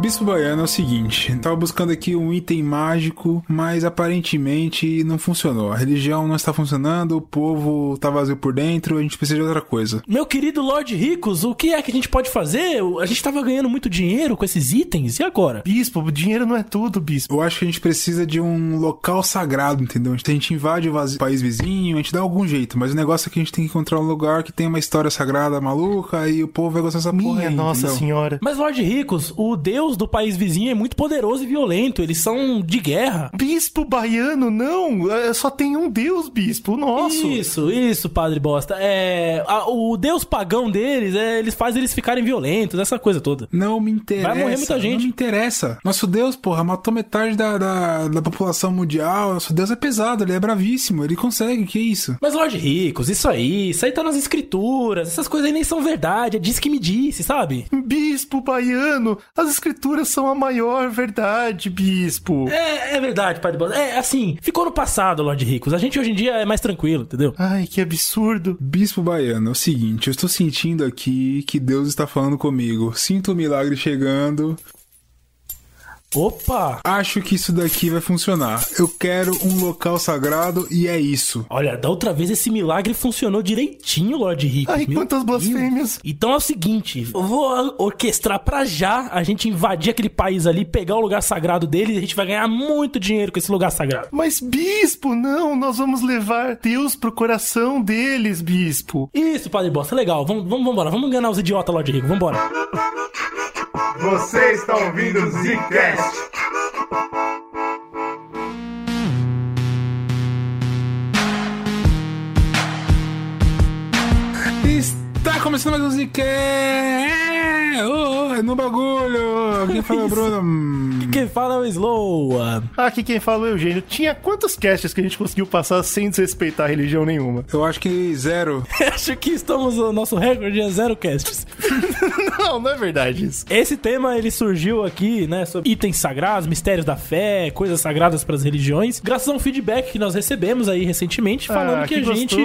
Bispo Baiano é o seguinte, tava buscando aqui um item mágico, mas aparentemente não funcionou. A religião não está funcionando, o povo tá vazio por dentro, a gente precisa de outra coisa. Meu querido Lord Ricos, o que é que a gente pode fazer? A gente tava ganhando muito dinheiro com esses itens, e agora? Bispo, dinheiro não é tudo, bispo. Eu acho que a gente precisa de um local sagrado, entendeu? A gente invade o vaz- país vizinho, a gente dá algum jeito, mas o negócio é que a gente tem que encontrar um lugar que tem uma história sagrada maluca e o povo vai gostar dessa porra Minha nossa entendeu? senhora. Mas Lord Ricos, o deus do país vizinho é muito poderoso e violento, eles são de guerra. Bispo baiano, não. É, Só tem um Deus, bispo, o nosso. Isso, isso, padre bosta. É, a- o deus pagão deles, é, eles fazem eles ficarem violentos, essa coisa toda. Não me interessa. Vai morrer muita gente. Não me interessa. Nosso Deus, porra, matou metade da, da, da população mundial. Nosso Deus é pesado, ele é bravíssimo, ele consegue, que isso? Mas Lord Ricos, isso aí, isso aí tá nas escrituras, essas coisas aí nem são verdade, é diz que me disse, sabe? Bispo baiano, as escrituras são a maior verdade, bispo. É, é verdade, padre bosta. É, assim, ficou no passado, Lord Ricos. A gente hoje em dia é mais tranquilo, entendeu? Ai, que absurdo. Bispo Baiano, é o seguinte, eu estou sentindo aqui que Deus está falando comigo. Sinto o milagre chegando. Opa! Acho que isso daqui vai funcionar. Eu quero um local sagrado e é isso. Olha, da outra vez esse milagre funcionou direitinho, Lord Ricos. Ai, Meu quantas Deus. blasfêmias. Então é o seguinte, eu vou orquestrar pra já a gente invadir aquele país ali, pegar o lugar sagrado dele e a gente vai ganhar muito dinheiro com esse lugar sagrado. Mas, bispo, não, nós vamos levar Deus pro coração deles, bispo. Isso, padre bosta, legal. Vamos, vamos, vambora. Vamos enganar os idiotas, Lord Rico. Vambora. Você está ouvindo o Zcast. Está começando mais um Zcast! É, oh, oh, é no bagulho! Quem fala é o Bruno? Quem fala é o Slow. Aqui quem fala é o Eugênio. Tinha quantos casts que a gente conseguiu passar sem desrespeitar religião nenhuma? Eu acho que zero. Acho que estamos, o nosso recorde é zero casts. não, não é verdade isso. Esse tema, ele surgiu aqui, né, sobre itens sagrados, mistérios da fé, coisas sagradas para as religiões, graças a um feedback que nós recebemos aí recentemente, falando Ah, que, que a gente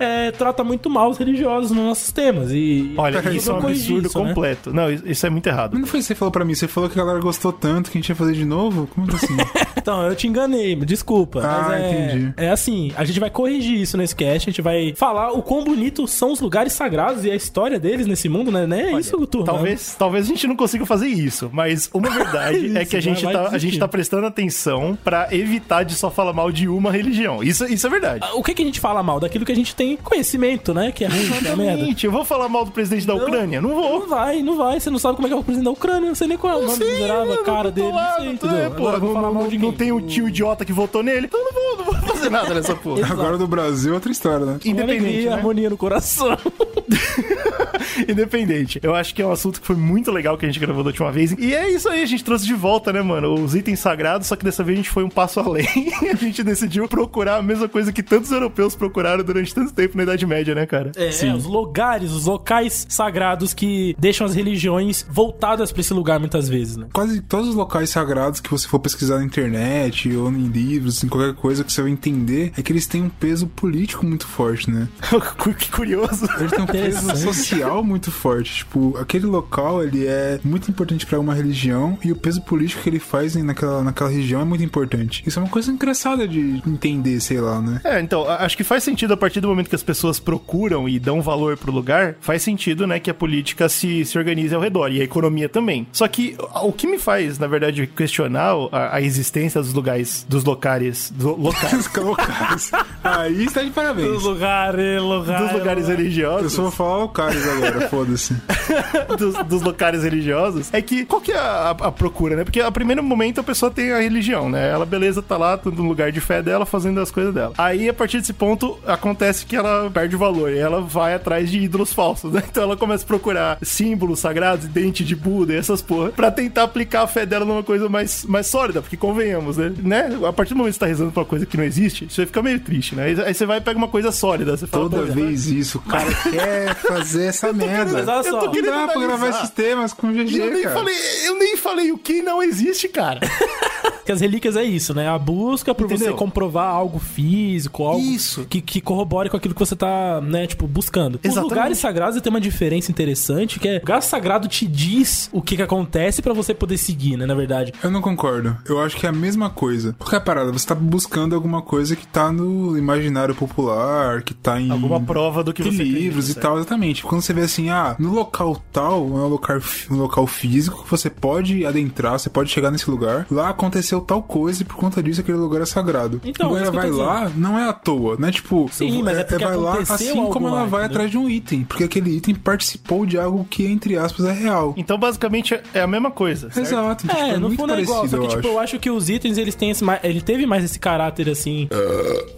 é, trata muito mal os religiosos nos nossos temas. E Olha, isso é um absurdo isso, né? completo. Não, isso é muito errado. Mas não foi isso que você falou pra mim, você falou que a galera gostou tanto que a gente ia fazer de novo? Como assim? Então, eu te enganei, desculpa. Ah, mas é, entendi. É assim, a gente vai corrigir isso nesse cast, a gente vai falar o quão bonitos são os lugares sagrados e a história deles nesse mundo, né? Não é isso, turma. Talvez, talvez a gente não consiga fazer isso, mas uma verdade é Isso, que a gente, vai tá, a gente tá prestando atenção pra evitar de só falar mal de uma religião. Isso, isso é verdade. O que, que a gente fala mal? Daquilo que a gente tem conhecimento, né? Que é ruim, que é merda. Eu vou falar mal do presidente da Ucrânia? Não vou. Não vai, não vai. Você não sabe como é que é o presidente da Ucrânia, não sei nem qual é o nome miserável, a cara dele, lá, não sei, entendeu? é, pô, não, falar mal não- de não quem? tem o tio idiota que votou nele, então não vou, não vou fazer nada nessa porra. Agora do Brasil, outra história, né? Independente, alegria, né? harmonia no coração. Independente. Eu acho que é um assunto que foi muito legal que a gente gravou da última vez. E é isso aí, a gente trouxe de volta, né, mano? Os itens sagrados, só que dessa vez a gente foi um passo além. a gente decidiu procurar a mesma coisa que tantos europeus procuraram durante tanto tempo na Idade Média, né, cara? É, os lugares, os locais sagrados que deixam as religiões voltadas pra esse lugar muitas vezes, né? Quase todos os locais sagrados que você for pesquisar na internet ou em livros, em qualquer coisa que você vai entender, é que eles têm um peso político muito forte, né? que curioso. Eles têm um peso social muito forte. Tipo, aquele local, ele é muito importante pra uma religião e o peso político que ele faz naquela, naquela região é muito importante. Isso é uma coisa engraçada de entender, sei lá, né? É, então, acho que faz sentido a partir do momento que as pessoas procuram e dão valor pro lugar, faz sentido, né, que a política se, se organize ao redor e a economia também. Só que o que me faz, na verdade, questionar a, a existência dos lugares, dos locais, do, locais, locais. Aí está de parabéns. Dos lugares, lugares. dos lugares Eu religiosos, só vou falar locais agora, foda-se. dos, dos locais religiosos, é que qual que é a, a procura, né? Porque a primeiro momento a pessoa tem a religião, né? Ela, beleza, tá lá no lugar de fé dela, fazendo as coisas dela. Aí, a partir desse ponto, acontece que ela perde o valor e ela vai atrás de ídolos falsos, né? Então ela começa a procurar símbolos sagrados, dente de Buda e essas porra, pra tentar aplicar a fé dela numa coisa mais, mais sólida, porque convenhamos, né? né? A partir do momento que você tá rezando pra uma coisa que não existe, você fica meio triste, né? Aí aí você vai e pega uma coisa sólida, você fala, Toda "Pô, vez isso, o cara quer fazer essa merda. Mas olha Eu só, tô Não querendo dá pra gravar esses temas com eu nem GG, cara. falei, eu nem falei o que não existe, cara. que as relíquias é isso, né? A busca por Entendeu? você comprovar algo físico, algo Isso. Que, que corrobore com aquilo que você tá, né, tipo, buscando. Os Exatamente. lugares sagrados tem uma diferença interessante, que é o lugar sagrado te diz o que que acontece pra você poder seguir, né, na verdade. Eu não concordo. Eu acho que é a mesma coisa. Porque a parada, você tá buscando alguma coisa que tá no imaginário popular, que tá em. Alguma prova do que você livros acredita, e tal, exatamente. Quando você vê assim, ah, no local tal, é um local, um local físico que você pode adentrar, você pode chegar nesse lugar. Lá aconteceu tal coisa e por conta disso aquele lugar é sagrado. Então, Agora isso ela eu vai lá, não é à toa, não é tipo. Sim, eu- mas é porque vai lá aconteceu assim como ela vai entendeu? atrás de um item. Porque aquele item participou de algo que, entre aspas, é real. Então, basicamente, é a mesma coisa. certo? Exato. tipo, É, no muito fundo é igual, só que, parecido, tipo, eu eu acho. acho que os itens, eles têm esse, ele teve mais esse caráter, assim...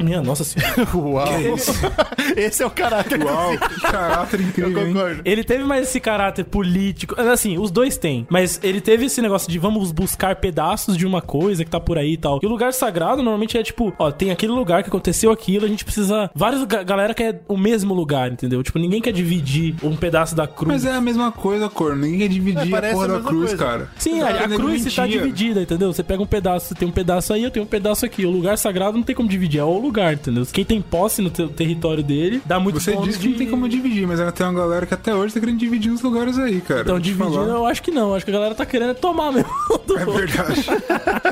Minha nossa senhora. Uau. É? Esse é o caráter. Uau, que caráter Eu incrível, hein? concordo. Ele teve mais esse caráter político. Assim, os dois têm. Mas ele teve esse negócio de vamos buscar pedaços de uma coisa que tá por aí e tal. E o lugar sagrado normalmente é tipo, ó, tem aquele lugar que aconteceu aquilo, a gente precisa. Vários ga- galera quer o mesmo lugar, entendeu? Tipo, ninguém quer dividir um pedaço da cruz. Mas é a mesma coisa, cor. Ninguém quer dividir É, a porra a da cruz, coisa. cara. Sim, a, a cruz mentir. tá dividida, entendeu? Você pega um pedaço, você tem um pedaço aí, eu tenho um pedaço aqui. O lugar sagrado não tem como dividir, é o lugar, entendeu? Quem tem posse no teu território dele, dá muito Você disse que não tem como dividir, mas ainda tem uma galera que até hoje tá querendo dividir uns lugares aí, cara. Então, dividindo, falar. eu acho que não. Acho que a galera tá querendo tomar mesmo. do É verdade.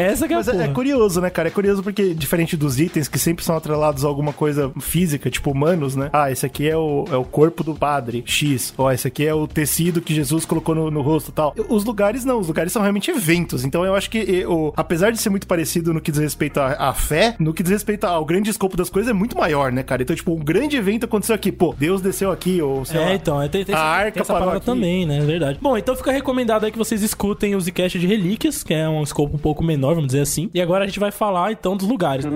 Essa que é a Mas é, porra. é curioso, né, cara? É curioso porque, diferente dos itens que sempre são atrelados a alguma coisa física, tipo humanos, né? Ah, esse aqui é o, é o corpo do padre X. Ó, esse aqui é o tecido que Jesus colocou no, no rosto e tal. Os lugares não, os lugares são realmente eventos. Então eu acho que, o, apesar de ser muito parecido no que diz respeito à, à fé, no que diz respeito ao grande escopo das coisas, é muito maior, né, cara? Então, tipo, um grande evento aconteceu aqui. Pô, Deus desceu aqui, ou sei É, lá. então, é, tem, tem, A arca tem essa parou aqui. também, né? É verdade. Bom, então fica recomendado aí que vocês escutem o Zcast de Relíquias, que é um escopo um pouco menor, vamos dizer assim. E agora a gente vai falar, então, dos lugares.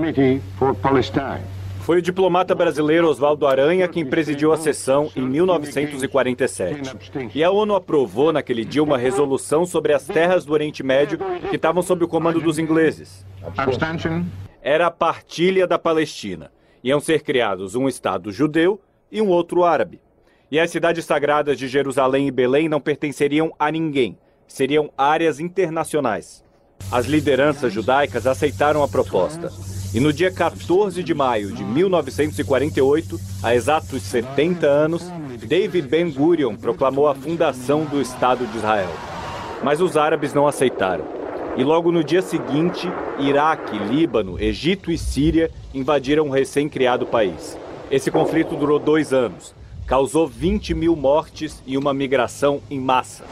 Foi o diplomata brasileiro Oswaldo Aranha quem presidiu a sessão em 1947. E a ONU aprovou naquele dia uma resolução sobre as terras do Oriente Médio que estavam sob o comando dos ingleses. Era a partilha da Palestina. Iam ser criados um Estado judeu e um outro árabe. E as cidades sagradas de Jerusalém e Belém não pertenceriam a ninguém. Seriam áreas internacionais. As lideranças judaicas aceitaram a proposta. E no dia 14 de maio de 1948, há exatos 70 anos, David Ben-Gurion proclamou a fundação do Estado de Israel. Mas os árabes não aceitaram. E logo no dia seguinte, Iraque, Líbano, Egito e Síria invadiram o recém-criado país. Esse conflito durou dois anos, causou 20 mil mortes e uma migração em massa.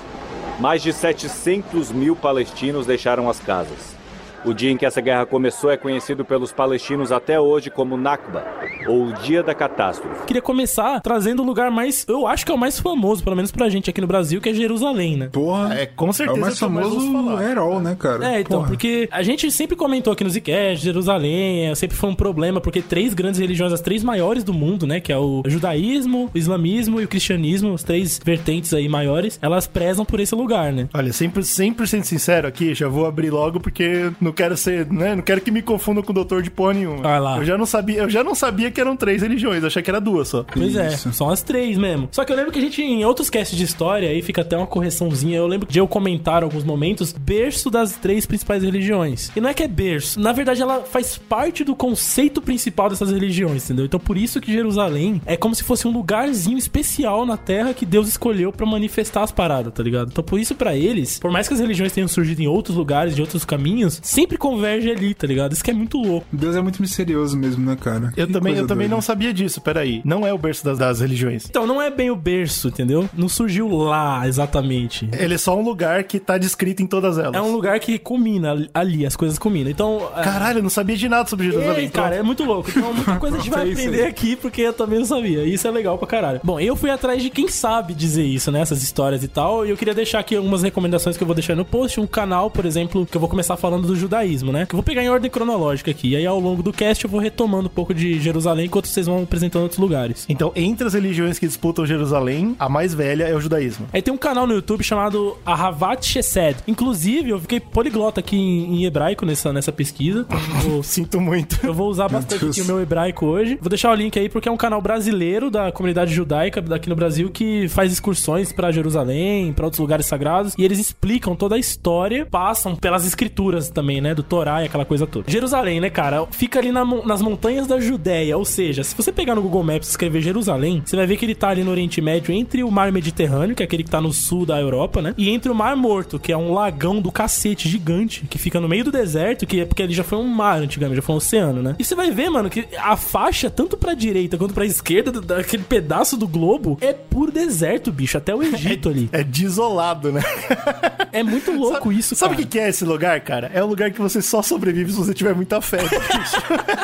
Mais de 700 mil palestinos deixaram as casas. O dia em que essa guerra começou é conhecido pelos palestinos até hoje como Nakba, ou o Dia da Catástrofe. Queria começar trazendo o lugar mais, eu acho que é o mais famoso, pelo menos pra gente aqui no Brasil, que é Jerusalém, né? Porra. É, com É certeza o mais mais famoso falar. Herol, né, cara? É, então, Porra. porque a gente sempre comentou aqui no Zcast, Jerusalém, é, sempre foi um problema, porque três grandes religiões, as três maiores do mundo, né, que é o judaísmo, o islamismo e o cristianismo, as três vertentes aí maiores, elas prezam por esse lugar, né? Olha, 100%, 100% sincero aqui, já vou abrir logo porque não quero ser, né? Não quero que me confundam com o doutor de porra nenhuma. Vai lá. Eu já não sabia, eu já não sabia que eram três religiões, achei que era duas só. Pois é, Isso. são as três mesmo. Só que eu lembro que a gente, em outros casts de história, aí fica até uma correçãozinha. Eu lembro de eu comentar em alguns momentos, berço das três principais religiões. E não é que é berço, na verdade ela faz parte do conceito principal dessas religiões, entendeu? Então por isso que Jerusalém é como se fosse um lugarzinho especial na Terra que Deus escolheu pra manifestar as paradas, tá ligado? Então por isso pra eles, por mais que as religiões tenham surgido em outros lugares, de outros caminhos, sempre converge ali, tá ligado? Isso que é muito louco. Deus é muito misterioso mesmo, né, cara? Eu Que também, eu também não sabia disso, peraí. Não é o berço das, das religiões. Então não é bem o berço, entendeu? Não surgiu lá exatamente. Ele é só um lugar que tá descrito em todas elas. É um lugar que culmina ali, as coisas culminam. Então. é- Caralho, eu não sabia de nada sobre Jerusalém. Ei, cara, é muito louco. Então, muita coisa a gente vai É aprender aqui, porque eu também não sabia. Isso é legal pra caralho. Bom, eu fui atrás de quem sabe dizer isso, né? Essas histórias e tal. E eu queria deixar aqui algumas recomendações que eu vou deixar no post. Um canal, por exemplo, que eu vou começar falando do judaísmo, né? Eu vou pegar em ordem cronológica aqui. E aí, ao longo do cast, eu vou retomando um pouco de Jerusalém enquanto vocês vão apresentando outros lugares. Então, entre as religiões que disputam Jerusalém, a mais velha é o judaísmo. Aí tem um canal no YouTube chamado Ahavat Chesed. Inclusive, eu fiquei poliglota aqui em, em hebraico nessa, nessa pesquisa. Então, vou- Sinto muito. Eu vou usar bastante aqui o meu hebraico hoje. Vou deixar o link aí porque é um canal brasileiro da comunidade judaica daqui no Brasil que faz excursões pra Jerusalém, pra outros lugares sagrados e eles explicam toda a história, passam pelas escrituras também, né, do Torá e aquela coisa toda. Jerusalém, né, cara, fica ali na nas montanhas da Judéia, ou seja, se você pegar no Google Maps e escrever Jerusalém, você vai ver que ele tá ali no Oriente Médio entre o Mar Mediterrâneo, que é aquele que tá no sul da Europa, né, e entre o Mar Morto, que é um lagão do cacete gigante que fica no meio do deserto, que é porque ali já foi um mar antigamente, já foi um oceano, né? E você vai ver, mano, que a faixa, tanto pra direita quanto pra esquerda, daquele pedaço do globo, é puro deserto, bicho, até o Egito ali. É desolado, né? É muito louco isso, Sabe o cara. que que é esse lugar, cara? É um lugar que você só sobrevive se você tiver muita fé.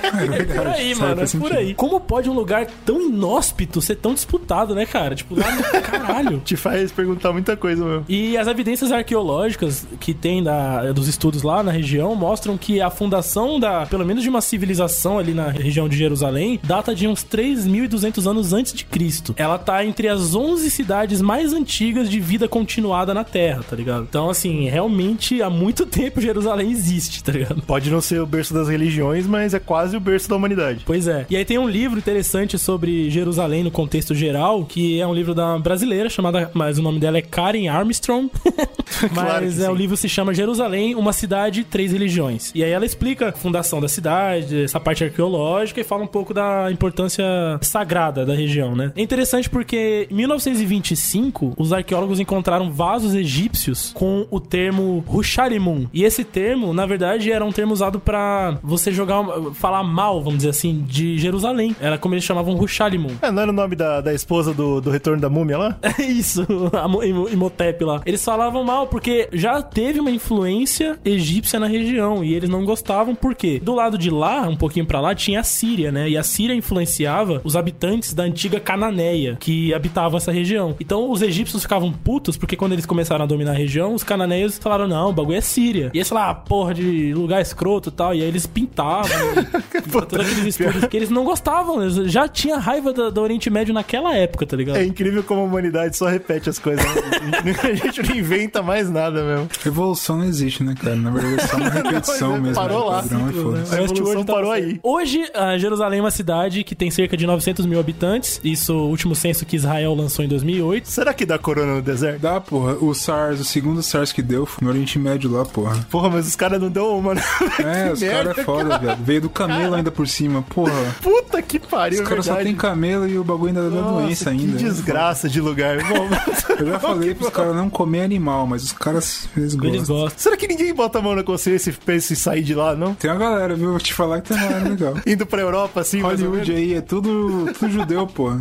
É verdade. Por aí, Sabe, mano, é por aí. Como pode um lugar tão inóspito ser tão disputado, né, cara? Tipo, lá no caralho. Te faz perguntar muita coisa, meu. E as evidências arqueológicas que tem da, dos estudos lá na região mostram que a fundação da, pelo menos de uma civilização ali na região de Jerusalém, data de uns 3.200 anos antes de Cristo. Ela tá entre as 11 cidades mais antigas de vida continuada na Terra, tá ligado? Então, assim, realmente há muito tempo Jerusalém existe, tá ligado? Pode não ser o berço das religiões, mas é quase o berço da humanidade. Pois é. E aí tem um livro interessante sobre Jerusalém no contexto geral, que é um livro da brasileira chamada, mas o nome dela é Karen Armstrong. Claro mas que é sim. o livro se chama Jerusalém, uma cidade, três religiões. E aí ela explica a fundação da cidade, essa parte arqueológica e fala um pouco da importância sagrada da região, né? É interessante porque em 1925 os arqueólogos encontraram vasos egípcios com o termo Husharimun. E esse termo, na verdade, era um termo usado pra você jogar, falar mal, vamos dizer assim, de Jerusalém. Era como eles chamavam Husharimun. É, não era o nome da, da esposa do, do Retorno da Múmia lá? É isso, a Imhotep lá. Eles falavam mal porque já teve uma influência egípcia na região e eles não gostavam porque do lado de lá, um pouquinho pra lá, tinha a Síria, né? E a Síria influenciava os habitantes da antiga Cananeia que habitavam essa região. Então os egípcios ficavam putos porque quando eles começaram a dominar a região, os cananeios falaram: "Não, o bagulho é Síria". E eles falaram: ah, "Porra de lugar escroto", e tal, e aí eles pintavam todos aqueles estudos que eles não gostavam, eles já tinha raiva do, do Oriente Médio naquela época, tá ligado? É incrível como a humanidade só repete as coisas. né? A gente não inventa mais nada mesmo. Evolução não existe, né, cara? Na verdade é só uma repetição Não, mesmo. parou né, lá. padrão, e foda-se. A evolução tá parou aí. Hoje, a Jerusalém é uma cidade que tem cerca de 900 mil habitantes. Isso, o último censo que Israel lançou em 2008. Será que dá corona no deserto? Dá, porra. O SARS, o segundo SARS que deu foi no Oriente Médio lá, porra. Porra, mas os caras não dão uma. né? É, os caras é foda, viado. Veio do camelo ainda por cima, porra. Puta que pariu, Os caras só tem camelo e o bagulho ainda dá doença que ainda. né? desgraça de lugar. Bom, Eu já falei pros caras não comer animal, mas os caras eles gostam. Eles gostam. será que ninguém bota a mão na consciência e pensa em sair de lá, não? Tem uma galera, viu? Vou te falar que tem uma galera legal. Indo pra Europa, assim, Hollywood aí é tudo, tudo judeu, porra.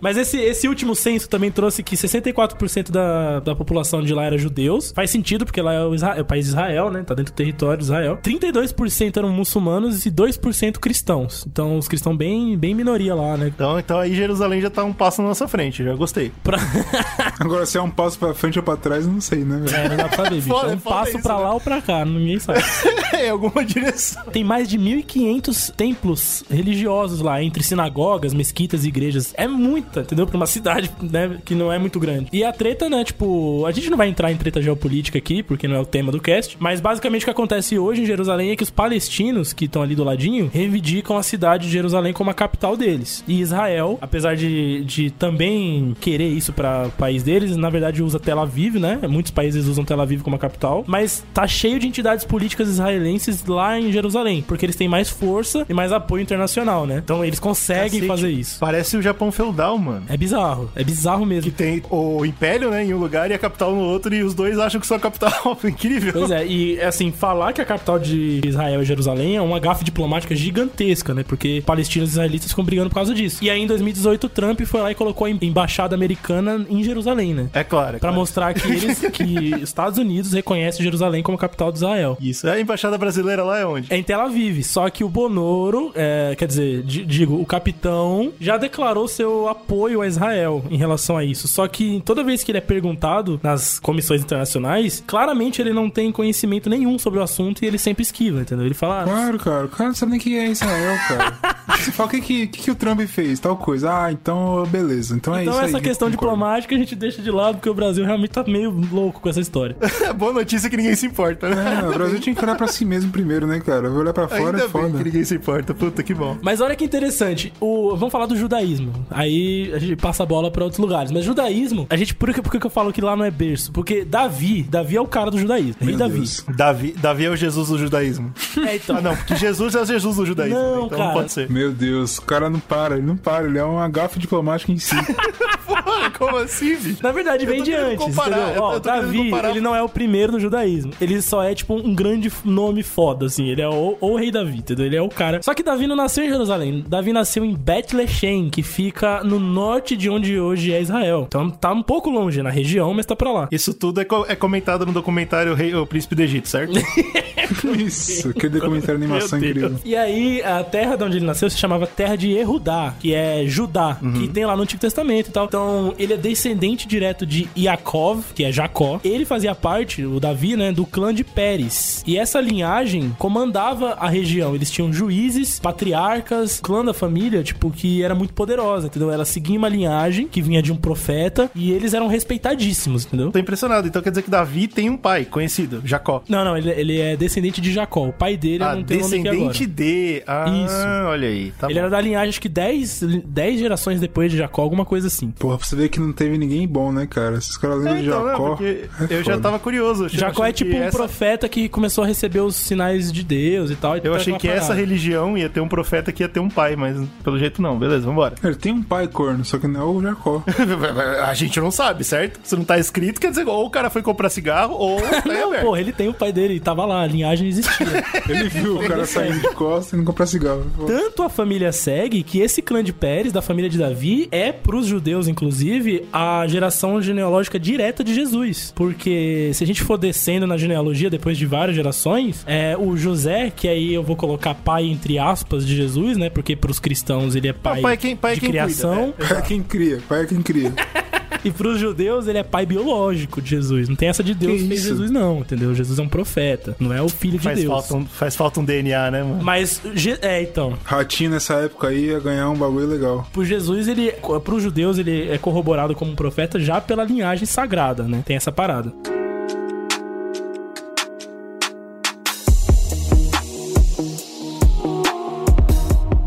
Mas esse, esse último censo também trouxe que 64% da, da população de lá era judeus. Faz sentido, porque lá é o, Isra- é o país de Israel, né? Tá dentro do território de Israel. 32% eram muçulmanos e 2% cristãos. Então, os cristãos bem, bem minoria lá, né? Então, então aí Jerusalém já tá um passo na nossa frente, já gostei. Pra... Agora, se é um passo pra frente ou pra trás, não sei, né, velho? É, não dá pra saber, bicho. Foda- É um passo isso, pra né? lá ou pra cá, ninguém sabe. em alguma direção. Tem mais de 1.500 templos religiosos lá, entre sinagogas, mesquitas e igrejas. É muita, entendeu? Pra uma cidade, né, que não é muito grande. E a treta, né, tipo, a gente não vai entrar em treta geopolítica aqui, porque não é o tema do cast, mas basicamente o que acontece hoje em Jerusalém é que os palestinos, que estão ali do ladinho, reivindicam a cidade de Jerusalém como a capital deles. E Israel, apesar de, de também querer isso para o país deles, na verdade usa Tel Aviv, né? Muitos países usam Tel Aviv como a capital, mas tá cheio de entidades políticas israelenses lá em Jerusalém, porque eles têm mais força e mais apoio internacional, né? Então eles conseguem Cacete. fazer isso. Parece o Japão feudal, mano. É bizarro, é bizarro mesmo. Que tem o império, né, em um lugar e a capital no outro, e os dois acham que são a capital. Incrível. Pois é, e assim, falar que a capital de Israel é Jerusalém é uma gafe diplomática gigantesca, né? Porque palestinos e israelitas ficam brigando por causa disso. E aí em 2018 o Trump foi lá e colocou a embaixada americana em Jerusalém, né? É claro. é Pra claro. mostrar que eles, que os Estados Unidos reconhecem Jerusalém como capital de Israel. Isso. A embaixada brasileira lá é onde? É em Tel Aviv, só que o Bonoro, é, quer dizer, di- digo, o capitão já declarou seu apoio a Israel em relação a isso. Só que toda vez que ele é perguntado nas comissões internacionais, claramente ele não tem conhecimento nenhum sobre o assunto e ele sempre esquiva, entendeu? Ele fala, ah, Claro, cara. O cara não sabe nem o que é Israel, cara. Você fala o que, que, que, que o Trump fez, tal coisa. Ah, então beleza. Então, é Então isso aí. essa questão concordo. diplomática a gente deixa de lado porque o Brasil realmente tá meio louco com essa história. Boa notícia que ninguém se importa, né? É, o Brasil tinha que olhar pra si mesmo primeiro, né, cara? Olhar pra fora Ainda é bem foda. que ninguém se importa. Puta, que bom. Mas olha que interessante, o, vamos falar do judaísmo. Aí a gente passa a bola pra outros lugares. Mas judaísmo, a gente por que, por que eu falo que lá não é berço? Porque Davi, Davi é o cara do judaísmo. Rei Meu Davi. Deus. Davi, Davi é o Jesus do judaísmo. É, então. Ah, não, porque Jesus é o Jesus do judaísmo. Não, né? então cara. não pode ser. Meu Deus, o cara não para, ele não para, ele é uma gafa diplomática em si. Como assim, bicho? Na verdade, vem de antes, comparar, Ó, eu tô querendo Davi, comparar. ele não é o primeiro no judaísmo. Ele só é, tipo, um grande nome foda, assim. Ele é o, o rei Davi, entendeu? Ele é o cara. Só que Davi não nasceu em Jerusalém. Davi nasceu em Bethlehem, que fica no norte de onde hoje é Israel. Então tá um pouco longe, na região, mas tá pra lá. Isso tudo é, co- é comentado no documentário o, Rei, o Príncipe do Egito, certo? Isso, aquele documentário de animação incrível. E aí, a terra de onde ele nasceu se chamava Terra de Erudá, que é Judá, que tem lá no Antigo Testamento e tal. Então, ele é descendente direto de Yaakov, que é Jacó. Ele fazia parte, o Davi, né, do clã de Pérez. E essa linhagem comandava a região. Eles tinham juízes, patriarcas, clã da família, tipo, que era muito poderosa, entendeu? Ela seguia uma linhagem que vinha de um profeta e eles eram respeitadíssimos, entendeu? Tô impressionado. Então quer dizer que Davi tem um pai conhecido, Jacó. Não, não, ele, ele é descendente de Jacó. O pai dele eu Ah, não tenho nome aqui agora. descendente de. Ah, Isso. olha aí. Tá ele bom. era da linhagem, acho que 10, 10 gerações depois de Jacó, alguma coisa assim. Porra, pra você ver que não teve ninguém bom, né, cara? Esses caras lembram É, de então, né, Jacó. porque é eu já tava curioso. Jacó é tipo um essa- profeta que começou a receber os sinais de Deus e tal. e Eu achei que essa parada. religião ia ter um profeta que ia ter um pai, mas pelo jeito não. Beleza, vambora. Ele tem um pai corno, só que não é o Jacó. A gente não sabe, certo? Se não tá escrito, quer dizer, ou o cara foi comprar cigarro, ou Não, aberto. porra, ele tem o pai dele, tava lá, a linhagem existia. Ele viu o cara saindo de costas e não comprar cigarro. Tanto a família segue que esse clã de Pérez, da família de Davi, é pros judeus, inclusive, a geração genealógica direta de Jesus. Porque se a gente for descendo na genealogia depois de várias gerações, é o José, que aí eu vou colocar pai entre aspas de Jesus, né? Porque pros cristãos ele é pai, pai é quem- pai é de quem cuida, criação. Pai é quem cria, pai é quem cria. E pros judeus, ele é pai biológico de Jesus. Não tem essa de Deus Que fez? Jesus, não, entendeu? Jesus é um profeta, não é o filho de Faz Deus. falta, um, faz falta um DNA, né, mano? Mas, é, então, Ratinho nessa época aí ia ganhar um bagulho legal. por Jesus, ele, pros judeus, ele é corroborado como um profeta já pela linhagem sagrada, né? Tem essa parada.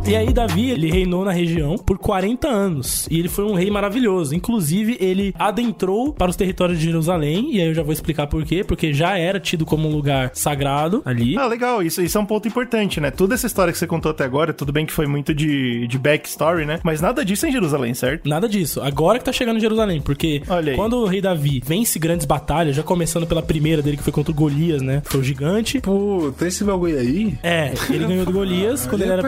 E aí, Davi, ele reinou na região por 40 anos. E ele foi um rei maravilhoso. Inclusive, ele adentrou para os territórios de Jerusalém. E aí eu já vou explicar por quê. Porque já era tido como um lugar sagrado ali. Ah, legal, isso, isso é um ponto importante, né? Toda essa história que você contou até agora, tudo bem que foi muito de, de backstory, né? Mas nada disso é em Jerusalém, certo? Nada disso. Agora que tá chegando em Jerusalém, porque quando o rei Davi vence grandes batalhas, já começando pela primeira dele, que foi contra o Golias, né? Foi o gigante. Pô, tem esse bagulho aí? É, ele ganhou do Golias quando ele é era.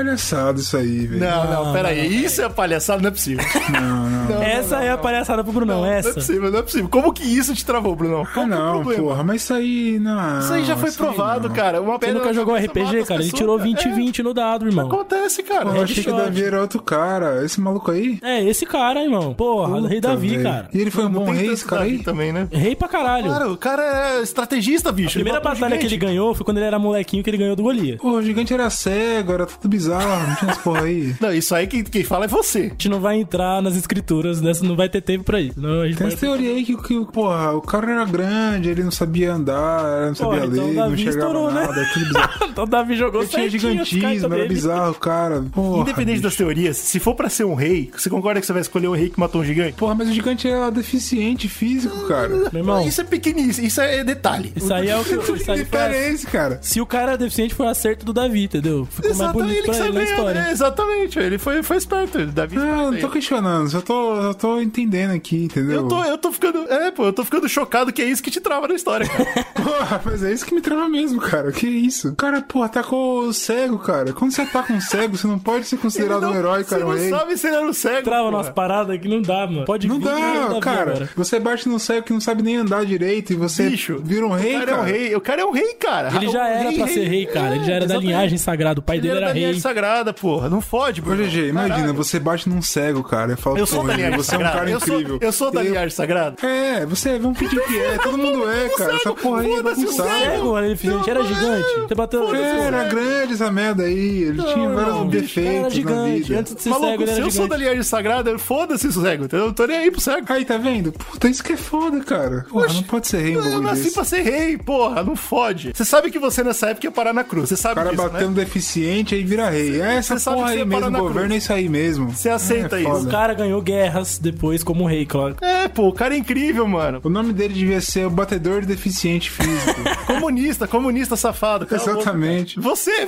Isso aí, velho. Não, não, pera aí. Isso é palhaçada, não é possível. Não, não. Não, Essa não, é a não. palhaçada pro Brunão, Não é essa. possível, não é possível. Como que isso te travou, Brunão? Ah, Qual que é não, porra, mas isso aí não. Isso aí já foi provado, não. cara. Uma Você nunca jogou RPG, cara? Ele tirou cara. 20 e 20 no dado, É, irmão. acontece, cara. Eu achei que. Davi era outro cara. Esse maluco aí? É, esse cara, irmão. Porra, rei Davi, cara. E ele foi um Não bom rei, esse cara aí? também, né? Rei pra caralho. Cara, o cara é estrategista, bicho. a primeira batalha que ele ganhou foi quando ele era molequinho que ele ganhou do Golias. Pô, o gigante era cego, era tudo bizarro, não tinha essa porra aí. Não, isso aí quem, quem fala é você. A gente não vai entrar nas escrituras, né? não vai ter tempo pra isso. Gente Tem essa teoria aí que, que, porra, o cara era grande, ele não sabia andar, não sabia Porra, então ler, não Davi enxergava estourou, né? nada, tudo bizarro. então Davi jogou Ele tinha gigantismo, era bizarro, cara. Porra, Independente bicho. das teorias, se for pra ser um rei, você concorda que você vai escolher um rei que matou um gigante? Porra, mas o gigante era deficiente físico, cara. Meu irmão, Isso é pequenininho, isso é detalhe. isso aí é o que. Isso aí foi cara a- é esse, cara? Se o cara é deficiente, foi o acerto do Davi, entendeu? Ficou mais bonito ele que pra ele na história. é, exatamente, ele foi, foi esperto. Ele, Davi Não, esperto não aí. tô questionando, só tô, só tô entendendo aqui, entendeu? eu tô, eu tô ficando. É, pô, eu tô ficando chocado que é isso que te trava na história, cara. Porra, mas é isso que me trava mesmo, cara. Que isso? O cara, pô, atacou o cego, cara. Quando você ataca um cego, você não pode ser considerado Ele um não- herói, cara, Você rei. não sabe se ele era um cego. Trava porra. umas paradas que não dá, mano. Pode Não vir, dá, Davi cara. Você bate no cego que não sabe nem andar direito e você Bicho, vira um rei, o cara, cara. é um rei. O cara é um rei, cara. Ele já era rei, pra ser rei, cara. Ele já era da linhagem sagrada. O pai Ele dele era era da linhagem rei. sagrada, pô. Porra. Não fode, Ô, Bruno. GG, imagina, Caralho. você bate num cego, cara. Eu falo, Eu sou "Pô, da GG, linhagem você é um cara eu sou, incrível. eu sou da Eu- linhagem sagrada. É, você, vamos fingir que é. Todo mundo é, cara. Essa porra aí é o bagunçada. Cego, ele, gente, era gigante. Você bateu. É, era grande essa merda aí. Ele tinha Não, vários irmão, defeitos Era na gigante. vida. Antes de ser Maluco, cego, ele se era eu sou da gigante. linhagem sagrada, foda-se o cego. Eu não tô nem aí pro cego. Aí, tá vendo? Puta, isso que é foda, cara. Porra, não pode ser rei Eu nasci pra ser rei, porra, não fode. Você sabe que você nessa época ia parar na cruz, você O sabe cara disso, batendo né? deficiente aí vira rei. É essa sabe porra que aí você mesmo, o na governo cruz. é isso aí mesmo. Você aceita É, isso. foda. O cara ganhou guerras depois como rei, claro. É, pô, o cara é incrível, mano. O nome dele devia ser o batedor de deficiente físico. Comunista, comunista safado. Exatamente. Você,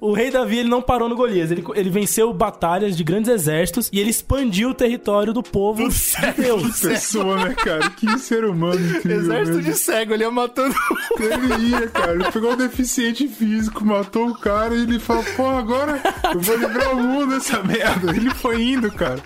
O rei Davi, ele não parou no Golias. Ele, ele venceu batalhas de grandes exércitos e ele expandiu o território do povo Do de cego, Deus. cego. Pessoa, né, cara? Que ser humano incrível. exército mesmo. de cego, ele ia matando. Ele ia, cara. Ele pegou um deficiente físico, matou o cara e ele falou: pô, agora eu vou livrar o mundo dessa merda. Ele foi indo, cara.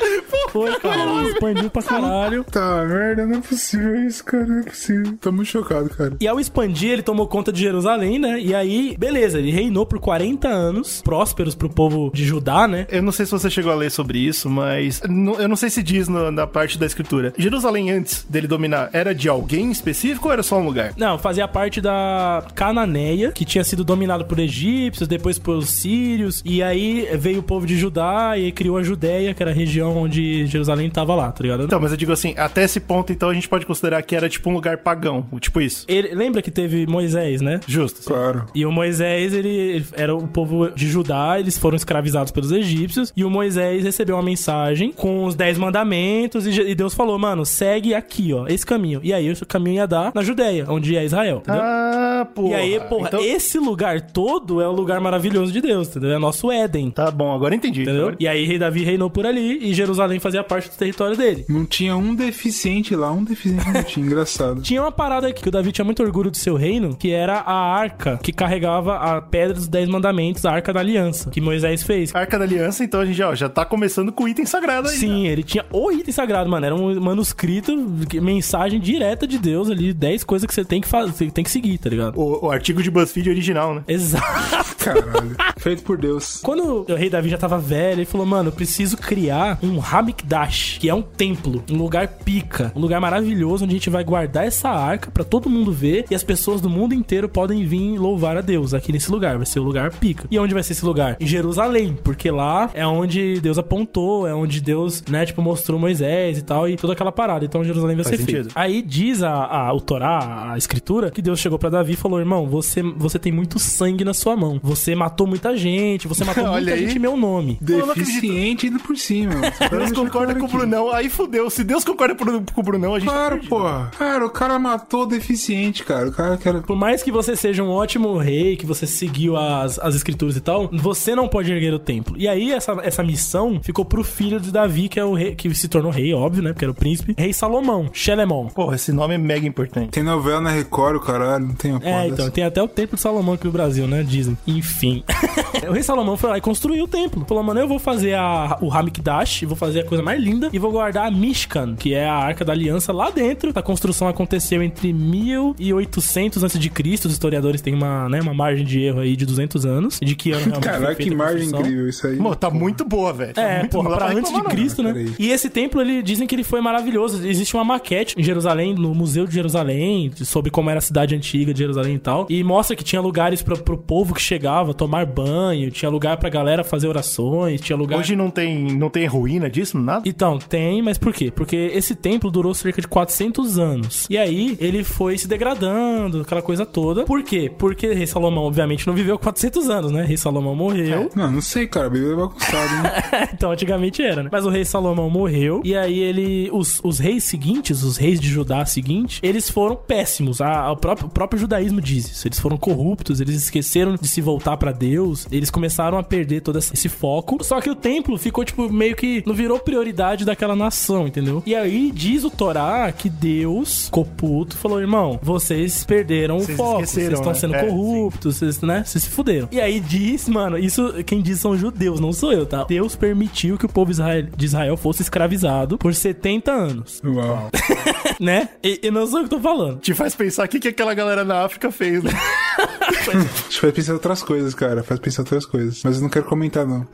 Foi, cara. Ele expandiu pra caralho. Tá, merda, não é possível isso, cara. Não é possível. Tô muito chocado, cara. E ao expandir, ele tomou conta de Jerusalém, né? E aí, beleza, ele reinou por 40 anos, prósperos pro povo de Judá, né? Eu não sei se você chegou a ler sobre isso, mas eu não sei se diz no- na parte da escritura. Jerusalém, antes dele dominar, era de alguém específico ou era só um lugar? Não, fazia parte da Cananeia, que tinha sido dominado por egípcios, depois por sírios, e aí veio o povo de Judá e aí criou a Judéia, que era a região onde Jerusalém tava lá, tá ligado? Então, mas eu digo assim, até esse ponto, então, a gente pode considerar que era tipo um lugar pagão, tipo isso. Ele, lembra que teve Moisés, né? Justo. sim. Claro. E o Moisés, ele, ele era o povo de Judá, eles foram escravizados pelos egípcios, e o Moisés recebeu uma mensagem com os dez mandamentos, e, e Deus falou, mano, segue aqui, ó, esse caminho. E aí o caminho ia dar na Judéia, onde é Israel, entendeu? Ah, porra. e aí, porra, Então- esse lugar todo é o lugar maravilhoso de Deus, entendeu? É nosso Éden. Tá bom, agora entendi. Entendeu? Agora- E aí, rei Davi reinou por ali e Jerusalém fazia parte do território dele. Não tinha um deficiente lá, um deficiente não tinha. Engraçado. Tinha uma parada aqui que o Davi tinha muito orgulho do seu reino, que era a arca que carregava a pedra dos Dez Mandamentos, a arca da aliança, que Moisés fez. Arca da Aliança, então a gente ó, já tá começando com o item sagrado aí. né? Sim, ele tinha o item sagrado, mano. Era um manuscrito, mensagem direta de Deus ali, 10 coisas que você tem que fazer, você tem que seguir, tá ligado? O, o artigo de BuzzFeed original, né? Exato. Caralho. Feito por Deus. Quando o rei Davi já tava velho, ele falou: Mano, eu preciso criar um Hamikdash, que é um templo, um lugar pica, um lugar maravilhoso onde a gente vai guardar essa arca pra todo mundo ver e as pessoas do mundo inteiro podem vir louvar a Deus aqui nesse lugar. Vai ser o lugar pica. E onde vai ser esse lugar? Em Jerusalém, porque lá é onde Deus apontou, é onde Deus, né, tipo, mostrou Moisés e tal, e toda aquela parada. Então Jerusalém vai Faz ser feito. Aí diz a, a, o Torá, a escritura, que Deus chegou pra Davi e falou: Irmão, você, você tem muito sangue na sua mão. Você matou muita gente, você matou muita aí. gente em meu nome. Deficiente indo por cima. Tá Deus concorda com o. Brunão, aí fudeu. Se Deus concorda com o Brunão, a gente tá Claro, perdido. porra. Cara, o cara matou o deficiente, cara. O cara que era. Por mais que você seja um ótimo rei, que você seguiu as, as escrituras e tal, você não pode erguer o templo. E aí, essa, essa missão ficou pro filho de Davi, que é o rei, que se tornou rei, óbvio, né? Porque era o príncipe. Rei Salomão, Shelemon. Porra, esse nome é mega importante. Tem novela na Record, o caralho. Não tem a porra É, dessa. então, tem até o templo de Salomão aqui no Brasil, né? Dizem. Enfim. o rei Salomão foi lá e construiu o templo. Falou, mano, eu vou fazer a, o Hamikdash, vou fazer a coisa mais linda e vou guardar a Mishkan, que é a Arca da Aliança, lá dentro. A construção aconteceu entre 1800 a.C. Os historiadores têm uma, né, uma margem de erro aí de 200 anos. De que ano realmente foi Caralho, feita que margem incrível isso aí. Pô, tá muito boa, velho. Tá É, muito, porra, pra antes de reclamar, não. Cristo, né? peraí. E esse templo, ele dizem que ele foi maravilhoso. Existe uma maquete em Jerusalém, no Museu de Jerusalém, sobre como era a cidade antiga de Jerusalém e tal. E mostra que tinha lugares pra, pro povo que chegava tomar banho, tinha lugar pra galera fazer orações, tinha lugar... Hoje não tem, não tem ruína disso, nada? Então, tem, mas por quê? Porque esse templo durou cerca de 400 anos. E aí, ele foi se degradando, aquela coisa toda. Por quê? Porque Rei Salomão, obviamente, não viveu 400 anos, né? Rei Salomão morreu. Não, não sei, cara. A Bíblia é bagunçada, hein? então, antigamente era, né? Mas o rei Salomão morreu. E aí ele. Os, os reis seguintes, os reis de Judá seguintes, eles foram péssimos. A, o, próprio, o próprio judaísmo diz isso. Eles foram corruptos, eles esqueceram de se voltar pra Deus. Eles começaram a perder todo esse foco. Só que o templo ficou, tipo, meio que não virou prioridade daquela nação, entendeu? E aí diz o Torá que Deus, ficou puto, falou: irmão, vocês perderam Vocês o foco. Vocês estão né? sendo É, sim. corruptos, vocês, né? Vocês se fuderam. E aí diz, mano, isso quem diz são judeus, não sou eu, tá? Deus permitiu que o povo Israel- de Israel fosse escravizado por 70 anos, Uau. né? E, e não sou eu que tô falando. Te faz pensar o que, que aquela galera na África fez, né? Isso faz pensar em outras coisas, cara. Faz pensar em outras coisas. Mas eu não quero comentar, não.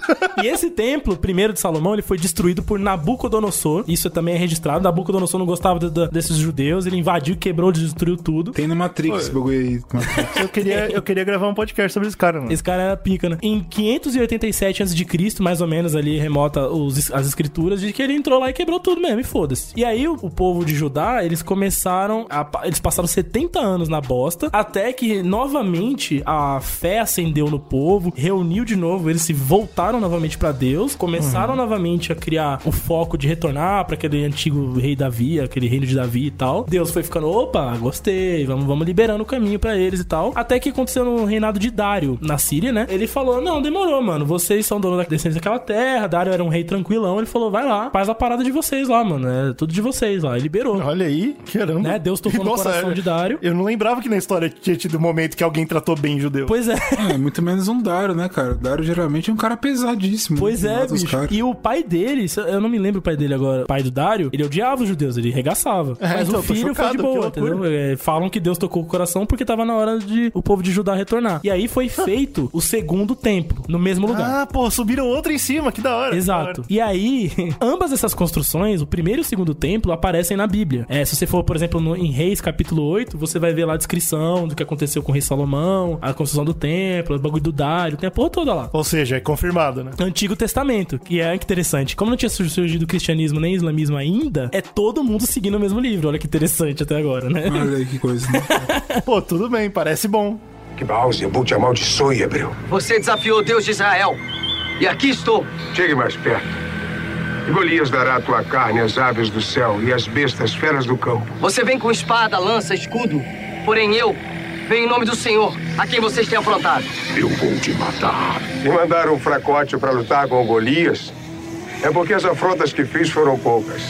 E esse templo, primeiro de Salomão, ele foi destruído por Nabucodonosor. Isso também é registrado. Nabucodonosor não gostava de- de- desses judeus. Ele invadiu, quebrou, destruiu tudo. Tem no Matrix esse bagulho aí. Matrix. Eu queria, eu queria gravar um podcast sobre esse cara, mano. Esse cara era pica, né? Em 587 a.C., mais ou menos ali, remota os- as escrituras, de que ele entrou lá e quebrou tudo mesmo, e foda-se. E aí, o, o povo de Judá, eles começaram a... Eles passaram 70 anos na bosta, até que, novamente, a fé acendeu no povo, reuniu de novo, eles se voltaram novamente pra Deus, começaram novamente a criar o foco de retornar pra aquele antigo rei Davi, aquele reino de Davi e tal. Deus foi ficando, opa, gostei, vamos, vamos liberando o caminho pra eles e tal. Até que aconteceu no reinado de Dário, na Síria, né? Ele falou: Não, demorou, mano. Vocês são donos da descendência daquela terra. Dário era um rei tranquilão. Ele falou: Vai lá, faz a parada de vocês lá, mano. É tudo de vocês lá. E liberou. Olha aí, caramba. Né? Deus tocou no coração é- de Dário. Eu não lembrava que na história tinha tido um momento que alguém tratou bem judeu. Pois é. É, muito menos um Dario, né, cara? O Dario geralmente é um cara pesadíssimo. Pois que é, bicho. E o pai dele, eu não me lembro o pai dele agora, o pai do Dário, ele odiava os judeus, ele regaçava. É, Mas então, o filho foi chocado, de que boa, entendeu? É, falam que Deus tocou o coração porque tava na hora de o povo de Judá retornar. E aí foi feito o segundo templo, no mesmo lugar. Ah, pô, subiram outro em cima, que da hora. Exato. E aí, ambas essas construções, o primeiro e o segundo templo, aparecem na Bíblia. É, se você for, por exemplo, no- em Reis capítulo 8, você vai ver lá a descrição do que aconteceu com o rei Salomão, a construção do templo, o bagulho do Dário, tem a porra toda lá. Ou seja, é confirmado, né? Antigo Testamento, que é interessante. Como não tinha sur- surgido o cristianismo nem o islamismo ainda, é todo mundo seguindo o mesmo livro. Olha que interessante até agora, né? Olha aí que coisa, né? Pô, tudo bem, parece bom. Que Baal-Zebul te amaldiçoe, hebreu. Você desafiou o Deus de Israel. E aqui estou. Chegue mais perto. E Golias dará a tua carne às aves do céu e às bestas feras do campo. Você vem com espada, lança, escudo. Porém eu venho em nome do Senhor, a quem vocês têm afrontado. Eu vou te matar. E mandaram um fracote para lutar com Golias? É porque as afrontas que fiz foram poucas.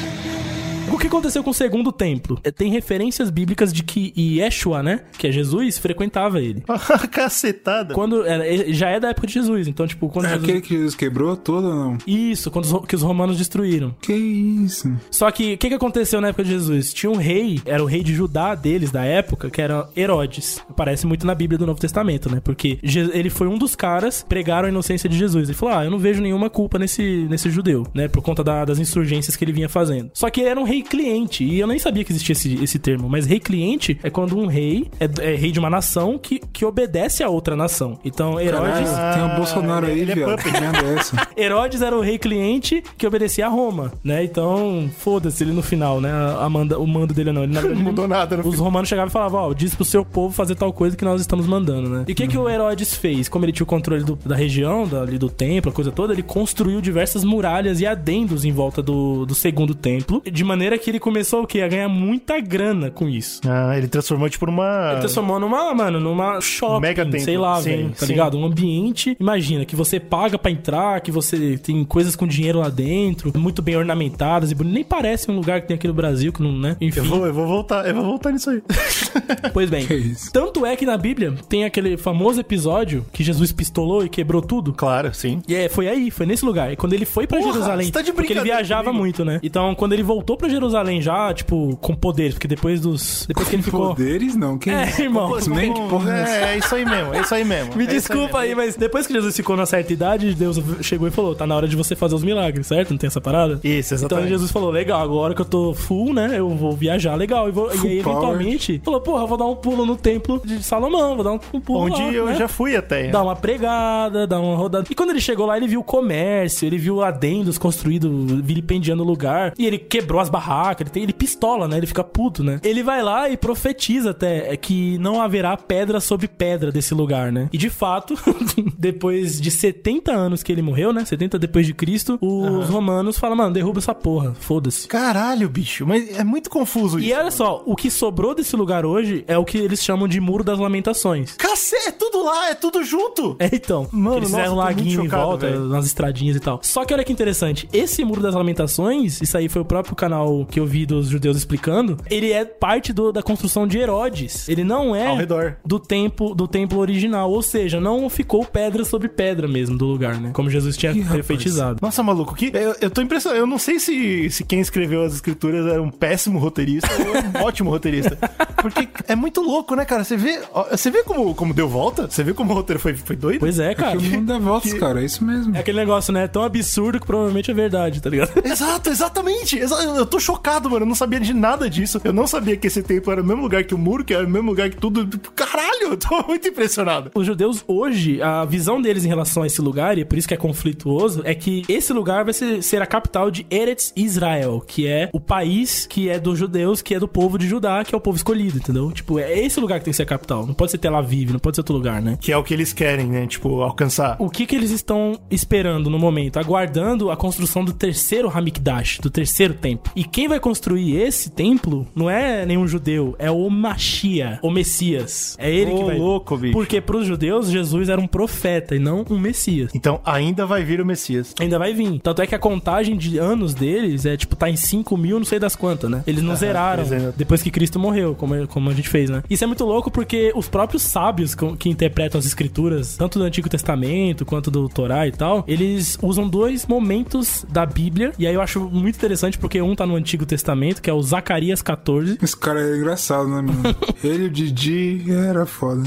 O que aconteceu com o segundo templo? É, Tem referências bíblicas de que Yeshua, né? Que é Jesus, frequentava ele. Cacetada. Quando já é da época de Jesus, então, tipo, quando É Jesus- aquele que Jesus quebrou todo ou não? Isso, quando os, que os romanos destruíram. Que isso? Só que o que, que aconteceu na época de Jesus? Tinha um rei, era o rei de Judá deles, da época, que era Herodes. Aparece muito na Bíblia do Novo Testamento, né? Porque Je- ele foi um dos caras que pregaram a inocência de Jesus. Ele falou: Ah, eu não vejo nenhuma culpa nesse, nesse judeu, né? Por conta da- das insurgências que ele vinha fazendo. Só que ele era um rei cliente, e eu nem sabia que existia esse, esse termo, mas rei cliente é quando um rei é, é rei de uma nação que, que obedece a outra nação. Então, Herodes. Caralho, tem o Bolsonaro aí, ele é viado. puppet. Que merda é essa? Herodes era o rei cliente que obedecia a Roma, né? Então, foda-se ele no final, né? A manda, o mando dele não. Ele, na verdade, Não mudou nada no Os romanos chegavam e falavam, ó, diz pro seu povo fazer tal coisa que nós estamos mandando, né? E o que, que o Herodes fez? Como ele tinha o controle do- da região, da- ali do templo, a coisa toda, ele construiu diversas muralhas e adendos em volta do, do segundo templo, de maneira que ele começou o quê? A ganhar muita grana com isso. Ah, ele transformou tipo numa. Ele transformou numa, mano, numa shopping, Mega sei lá, Sim, velho, tá sim. ligado? Um ambiente, imagina, que você paga pra entrar, que você tem coisas com dinheiro lá dentro, muito bem ornamentadas e bonito. Nem parece um lugar que tem aqui no Brasil, que não, né? Enfim, Eu vou, eu vou voltar, eu vou voltar nisso aí. pois bem. Que isso? Tanto é que na Bíblia tem aquele famoso episódio que Jesus pistolou e quebrou tudo. claro, sim. E é, foi aí, foi nesse lugar. E quando ele foi pra Porra, Jerusalém, você tá de porque ele viajava comigo. muito, né? Então, quando ele voltou pra Jerusalém já, tipo, com poderes, porque depois dos depois que ele ficou Poderes não, que É, irmão. Nem que porra é essa? É, é isso aí mesmo, é isso aí mesmo. Me é desculpa aí, mesmo. mas depois que Jesus ficou na certa idade, Deus chegou e falou: tá na hora de você fazer os milagres, certo? Não tem essa parada? Isso, Então exatamente. Jesus falou: legal, agora que eu tô full, né? Eu vou viajar legal. E, vou, e aí, power. eventualmente, falou: porra, eu vou dar um pulo no templo de Salomão, vou dar um, um pulo. Onde lá, eu né? já fui até. Dar uma pregada, dar uma rodada. E quando ele chegou lá, ele viu o comércio, ele viu adendos construídos, vilipendiando o lugar. E ele quebrou as barracas, ele, tem, ele pistola, né? Ele fica puto, né? Ele vai lá e profetiza até é, que não haverá pedra sobre pedra desse lugar, né? E de fato, depois de 70 anos que ele morreu, né? 70 depois de Cristo, os romanos falam, mano, derruba essa porra, foda-se. Caralho, bicho, mas é muito confuso isso. E olha só, o que sobrou desse lugar hoje é o que eles chamam de Muro das Lamentações. Cacete, é tudo lá, é tudo junto. É, então. Mano, eles fizeram um laguinho em chocado, volta, velho. nas estradinhas e tal. Só que olha que interessante. Esse Muro das Lamentações, isso aí foi o próprio canal que eu vi dos judeus explicando, ele é parte do- da construção de Herodes. Ele não é Ao redor. do templo do templo original, ou seja, não ficou pedra sobre pedra mesmo do lugar, né? Como Jesus tinha Ih, rapaz. Nossa, maluco, que eu, eu tô impressionado. Eu não sei se, se quem escreveu as escrituras era um péssimo roteirista ou um ótimo roteirista. Porque é muito louco, né, cara? Você vê, você vê como, como deu volta? Você vê como o roteiro foi, foi doido? Pois é, cara. Que o mundo dá voltas, cara. É isso mesmo. É aquele negócio, né? Tão absurdo que provavelmente é verdade, tá ligado? Exato, exatamente. Exa- Eu tô chocado, mano. Eu não sabia de nada disso. Eu não sabia que esse templo era o mesmo lugar que o muro, que era o mesmo lugar que tudo. Caralho, eu tô muito impressionado. Os judeus hoje, a visão deles em relação a esse lugar, e é por isso que é conflituoso, é que esse lugar vai ser, ser a capital de Eretz Israel, que é o país que é dos judeus, que é do povo de Judá, que é o povo escolhido, entendeu? Tipo, é esse lugar que tem que ser a capital. Não pode ser Tel Aviv, não pode ser outro lugar, né? Que é o que eles querem, né? Tipo, alcançar. O que que eles estão esperando no momento? Aguardando a construção do terceiro Hamikdash, do terceiro templo. E quem vai construir esse templo não é nenhum judeu, é o Machia, o Messias. É ele Ô, que vai. louco, bicho. Porque pros judeus, Jesus era um profeta e não um Messias. Então ainda vai vir o Messias. Ainda vai vir. Tanto é que a contagem de anos deles é, tipo, tá em 5 mil, não sei das quantas, né? Eles não zeraram eles ainda- depois que Cristo morreu, como, como a gente fez, né? Isso é muito louco porque os próprios sábios que, que interpretam as escrituras, tanto do Antigo Testamento quanto do Torá e tal, eles usam dois momentos da Bíblia. E aí eu acho muito interessante porque um tá no Antigo Testamento, que é o Zacarias 14. Esse cara é engraçado, né, mano? Ele, o Didi, era foda.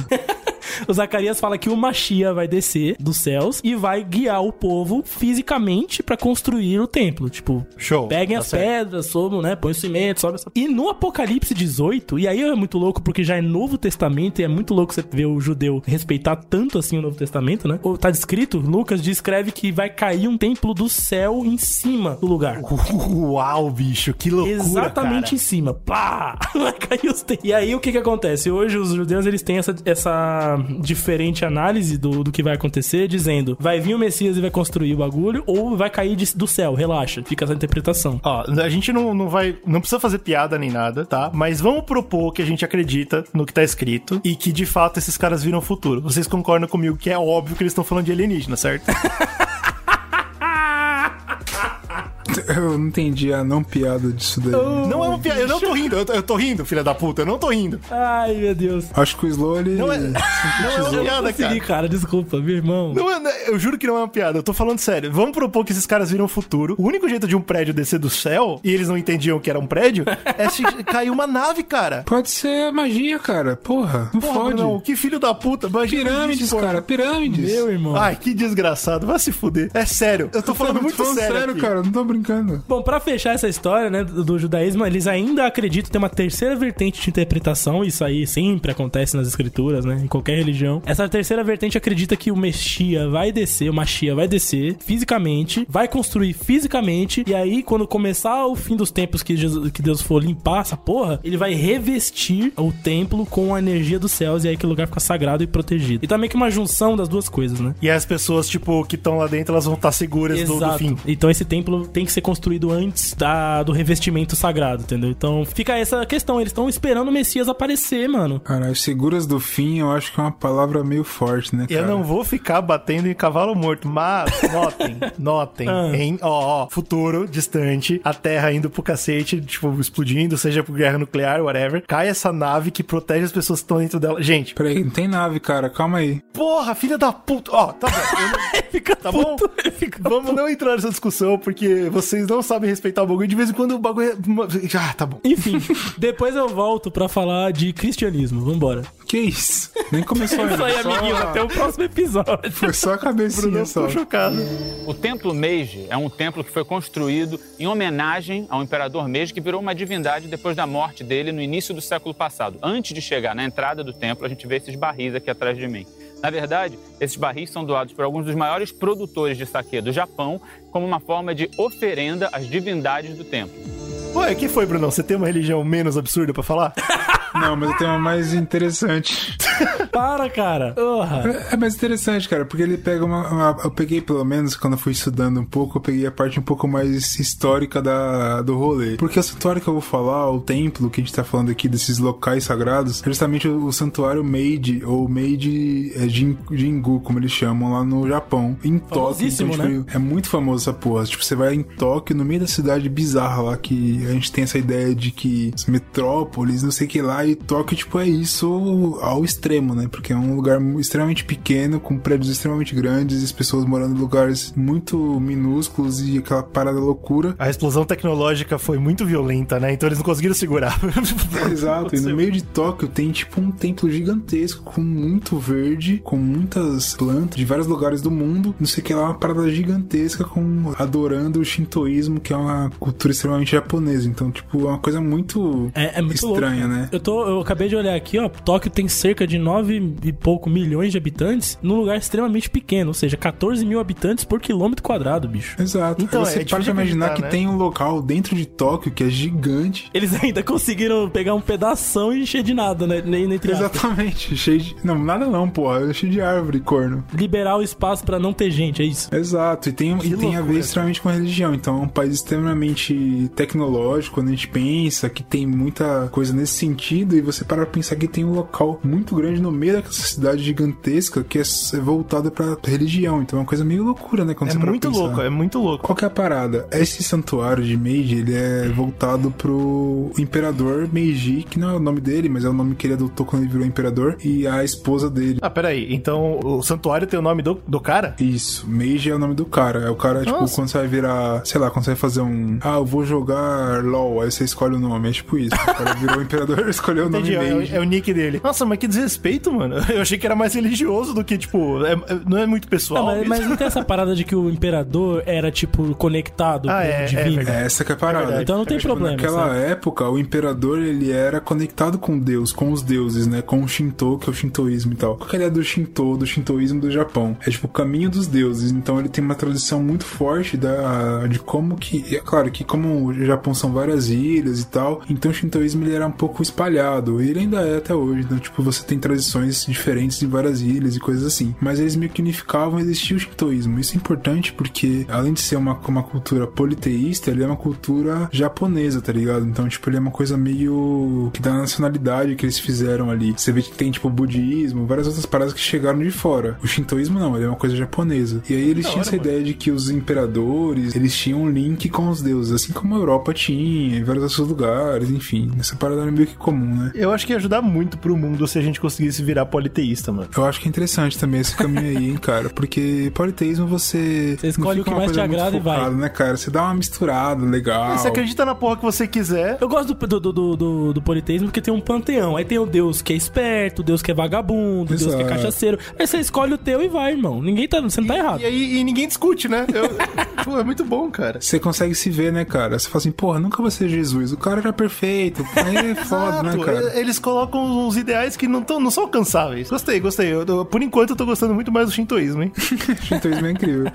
O Zacarias fala que o Machia vai descer dos céus e vai guiar o povo fisicamente pra construir o templo. Tipo, Show. Peguem Tá as certo. pedras, sobam, né? Põe o cimento, sobe essa... E no Apocalipse 18, e aí é muito louco porque já é Novo Testamento e é muito louco você ver o judeu respeitar tanto assim o Novo Testamento, né? Ou tá descrito, Lucas descreve que vai cair um templo do céu em cima do lugar. Uau, bicho, que loucura. Exatamente cara. em cima. Pá! Vai cair os templos. E aí o que que acontece? Hoje os judeus eles têm essa, essa diferente análise do, do que vai acontecer, dizendo vai vir o Messias e vai construir o bagulho ou vai cair de- do céu. Relaxa, fica essa interpretação. Ó, a gente não, não vai. Não precisa fazer piada nem nada, tá? Mas vamos propor que a gente acredita no que tá escrito e que de fato esses caras viram o futuro. Vocês concordam comigo que é óbvio que eles estão falando de alienígena, certo? Eu não entendi a não piada disso daí. não é uma piada. Eu não tô rindo. Eu tô, eu tô rindo, filha da puta. Eu não tô rindo. Ai, meu Deus. Acho que o Slow, ele... Não é, não é uma piada, Consegui, cara. cara, desculpa, meu irmão. Não é- eu juro que não é uma piada, eu tô falando sério. Vamos propor que esses caras viram o futuro. O único jeito de um prédio descer do céu, e eles não entendiam que era um prédio, é se cair uma nave, cara. Pode ser magia, cara. Porra, não Porra, fode. não, que filho da puta. Imagina Pirâmides, isso, cara, pirâmides. Meu irmão. Ai, que desgraçado. Vai se fuder. É sério. Eu tô falando muito Falando sério. aqui. cara, não tô brincando. Bom, pra fechar essa história, né, do, do judaísmo, eles ainda acreditam ter uma terceira vertente de interpretação, isso aí sempre acontece nas escrituras, né, em qualquer religião. Essa terceira vertente acredita que o Messias vai descer, o Machia vai descer fisicamente, vai construir fisicamente, e aí quando começar o fim dos tempos que, Jesus- que Deus for limpar essa porra, ele vai revestir o templo com a energia dos céus, e aí que o lugar fica sagrado e protegido. E também que uma junção das duas coisas, né? E as pessoas, tipo, que estão lá dentro, elas vão estar seguras do, do fim. Então esse templo tem que ser construído antes da, do revestimento sagrado, entendeu? Então fica essa questão. Eles estão esperando o Messias aparecer, mano. Caralho, seguras do fim, eu acho que é uma palavra meio forte, né, cara? Eu não vou ficar batendo em cavalo morto, mas notem, notem, Ah. em, ó, ó, futuro, distante, a Terra indo pro cacete, tipo, explodindo, seja por guerra nuclear, whatever, cai essa nave que protege as pessoas que estão dentro dela. Gente, Peraí, não tem nave, cara. Calma aí. porra, filha da puta. Ó, tá bom. eu não- Fica Tá bom? Vamos não entrar nessa discussão, porque vocês não sabem respeitar o bagulho. De vez em quando o bagulho é... Ah, tá bom. Enfim, depois eu volto pra falar de cristianismo. Vambora. Que isso? Nem começou ainda. Isso aí, Só- amiguinho. Até o próximo episódio. Foi só a cabecinha Bruno, eu só. tô chocado. O Templo Meiji é um templo que foi construído em homenagem ao imperador Meiji, que virou uma divindade depois da morte dele no início do século passado. Antes de chegar na entrada do templo, a gente vê esses barris aqui atrás de mim. Na verdade, esses barris são doados por alguns dos maiores produtores de saquê do Japão como uma forma de oferenda às divindades do templo. Ué, que foi, Brunão? Você tem uma religião menos absurda pra falar? Não, mas eu tenho uma mais interessante. Para, cara. É, é mais interessante, cara, porque ele pega uma, uma- Eu peguei, pelo menos, quando eu fui estudando um pouco, eu peguei a parte um pouco mais histórica da, do rolê. Porque o santuário que eu vou falar, o templo que a gente tá falando aqui, desses locais sagrados, é justamente o, o santuário Meiji, ou Meiji é, Jin- Jingu, como eles chamam lá no Japão. Em Tóquio. Famosíssimo, tipo, né? É muito famoso essa porra. Tipo, você vai em Tóquio, no meio da cidade bizarra lá, que a gente tem essa ideia de que metrópoles, não sei o que lá, e Tóquio, tipo, é isso ao extremo, né? Porque é um lugar extremamente pequeno, com prédios extremamente grandes, e as pessoas morando em lugares muito minúsculos e aquela parada loucura. A explosão tecnológica foi muito violenta, né? Então eles não conseguiram segurar. Exato, e no meio de Tóquio tem tipo um templo gigantesco com muito verde, com muitas plantas de vários lugares do mundo, não sei o que lá, uma parada gigantesca com adorando o shintoísmo, que é uma cultura extremamente japonesa. Então, tipo, é uma coisa muito, É, é muito estranha, louco. né? Eu, tô, eu acabei de olhar aqui, ó. Tóquio tem cerca de 9 e pouco milhões de habitantes num lugar extremamente pequeno, ou seja, 14 mil habitantes por quilômetro quadrado, bicho. Exato. Então, você é para imaginar acreditar, que né? tem um local dentro de Tóquio que é gigante. Eles ainda conseguiram pegar um pedação e encher de nada, né? Nem, nem. Exatamente, cheio de. Não, nada não, porra. É cheio de árvore, corno. Liberar o espaço pra não ter gente, é isso. Exato, e tem, e tem a ver extremamente com a religião. Então é um país extremamente tecnológico, quando a gente pensa que tem muita coisa nesse sentido, e você para pra pensar que tem um local muito grande no meio dessa cidade gigantesca que é é voltada pra religião. Então é uma coisa meio loucura, né? Quando É você muito pensar. louco, é muito louco. Qual que é a parada? Esse santuário de Meiji, ele é voltado pro imperador Meiji, que não é o nome dele, mas é o nome que ele adotou quando ele virou imperador, e a esposa dele. Ah, peraí. Então o santuário tem o nome do, do cara? Isso, Meiji é o nome do cara. É o cara, tipo, Nossa. quando você vai virar, sei lá, quando você vai fazer um. Ah, eu vou jogar LOL, aí você escolhe o nome. É tipo isso. O cara virou imperador, escolheu o nome Entendi, é, é o nick dele. Nossa, mas que desrespeito, mano. Eu achei que era mais religioso do que, tipo, é- é- não é muito pessoal. Não, mas, isso? mas não tem essa parada de que o imperador era, tipo, conectado Ah, com é, o é divino. verdade. Essa que é a parada. verdade. então não tem Tipo, problema. naquela sabe? época, o imperador ele era conectado com Deus, com os deuses, né? Com o Shinto, que é o shintoísmo e tal. Qual que é a ideia do Shinto, do shintoísmo do Japão? É tipo o caminho dos deuses. Então ele tem uma tradição muito forte da, de como que. É claro que, como o Japão são várias ilhas e tal, então o shintoísmo ele era um pouco espalhado. E ele ainda é até hoje. Então, tipo, você tem tradições diferentes em várias ilhas e coisas assim. Mas eles meio que unificavam e existia o shintoísmo. Isso é importante porque, além de ser uma, uma cultura politeísta, ele é uma cultura japonesa, tá ligado? Então, tipo, ele é uma coisa meio que da nacionalidade que eles fizeram ali. Você vê que tem, tipo, budismo, várias outras paradas que chegaram de fora. O shintoísmo não, ele é uma coisa japonesa. E aí eles tinham essa ideia de que os imperadores, eles tinham um link com os deuses, assim como a Europa tinha, em vários outros lugares, enfim. Essa parada era meio que comum, né? Eu acho que ia ajudar muito pro mundo se a gente conseguisse virar politeísta, mano. Eu acho que é interessante também esse caminho aí, hein, cara. Porque politeísmo você. Você escolhe o que mais te agrada e vai. né, cara? Você dá uma misturada legal. Você acredita na porra que você quiser. Eu gosto do, do, do, do, do politeísmo porque tem um panteão. Aí tem o Deus que é esperto, o Deus que é vagabundo, o Deus que é cachaceiro. Aí você escolhe o teu e vai, irmão. Ninguém tá, você não tá errado. E aí e ninguém discute, né? Eu- Pô, é muito bom, cara. Você consegue se ver, né, cara? Você fala assim, porra, nunca vou ser Jesus. O cara era perfeito. Aí é foda, né, cara? Eles colocam uns ideais que não, tão, não são alcançáveis. Gostei, gostei. Eu- eu- por enquanto eu tô gostando muito mais do shintoísmo, hein? Shintoísmo é incrível.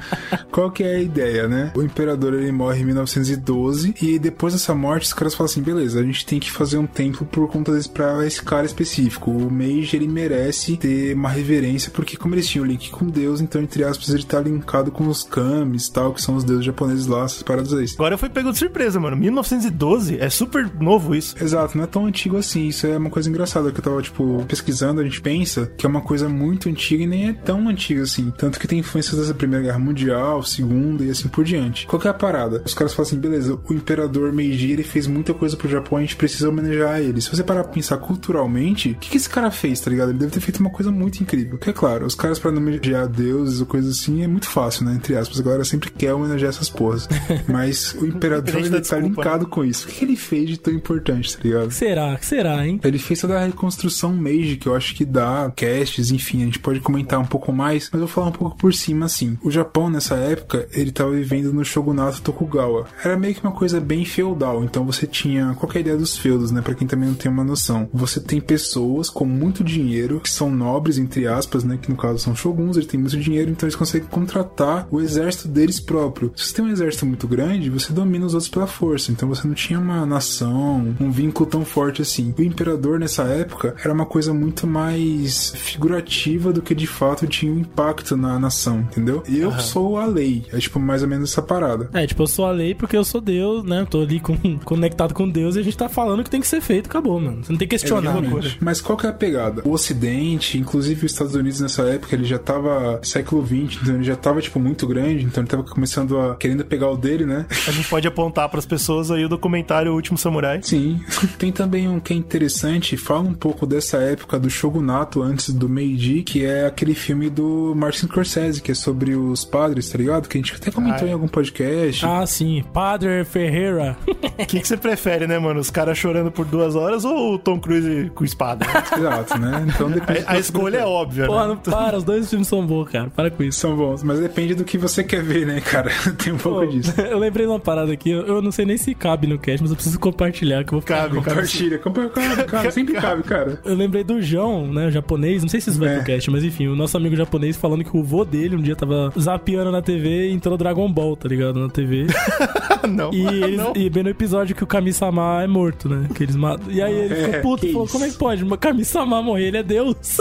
Qual que é a ideia, né? O imperador ele morre em 1912 e depois dessa morte os caras falam assim, beleza, a gente tem que fazer um templo por conta desse pra esse cara específico. O Meiji ele merece ter uma reverência porque como eles tinham link com Deus, então entre aspas ele tá linkado com os kamis e tal, que são os deuses japoneses lá, essas paradas aí. Agora eu fui pego de surpresa, mano. 1912 é super novo isso. Exato, não é tão antigo assim. Isso é uma coisa engraçada que eu tava, tipo, pesquisando. A gente pensa que é uma coisa muito antiga e nem é tão antiga assim. Tanto que tem influências da Primeira Guerra Mundial, Segunda e assim por diante. Qual que é a parada? Os caras falam assim: beleza, o imperador Meiji ele fez muita coisa pro Japão, a gente precisa homenagear ele. Se você parar pra pensar culturalmente, o que, que esse cara fez, tá ligado? Ele deve ter feito uma coisa muito incrível. Que é claro, os caras pra homenagear deuses ou coisa assim é muito fácil, né? Entre aspas. A galera sempre quer homenagear essas porras. Mas o imperador ele tá com isso. O que, ele fez de tão importante, tá ligado? Será? Será, hein? Ele fez toda a reconstrução Meiji, que eu acho que dá casts, enfim, a gente pode comentar um pouco mais, mas eu vou falar um pouco por cima, assim. O Japão, nessa época, ele tava vivendo no shogunato Tokugawa. Era meio que uma coisa bem feudal, então você tinha... Qual que é a ideia dos feudos, né? Pra quem também não tem uma noção. Você tem pessoas com muito dinheiro, que são nobres, entre aspas, né? Que no caso são shoguns, eles têm muito dinheiro, então eles conseguem contratar o exército deles próprio. Se você tem um exército muito grande, você domina os outros pela força, então você não tinha uma nação, um vínculo tão forte assim. O imperador nessa época era uma coisa muito mais figurativa do que de fato tinha um impacto na nação, entendeu? E eu sou a lei. É tipo mais ou menos essa parada. É, tipo, eu sou a lei porque eu sou Deus, né? Eu tô ali com- conectado com Deus e a gente tá falando que tem que ser feito, acabou, mano. Você não tem que questionar. Exatamente. Mas qual que é a pegada? O Ocidente, inclusive os Estados Unidos nessa época, ele já tava século XX, então ele já tava, tipo, muito grande, então ele tava começando a querendo pegar o dele, né? A gente pode apontar pras pessoas aí o documentário O Último Samurai. Sim. Tem também um que é interessante, fala um pouco dessa época do shogunato antes do Meiji, que é aquele filme do Martin Scorsese, que é sobre os padres, tá ligado? Que a gente até comentou Ah, é. em algum podcast. Ah, sim. Padre Ferreira. O que, que você prefere, né, mano? Os caras chorando por duas horas ou o Tom Cruise com espada? Exato, né? Então depende A, a escolha é óbvia, Porra, né? não para, os dois filmes são bons, cara. Para com isso. São bons, mas depende do que você quer ver, né, cara? Tem um pouco Pô, disso. Eu lembrei de uma parada aqui, eu não sei nem se cabe no cast, mas eu preciso compartilhar, que eu vou ficar Cabe, Compartilha, compartilha, cara, sempre cabe, cara. Eu lembrei do João, né, japonês, não sei se isso vai É. pro cast, mas enfim, o nosso amigo japonês falando que o vô dele um dia tava zapeando na TV e entrou Dragon Ball, tá ligado? Na TV. não. E, eles, não. e bem no episódio que o Kami-sama é morto, né? Que eles matam. E aí ele ficou É, puto que e falou: isso. como é que pode? Kami-sama morrer, ele é Deus.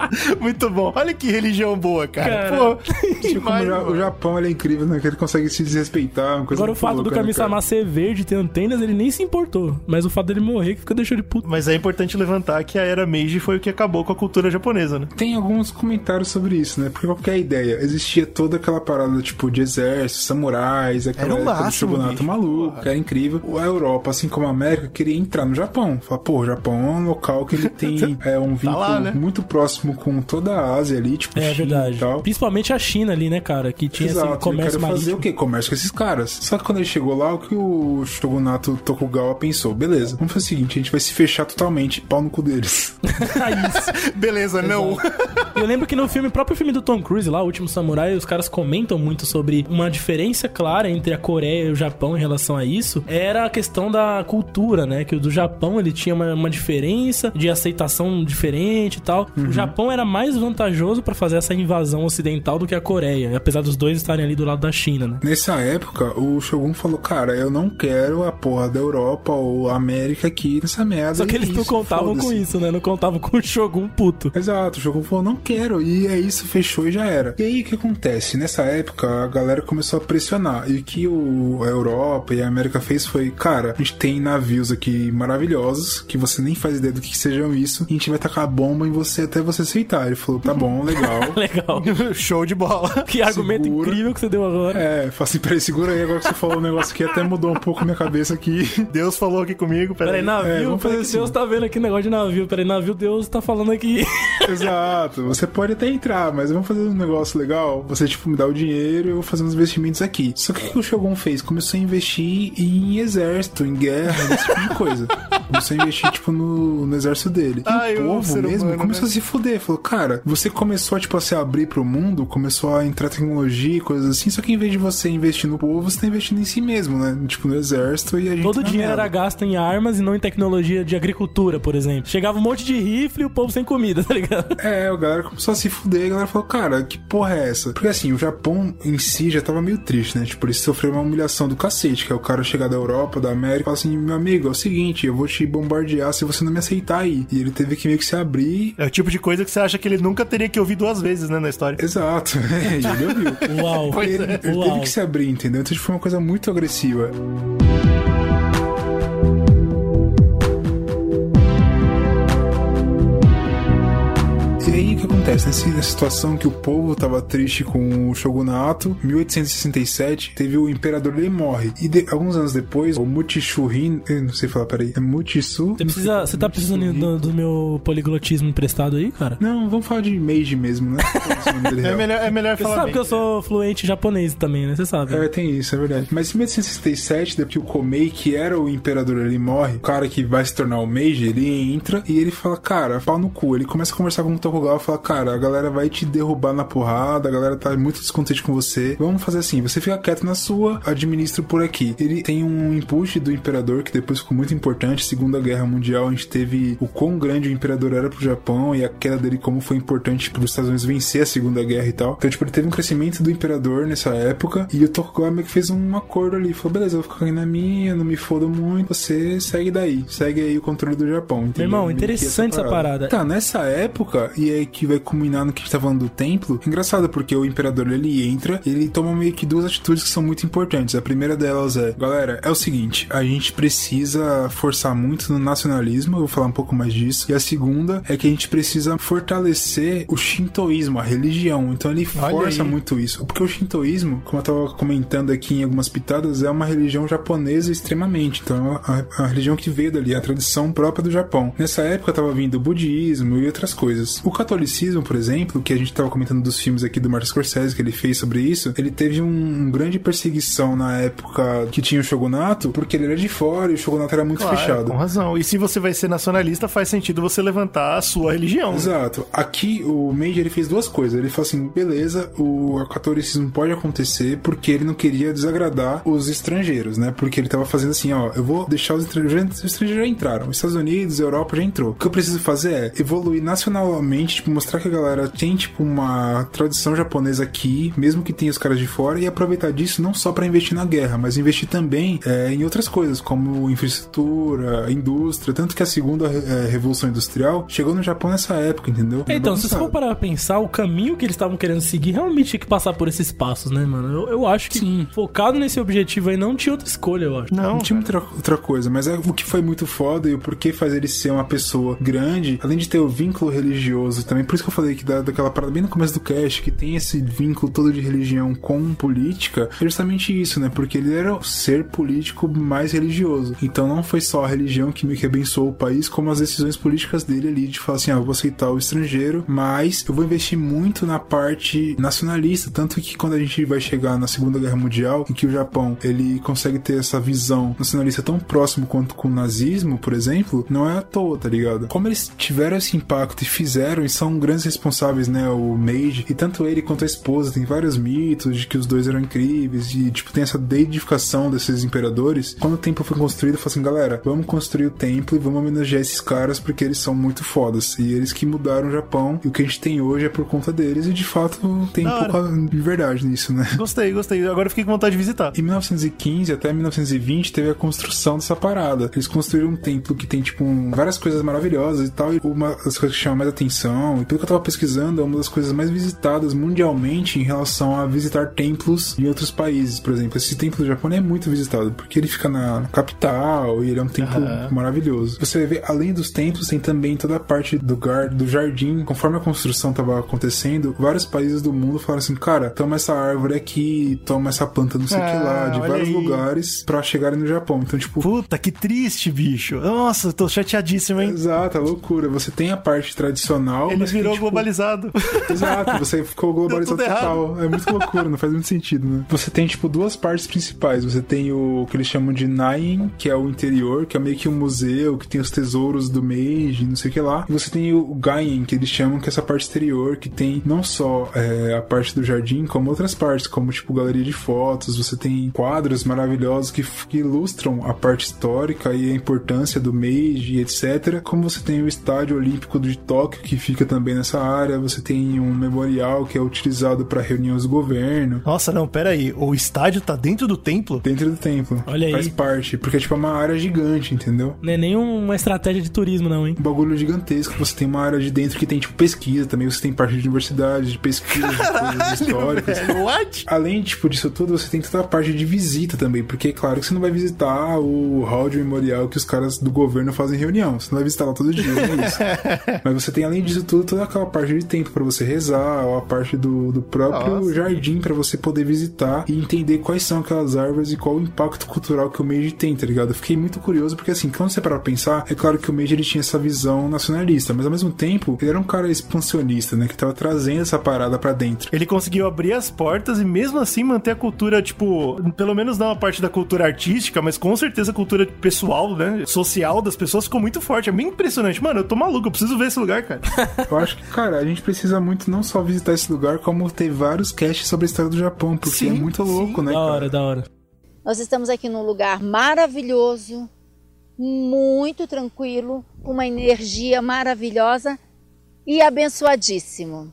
Muito bom. Olha que religião boa, cara. Cara, Pô, Tipo, o Japão ele é incrível, né? Que ele consegue se desrespeitar. Uma coisa Agora o fato do louca, né, Kami-sama cara? ser verde e ter antenas, ele nem se importou. Mas o fato dele morrer que fica deixou ele puto. Mas é importante levantar que a era Meiji foi o que acabou com a cultura japonesa, né? Tem alguns comentários sobre isso, né? Porque qual que é a ideia? Existia toda aquela parada, tipo, de exército, samurais, aquela Era o época do máximo, shogunato maluco, que era incrível. A Europa, assim como a América, queria entrar no Japão. Fala, pô, o Japão é um local que ele tem é, um vínculo lá, né? muito próximo com toda a Ásia ali, tipo, É China verdade. e tal. Principalmente a China ali, né, cara? Que tinha Exato, esse ele comércio quer fazer o quê? Comércio com esses caras. Só que quando ele chegou lá, o que o Shogunato Tokugawa pensou? Beleza, vamos fazer o seguinte, a gente vai se fechar totalmente, pau no cu deles. Isso. Beleza, não. Eu lembro que no filme, próprio filme do Tom Cruise lá, O Último Samurai, os caras comentam muito sobre uma diferença clara entre a Coreia e o Japão em relação a isso. Era a questão da cultura, né? Que o do Japão ele tinha uma, uma diferença de aceitação diferente e tal. O Japão era mais vantajoso pra fazer essa invasão ocidental do que a Coreia, apesar dos dois estarem ali do lado da China, né? Nessa época, o Shogun falou, cara, eu não quero a porra da Europa ou a América aqui nessa merda. Só que eles não isso, contavam com isso, né? Não contavam com o Shogun puto. Exato, o Shogun falou, não quero, e é isso, fechou e já era. E aí o que acontece? Nessa época, a galera começou a pressionar, e o que o, a Europa e a América fez foi, cara, a gente tem navios aqui maravilhosos, que você nem faz ideia do que sejam isso, e a gente vai tacar bomba em você até você aceitar. Ele falou, tá bom, legal. Legal. Show de bola. Que argumento Segura. incrível que você deu agora. É, fala assim, peraí, segura aí, agora que você falou um negócio aqui, até mudou um pouco a minha cabeça aqui. Deus falou aqui comigo, peraí. Peraí, navio, É, vamos fazer que assim. Deus tá vendo aqui negócio de navio. Peraí, navio, Deus tá falando aqui. Exato, você pode até entrar, mas vamos fazer um negócio legal. Você, tipo, me dá o dinheiro e eu vou fazer uns investimentos aqui. Só que o que o Shogun fez? Começou a investir em exército, em guerra, nesse tipo de coisa. Começou a investir, tipo, no, no exército dele. E Ai, o o povo mesmo humano, começou né? a se fuder. Falou, cara, você começou, tipo, a se abrir pro mundo, começou a entrar tecnologia e coisas assim, só que em vez de você investir no povo, você tá investindo em si mesmo, né? Tipo, no exército e a gente. Todo o dinheiro era gasto em armas e não em tecnologia de agricultura, por exemplo. Chegava um monte de rifle e o povo sem comida, tá ligado? É, a galera começou a se fuder, a galera falou, cara, que porra é essa? Porque assim, o Japão em si já tava meio triste, né? Tipo, eles sofreram uma humilhação do cacete, que é o cara chegar da Europa, da América, e falar assim, meu amigo, é o seguinte, eu vou te bombardear se você não me aceitar aí. E ele teve que meio que se abrir. É o tipo de coisa que você acha que ele nunca teria que ouvir duas vezes, né, na história. Exato, é, ele ouviu. Uau. Ele, ele Uau. teve que se abrir, entendeu? Então tipo, foi uma coisa muito agressiva. E aí o que acontece? Nesse- nessa situação que o povo tava triste com o shogunato, 1867, teve o imperador ele morre. E de- alguns anos depois, o Mutishuhin, eu não sei falar, peraí, é Mutisu? Você, precisa, você tá precisando do, do meu poliglotismo emprestado aí, cara? Não, vamos falar de Meiji mesmo, né? É É melhor, é melhor Você falar sabe bem. que eu sou fluente japonês também, né? Você sabe. É, tem isso, é verdade. Mas em 1867, depois que o Komei, que era o imperador, ele morre, o cara que vai se tornar o Meiji, ele entra e ele fala, cara, pau no cu. Ele começa a conversar com o Tokugawa e fala, cara, a galera vai te derrubar na porrada, a galera tá muito descontente com você. Vamos fazer assim, você fica quieto na sua, administra por aqui. Ele tem um input do imperador que depois ficou muito importante. Segunda Guerra Mundial, a gente teve o quão grande o imperador era pro Japão e a queda dele como foi importante para os Estados Unidos vencer a Segunda Guerra e tal. Então, tipo, ele teve um crescimento do imperador nessa época e o Tokugawa meio que fez um acordo ali. Falou, beleza, eu vou ficar aqui na minha, não me foda muito, você segue daí. Segue aí o controle do Japão, Meu entendeu? irmão, Meio que interessante essa parada. Tá, nessa época, e aí que vai culminar no que a gente tá falando do templo, engraçado, porque o imperador ele entra, ele toma meio que duas atitudes que são muito importantes. A primeira delas é, galera, é o seguinte, a gente precisa forçar muito no nacionalismo, eu vou falar um pouco mais disso. E a segunda é que a gente precisa fortalecer o shintoísmo, a religião. Então ele Olha força aí. muito isso. Porque o shintoísmo, como eu tava comentando aqui em algumas pitadas, é uma religião japonesa extremamente. Então é uma, a, a religião que veio dali, a tradição própria do Japão. Nessa época tava vindo o budismo e outras coisas. O catolicismo, por exemplo, que a gente tava comentando dos filmes aqui do Martin Scorsese que ele fez sobre isso, ele teve um, um grande perseguição na época que tinha o shogunato, porque ele era de fora e o shogunato era muito Claro, fechado. Com razão. E se você vai ser nacionalista, faz sentido você levantar a sua religião. Exato. Aqui o Meiji ele fez duas coisas. Ele falou assim: beleza, o catolicismo pode acontecer porque ele não queria desagradar os estrangeiros, né? Porque ele tava fazendo assim: ó, eu vou deixar os estrangeiros. Os estrangeiros já entraram. Os Estados Unidos, Europa já entrou. O que eu preciso fazer é evoluir nacionalmente, tipo, mostrar que a galera tem, tipo, uma tradição japonesa aqui, mesmo que tenha os caras de fora, e aproveitar disso não só pra investir na guerra, mas investir também é, em outras coisas, como infraestrutura, indústria. Tanto que a segunda é, revolução industrial chegou no Japão nessa época, entendeu? É, Então, se você for parar pra pensar, o caminho que eles estavam querendo seguir realmente tinha que passar por esses passos, né, mano? Eu, eu acho que Sim. focado nesse objetivo aí não tinha outra escolha, eu acho. Não, Não tinha outra, outra coisa, mas é o que foi muito foda e o porquê faz ele ser uma pessoa grande, além de ter o vínculo religioso também. Por isso que eu falei que da, daquela parada bem no começo do cast, que tem esse vínculo todo de religião com política, é justamente isso, né? Porque ele era o ser político mais religioso. Então não foi só a religião que meio que abençoou o país, como as decisões políticas dele ali, de falar assim, ah, eu vou aceitar o estrangeiro, mas eu vou investir muito na parte nacionalista, tanto que quando a gente vai chegar na Segunda Guerra Mundial, em que o Japão ele consegue ter essa visão nacionalista tão próximo quanto com o nazismo, por exemplo, não é à toa, tá ligado? Como eles tiveram esse impacto e fizeram, são grandes responsáveis, né? O Meiji, e tanto ele quanto a esposa, tem vários mitos de que os dois eram incríveis, e tipo, tem essa deidificação desses imperadores. Quando o templo foi construído, falou assim, galera, vamos construir o templo e vamos homenagear esses caras porque eles são muito fodas. E eles que mudaram o Japão, e o que a gente tem hoje é por conta deles, e de fato tem um pouco de verdade nisso, né? Gostei, gostei. Agora eu fiquei com vontade de visitar. Em 1915 até 1920 teve a construção dessa parada. Eles construíram um templo que tem, tipo, um- várias coisas maravilhosas e tal. E uma das coisas que chama mais atenção, e pelo que eu tava pesquisando, é uma das coisas mais visitadas mundialmente em relação a visitar templos em outros países. Por exemplo, esse templo do Japão é muito visitado, porque ele fica na, na capital e ele é um templo Aham. maravilhoso. Você ver, além dos templos, tem também toda a parte do, gar, do jardim. Conforme a construção tava acontecendo, vários países do mundo falaram assim, cara, toma essa árvore aqui, toma essa planta não sei o que lá, Ah, de vários aí. lugares pra chegarem no Japão. Então, tipo, Puta, que triste, bicho. Nossa, tô chateadíssimo, hein? Exato, é loucura. Você tem a parte tradicional. Ele mas que, virou tipo, globalizado. Exato, você ficou globalizado total. É muito loucura, não faz muito sentido, né? Você tem, tipo, duas partes principais. Você tem o que eles chamam de Nain, que é o interior, que é meio que um museu, que tem os tesouros do Meiji, não sei o que lá. E você tem o Gaien, que eles chamam que é essa parte exterior, que tem não só é, a parte do jardim, como outras partes, como, tipo, galeria de fotos. Você tem quadros maravilhosos que, que ilustram a parte histórica e a importância do Meiji, etc. Como você tem o Estádio Olímpico de Tóquio, que fica também nessa área. Você tem um memorial que é utilizado para reuniões do governo. Nossa, não, pera aí. O estádio tá dentro do templo? Dentro do templo. Olha aí. Faz parte. Porque, tipo, é uma área gigante, entendeu? Não é nem uma estratégia de turismo, não, hein? Um bagulho gigantesco. Você tem uma área de dentro que tem, tipo, pesquisa também. Você tem parte de universidade, de pesquisa, de coisas históricas. Velho, what? Além, tipo, disso tudo, você tem toda a parte de visita também, porque é claro que você não vai visitar o hall de memorial que os caras do governo fazem reunião. Você não vai visitar lá todo dia, não é isso. Mas você tem, além disso tudo, toda aquela parte de tempo pra você rezar, ou a parte do, do próprio Nossa. jardim pra você poder visitar e entender quais são aquelas árvores e qual o impacto cultural que o Meiji tem, tá ligado? Eu fiquei muito curioso, porque assim, quando você parar pra pensar, é claro que o Meiji ele tinha essa visão nacionalista, mas ao mesmo tempo, ele era um cara expansionista, né? Que tava trazendo essa parada pra dentro. Ele conseguiu abrir as portas e mesmo assim manter a cultura, tipo, pelo menos não a parte da cultura artística, mas com certeza a cultura pessoal, né? Social das pessoas ficou muito forte. É bem impressionante. Mano, eu tô maluco, eu preciso ver esse lugar, cara. Eu acho Cara, a gente precisa muito não só visitar esse lugar, como ter vários casts sobre a história do Japão, porque Sim, é muito louco, né? Da cara? hora, da hora. Nós estamos aqui num lugar maravilhoso, muito tranquilo, com uma energia maravilhosa e abençoadíssimo.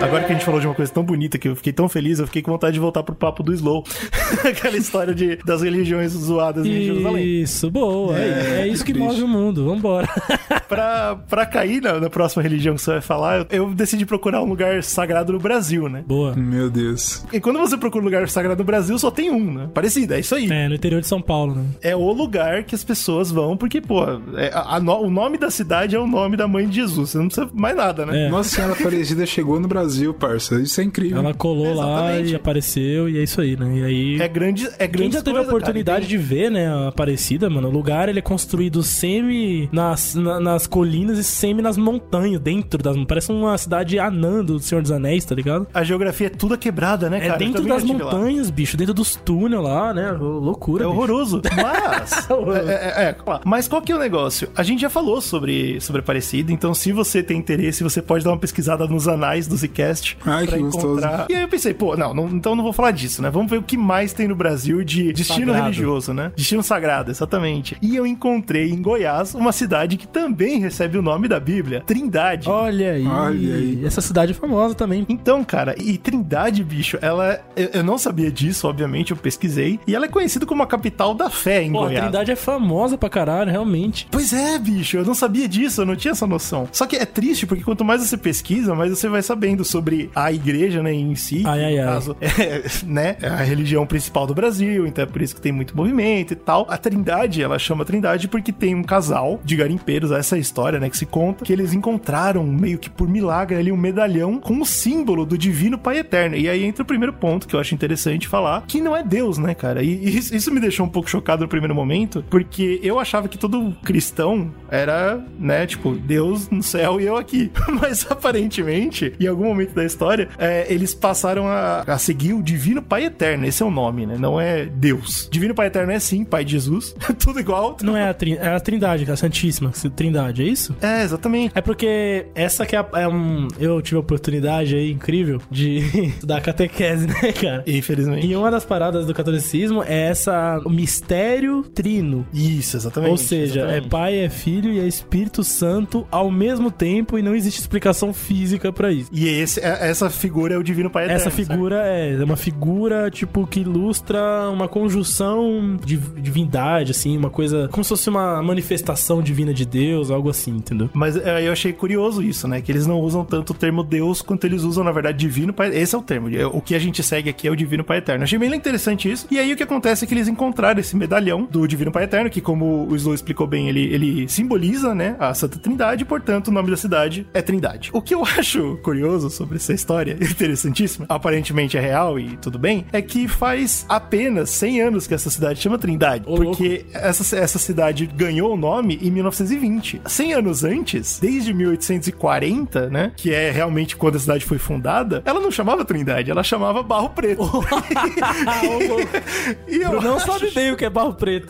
Agora que a gente falou de uma coisa tão bonita que eu fiquei tão feliz, eu fiquei com vontade de voltar pro papo do Slow. Aquela história de, das religiões zoadas em Jerusalém. Isso, boa. É, é isso que move o mundo. Vambora. Pra, pra cair na, na próxima religião que você vai falar, eu, eu decidi procurar um lugar sagrado no Brasil, né? Boa. Meu Deus. E quando você procura um lugar sagrado no Brasil, só tem um, né? Parecido, é isso aí. É, no interior de São Paulo, né? É o lugar que as pessoas vão, porque, pô, é, a- a o nome da cidade é o nome da mãe de Jesus. Você não precisa mais nada, né? É. Nossa Senhora Aparecida chegou no Brasil, parça. Isso é incrível. Ela colou lá Exatamente. e apareceu, e é isso aí, né? E aí. É grande, é grande Quem já teve a oportunidade de ver, né, a Aparecida, mano, o lugar ele é construído semi nas, na- nas colinas e semi nas montanhas, dentro das Parece uma cidade anã do Senhor dos Anéis, tá ligado? A geografia é toda quebrada, né, É cara? Eu dentro das estive lá. montanhas, bicho, dentro dos túneis lá, né? Loucura. É bicho. horroroso. Mas. é, é, é, claro. Mas qual que é o negócio? A gente já falou sobre, sobre Aparecida, então se você tem interesse, você pode dar uma pesquisada nos anais do Zcast. Ai, que gostoso. E aí eu pensei, pô, não, não, então não vou falar disso, né? Vamos ver o que mais tem no Brasil de destino Sagrado. religioso, né? Destino sagrado, exatamente. E eu encontrei em Goiás uma cidade que também recebe o nome da Bíblia, Trindade. Olha aí. Olha aí. Essa cidade é famosa também. Então, cara, e Trindade, bicho, ela. Eu, eu não sabia disso, obviamente, eu pesquisei. E ela é conhecida como a capital da fé em Pô, a Goiás. Trindade é famosa pra caralho, realmente. Pois é, bicho, eu não sabia disso, eu não tinha essa noção. Só que é triste, porque quanto mais você pesquisa, mais você vai sabendo sobre a igreja, né, em si. Ai, ai, no ai. caso, é, né, é a religião principal do Brasil, então é por isso que tem muito movimento e tal. A Trindade, ela chama Trindade porque tem um casal de garimpeiros, essa é história, né, que se conta, que eles encontraram, meio que por milagre ali, um medalhão com o símbolo do divino Pai Eterno. E aí entra o primeiro ponto que eu acho interessante falar, que não é Deus, né, cara? E, e isso, isso me deixou um pouco chocado no primeiro momento, porque eu achava que todo cristão era, né, tipo, Deus no céu e eu aqui. Mas aparentemente, em algum momento da história, é, eles passaram a, a seguir o Divino Pai Eterno. Esse é o nome, né? Não é Deus. Divino Pai Eterno é sim, Pai de Jesus. Tudo igual. Não é a, trin- é a Trindade, a Santíssima Trindade, é isso? É, exatamente. É porque essa que é, a- é um. Eu tive a oportunidade aí incrível de estudar catequese, né, cara? Infelizmente. E uma das paradas do catolicismo é essa o mistério trino. Isso, exatamente. Ou seja, exatamente. é Pai, é Filho e é Espírito Santo ao mesmo tempo e não existe explicação física pra isso. E esse, é- essa figura é o Divino Pai Eterno. Essa figura é, é uma figura, tipo, que ilustra uma conjunção de divindade, assim, uma coisa. Como se fosse uma manifestação divina de Deus, algo assim, entendeu? Mas é, eu achei curioso isso, né? Que eles não usam tanto o termo Deus quanto eles usam, na verdade, Divino Pai. Esse é o termo. O que a gente segue aqui é o Divino Pai Eterno. Achei bem interessante isso. E aí o que acontece é que eles encontraram esse medalhão do Divino Pai Eterno, que, como o Slow explicou bem, ele, ele simboliza, né? A Santa Trindade, e, portanto, o nome da cidade é Trindade. O que eu acho curioso sobre essa história, interessantíssima, aparentemente é real e tudo bem, é que faz apenas 100 anos que essa cidade chama Trindade. Ô, porque essa, essa cidade ganhou o nome em 1920. 100 anos antes, desde 1840, né? Que é realmente quando a cidade foi fundada, ela não chamava Trindade, ela chamava Barro Preto. e eu não acho- sabe bem o que é barro preto.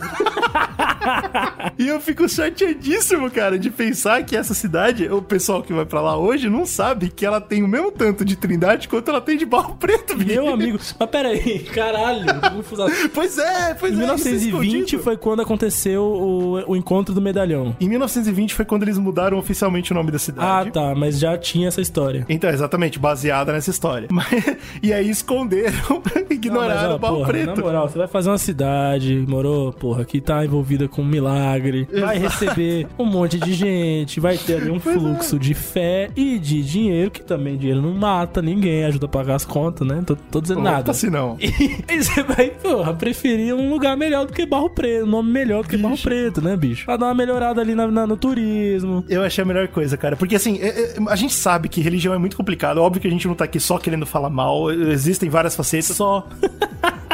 E eu fico chateadíssimo, cara, de pensar que essa cidade, o pessoal que vai pra lá hoje, não sabe que ela tem o mesmo tanto de Trindade quanto ela tem de Barro Preto, bicho. Meu amigo. Mas peraí, caralho. confusão. Pois é, pois Em é. é 1920 escondido. foi quando aconteceu o, o encontro do medalhão. Em 1920 foi quando eles mudaram oficialmente o nome da Ah, cidade. tá, mas já tinha essa história. Então, exatamente, baseada nessa história. Mas- e aí esconderam, ignoraram Não, mas, ó, o Barro porra, Preto. Na moral, você vai fazer uma cidade, morou, porra, que tá envolvida com um milagre, vai receber um monte de gente, vai ter ali um fluxo de fé e de dinheiro, que também dinheiro não mata ninguém, ajuda a pagar as contas, né? Tô, tô dizendo Opa, nada. se não. E você vai, porra, preferir um lugar melhor do que Barro Preto, um nome melhor do que Barro Preto, né, bicho? Pra dar uma melhorada ali na- na- no turismo. Eu achei a melhor coisa, cara. Porque assim, é- é- a gente sabe que religião é muito complicado. Óbvio que a gente não tá aqui só querendo falar mal. Existem várias facetas. Só.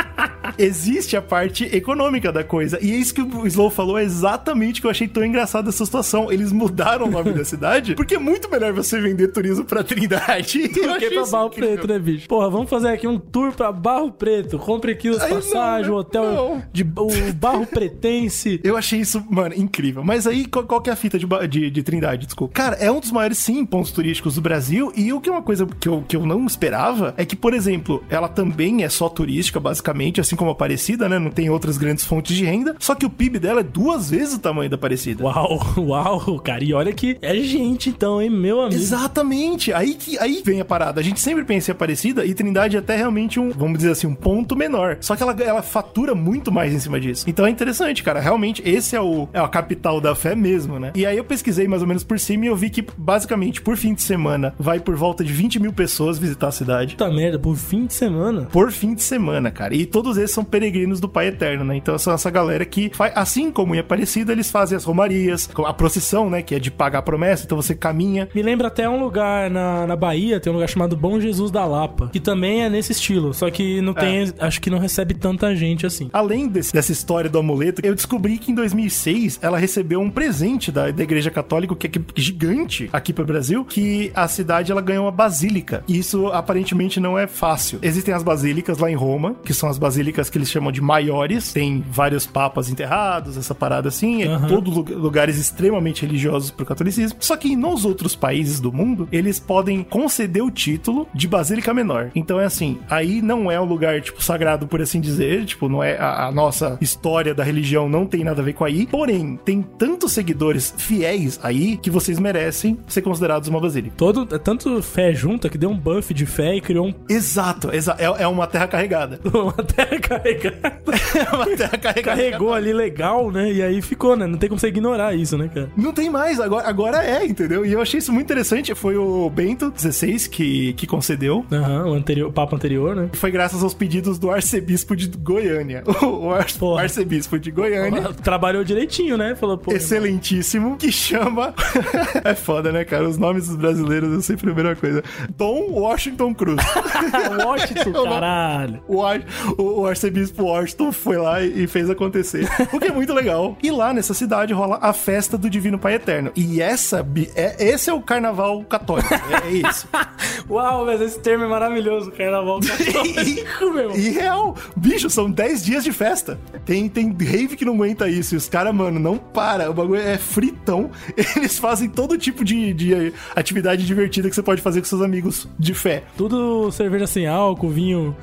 existe a parte econômica da coisa. E é isso que o Slow falou, é exatamente o que eu achei tão engraçado dessa situação. Eles mudaram o nome da cidade, porque é muito melhor você vender turismo pra Trindade. Porque achei pra Barro incrível. Preto, né, bicho? Porra, vamos fazer aqui um tour pra Barro Preto. Compre aqui os passagens, o hotel Não. de o Barro Pretense. Eu achei isso, mano, incrível. Mas aí, qual, qual que é a fita de, de, de Trindade? Desculpa. Cara, é um dos maiores, sim, pontos turísticos do Brasil. E o que é uma coisa que eu, que eu não esperava é que, por exemplo, ela também é só turística, basicamente, assim como a Aparecida, né? Não tem outras grandes fontes de renda. Só que o PIB dela é duas vezes o tamanho da Aparecida. Uau, uau, cara. E olha que é gente, então, hein, meu amigo. Exatamente. Aí que aí vem a parada. A gente sempre pensa em Aparecida e Trindade é até realmente um, vamos dizer assim, um ponto menor. Só que ela, ela fatura muito mais em cima disso. Então é interessante, cara. Realmente, esse é, o, é a capital da fé mesmo, né? E aí eu pesquisei mais ou menos por cima e eu vi que, basicamente, por fim de semana, vai por volta de 20 mil pessoas visitar a cidade. Puta merda, por fim de semana. Por fim de semana, cara. E todos esses são peregrinos do Pai Eterno, né? Então são essa galera que faz, assim como em Aparecida, eles fazem as romarias, a procissão, né? Que é de pagar a promessa, então você caminha. Me lembra até um lugar na, na Bahia, tem um lugar chamado Bom Jesus da Lapa, que também é nesse estilo, só que não tem, acho que não recebe tanta gente assim. Além desse- dessa história do amuleto, eu descobri que em 2006 ela recebeu um presente da, da Igreja Católica, que é gigante aqui para o Brasil, que a cidade ela ganhou uma basílica. E isso aparentemente não é fácil. Existem as basílicas lá em Roma, que são as basílicas que eles chamam de maiores, tem vários papas enterrados, essa parada assim, é todos lu- lugares extremamente religiosos pro catolicismo. Só que nos outros países do mundo, eles podem conceder o título de basílica menor. Então é assim, aí não é um lugar, tipo, sagrado, por assim dizer, tipo, não é a, a nossa história da religião não tem nada a ver com aí, porém, tem tantos seguidores fiéis aí que vocês merecem ser considerados uma basílica. Todo, é tanto fé junta que deu um buff de fé e criou um, Exato, exa é, é uma terra carregada. uma terra carregada. Terra carregada. Carregou ali legal, né? E aí ficou, né? Não tem como você ignorar isso, né, cara? Não tem mais, agora, agora é, entendeu? E eu achei isso muito interessante. Foi o Bento XVI que, que concedeu. Aham, o, anterior, o papo anterior, né? Foi graças aos pedidos do arcebispo de Goiânia. O, ar- arcebispo de Goiânia. Trabalhou direitinho, né? Falou, pô. Excelentíssimo, que chama. é foda, né, cara? Os nomes dos brasileiros é sempre a primeira coisa. Dom Washington Cruz. Washington, caralho. O, o- o arcebispo Washington foi lá e fez acontecer. O que é muito legal. E lá nessa cidade rola a festa do Divino Pai Eterno. E essa, é, esse é o carnaval católico. É, é isso. Uau, mas esse termo é maravilhoso, carnaval católico, meu. E real, bicho, são 10 dias de festa. Tem, tem rave que não aguenta isso. E os caras, mano, não para. O bagulho é fritão. Eles fazem todo tipo de, de atividade divertida que você pode fazer com seus amigos de fé. Tudo cerveja sem álcool, vinho,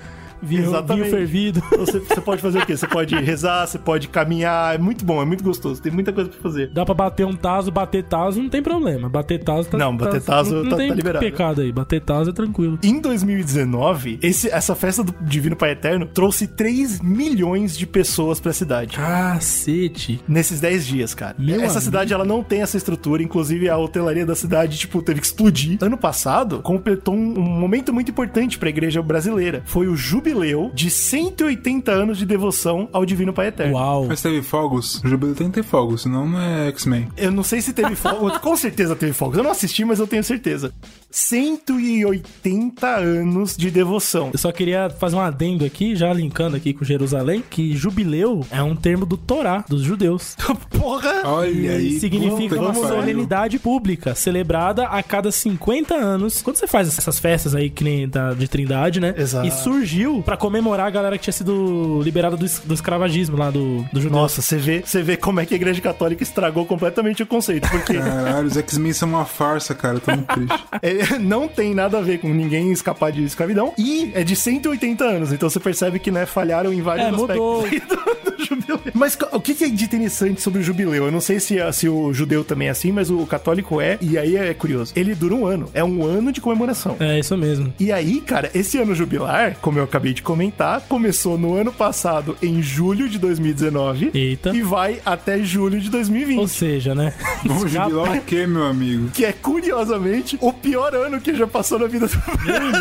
vinho, vinho fervido. Você, você pode fazer o quê? Você pode rezar, você pode caminhar. É muito bom, é muito gostoso. Tem muita coisa pra fazer. Dá pra bater um taso, bater taso não tem problema. Bater taso tá Não, bater tazo não, não tá- tem tá liberado. pecado aí. Bater taso é tranquilo. Em 2019, esse- essa festa do Divino Pai Eterno trouxe 3 milhões de pessoas pra cidade. Cacete. Nesses 10 dias, cara. Meu essa amigo. cidade, ela não tem essa estrutura. Inclusive, a hotelaria da cidade, tipo, teve que explodir. Ano passado, completou um, um momento muito importante pra igreja brasileira. Foi o jubileu de 180 anos de devoção ao Divino Pai Eterno. Uau. Mas teve fogos? O Jubileu tem que ter fogos, senão não é X-Men. Eu não sei se teve fogos. Com certeza teve fogos. Eu não assisti, mas eu tenho certeza. 180 anos de devoção. Eu só queria fazer um adendo aqui, já linkando aqui com Jerusalém, que jubileu é um termo do Torá, dos judeus. Porra! Olha aí. Significa uma solenidade pública, celebrada a cada 50 anos. Quando você faz essas festas aí, que nem da, de Trindade, né? Exato. E surgiu pra comemorar a galera que tinha sido liberada do, do escravagismo lá do, do judeu. Nossa, você vê, você vê como é que a igreja católica estragou completamente o conceito. Porque Caralho, os X-Men são uma farsa, cara. Eu tô muito triste. é, não tem nada a ver com ninguém escapar de escravidão. E é de 180 anos. Então você percebe que, né, falharam em vários É, aspectos mudou. aí do, do jubileu. Mas o que é de interessante sobre o jubileu? Eu não sei se, se o judeu também é assim, mas o católico é. E aí é curioso. Ele dura um ano. É um ano de comemoração. É, isso mesmo. E aí, cara, esse ano jubilar, como eu acabei de comentar, começou no ano passado, em julho de 2019. Eita. E vai até julho de 2020. Ou seja, né? Vamos jubilar o quê, meu amigo? Que é, curiosamente, o pior ano que já passou na vida do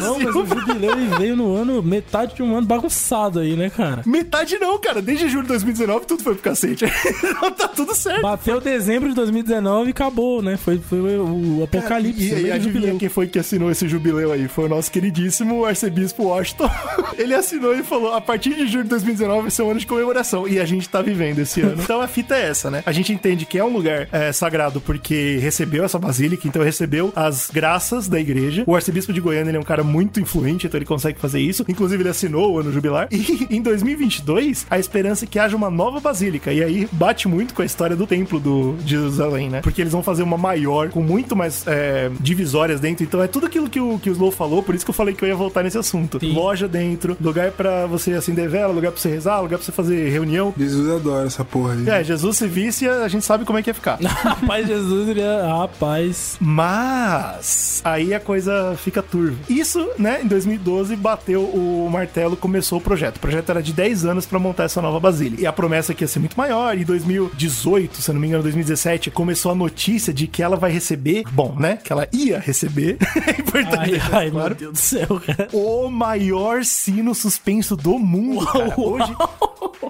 Não, mas Brasil. o jubileu veio no ano, metade de um ano bagunçado aí, né, cara? Metade não, cara. Desde julho de 2019, tudo foi pro cacete. tá tudo certo. Bateu dezembro de 2019 e acabou, né? Foi, foi o apocalipse. E, e meio do adivinha quem foi que assinou esse jubileu aí? Foi o nosso queridíssimo arcebispo Washington. Ele assinou e falou: a partir de julho de 2019 vai ser um ano de comemoração. E a gente tá vivendo esse ano. Então a fita é essa, né? A gente entende que é um lugar é, sagrado porque recebeu essa basílica, então recebeu as graças da igreja. O arcebispo de Goiânia ele é um cara muito influente, então ele consegue fazer isso. Inclusive, ele assinou o ano jubilar. E em 2022, a esperança é que haja uma nova basílica. E aí bate muito com a história do templo do, de Jerusalém, né? Porque eles vão fazer uma maior, com muito mais é, divisórias dentro. Então é tudo aquilo que o, que o Slow falou, por isso que eu falei que eu ia voltar nesse assunto. Sim. Loja dentro, lugar pra você acender vela, lugar pra você rezar, lugar pra você fazer reunião. Jesus adora essa porra aí. É, Jesus se visse, a gente sabe como é que ia ficar. Rapaz, Jesus, ele é... Rapaz... Mas aí a coisa fica turva. Isso, né, em 2012 bateu o martelo, começou o projeto. O projeto era de 10 anos pra montar essa nova basílica. E a promessa é que ia ser muito maior. Em 2018, se eu não me engano, 2017, começou a notícia de que ela vai receber, bom, né, que ela ia receber. é importante Ai, ai, claro. meu Deus do céu, cara. O maior sino suspenso do mundo, cara. Hoje,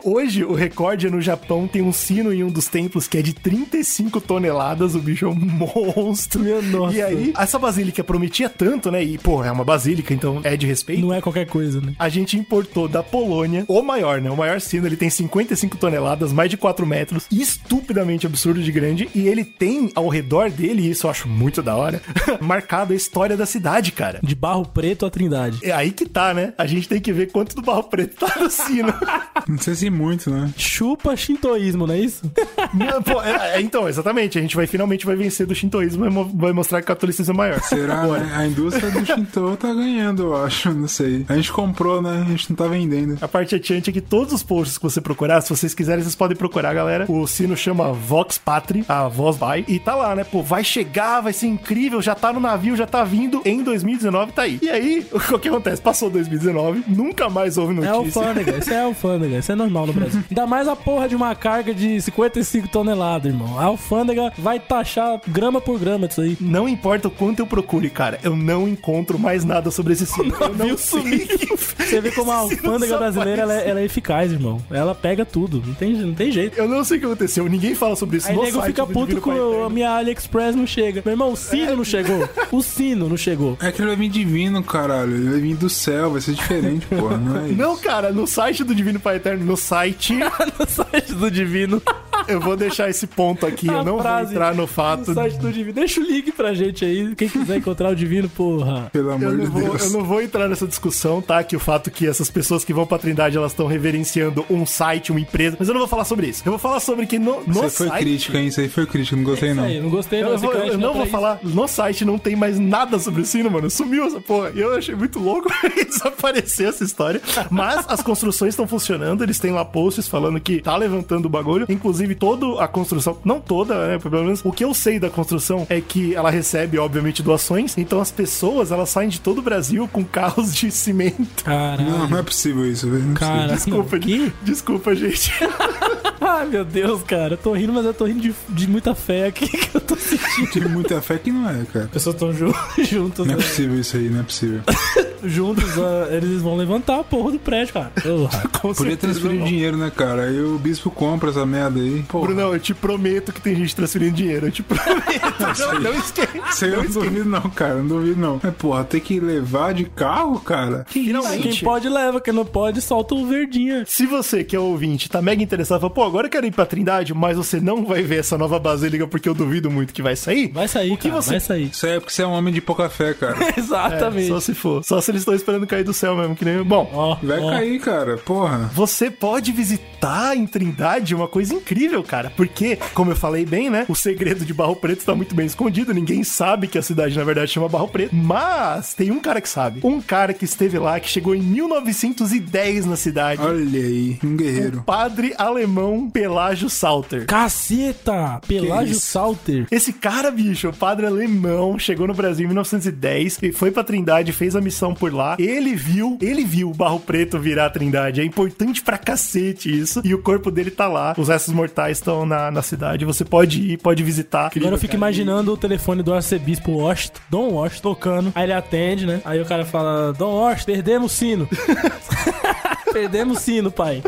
hoje, o recorde no Japão tem um sino em um dos templos que é de 35 toneladas. O bicho é um monstro. Meu nossa. E aí, essa basílica prometia tanto, né? E, pô, é uma basílica, então é de respeito. Não é qualquer coisa, né? A gente importou da Polônia o maior, né? O maior sino, ele tem 55 toneladas, mais de 4 metros, estupidamente absurdo de grande. E ele tem ao redor dele, e isso eu acho muito da hora, marcado a história da cidade, cara. De barro preto a trindade. É aí que tá, né? A gente tem que ver quanto do barro preto tá no sino. Não sei se muito, né? Chupa shintoísmo, não é isso? Não, pô, é- é, então, exatamente. A gente vai finalmente vai vencer do shintoísmo e vai mostrar que o catolicismo é maior. Será, né? A indústria do Shinto tá ganhando, eu acho. Não sei. A gente comprou, né? A gente não tá vendendo. A parte atiante é que todos os posts que você procurar, se vocês quiserem, vocês podem procurar, galera. O sino chama Vox Patri, a voz vai. E tá lá, né? Pô, vai chegar, vai ser incrível, já tá no navio, já tá vindo. Em 2019 tá aí. E aí, o que acontece? Passou 2019, nunca mais houve É notícia. alfândega, isso é alfândega, isso é normal no Brasil. Ainda mais a porra de uma carga de 55 toneladas, irmão. A alfândega vai taxar grama por grama disso aí. Não importa o quanto eu procure, cara, eu não encontro mais nada sobre esse sino. Eu não sei. Você vê como a alfândega brasileira ela é, ela é eficaz, irmão. Ela pega tudo, não tem, não tem jeito. Eu não sei o que aconteceu, ninguém fala sobre isso Aí o no nego site fica puto com a minha AliExpress não chega. Meu irmão, o sino não chegou. O sino não chegou. É que ele vai vir divino, caralho. Ele vai vir do céu, vai ser diferente, porra. Não é isso. Não, cara, no site do Divino Pai Eterno, no site, no site do Divino. eu vou deixar esse ponto aqui, eu A não vou entrar no fato. No site do Divino. Deixa o link pra gente aí. Quem quiser encontrar o Divino, porra. Pelo Eu amor não, de vou, Deus. eu não vou entrar nessa discussão, tá? Que o fato que essas pessoas que vão pra Trindade elas estão reverenciando um site, uma empresa. Mas eu não vou falar sobre isso. Eu vou falar sobre que no, no Isso aí foi site. crítica, hein? Isso aí foi crítica, não gostei não. Aí, não gostei Eu, não. esse vou- eu não é vou pra falar, no site não tem mais nada sobre o sino, mano. Sumiu essa porra. E eu achei muito louco desaparecer essa história. Mas as construções estão funcionando, eles têm lá posts falando que tá levantando o bagulho. Inclusive, toda a construção, não toda, né? Pelo menos o que eu sei da construção é que ela recebe, obviamente, doações. Então as pessoas, elas saem de todo o Brasil com carros de cimento. Caralho. Não, não é possível isso, velho. Não é. Cara, Desculpa, que? desculpa, gente. Ai, meu Deus, cara. Eu tô rindo, mas eu tô rindo de, de muita fé aqui que eu tô sentindo. Tive muita fé que não é, cara. As pessoas estão ju juntas, Não é né? possível isso aí, não é possível. juntos, ah, eles vão levantar a porra do prédio, cara. Com Podia certeza transferir não. dinheiro, né, cara? Aí o bispo compra essa merda aí. Pô, Brunão, eu te prometo que tem gente transferindo dinheiro. Eu te prometo. não, não esquece. Isso aí eu não duvido não, cara. Não duvido não. Mas, porra, tem que levar de carro, cara? Que Finalmente. Quem pode leva, quem não pode solta o verdinha. Se você, que é ouvinte, tá mega interessado, fala, pô, agora eu quero ir pra Trindade, mas você não vai ver essa nova basílica porque eu duvido muito que vai sair. Vai sair, que cara, você- vai sair. Isso aí é porque você é um homem de pouca fé, cara. Exatamente. Só se for. Só se eles estão esperando cair do céu mesmo, que nem. Bom. Ó, Vai ó. cair, cara. Porra. Você pode visitar em Trindade uma coisa incrível, cara. Porque, como eu falei bem, né? O segredo de Barro Preto está muito bem escondido. Ninguém sabe que a cidade, na verdade, chama Barro Preto. Mas tem um cara que sabe. Um cara que esteve lá, que chegou em 1910 na cidade. Olha aí, um guerreiro. Padre alemão Pelágio Salter. Caceta! Pelágio? Salter. Esse cara, bicho, o padre alemão, chegou no Brasil em 1910 e foi pra Trindade, fez a missão por lá. Ele viu, ele viu o Barro Preto virar a Trindade. É importante pra cacete isso. E o corpo dele tá lá. Os restos mortais estão na, na cidade. Você pode ir, pode visitar. Agora eu fico Cara, imaginando o telefone do arcebispo Washington, Dom Washington, tocando. Aí ele atende, né? Aí o cara fala, Dom Washington, perdemos o sino. Perdemos sino, pai.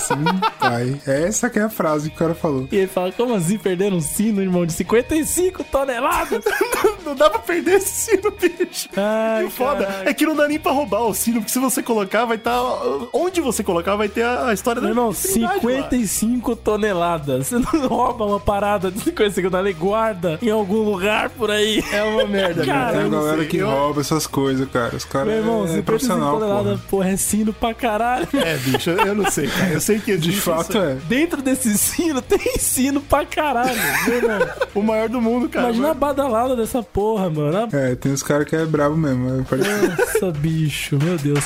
Sim, pai. Essa que é a frase que o cara falou. E ele fala, como assim perderam um sino, irmão, de 55 toneladas? Não dá pra perder esse sino, bicho. Ai, E o foda caraca. é que não dá nem pra roubar o sino, porque se você colocar, vai estar. onde você colocar, vai ter a, a história Meu da irmão, Trindade lá. 55 toneladas. Você não rouba uma parada de 55 toneladas e guarda em algum lugar por aí. É uma merda, Cara, Tem eu a não galera que rouba essas coisas, cara. Os caras Meu irmão, é 55 profissional, toneladas, porra. porra, é sino pra caralho. É, bicho, eu não sei, cara. Eu sei que De existe fato isso. é. Dentro desse sino tem sino pra caralho, irmão. O maior do mundo, cara. Imagina a badalada dessa porra, mano. É, tem uns caras que é brabo mesmo. Nossa, bicho, meu Deus.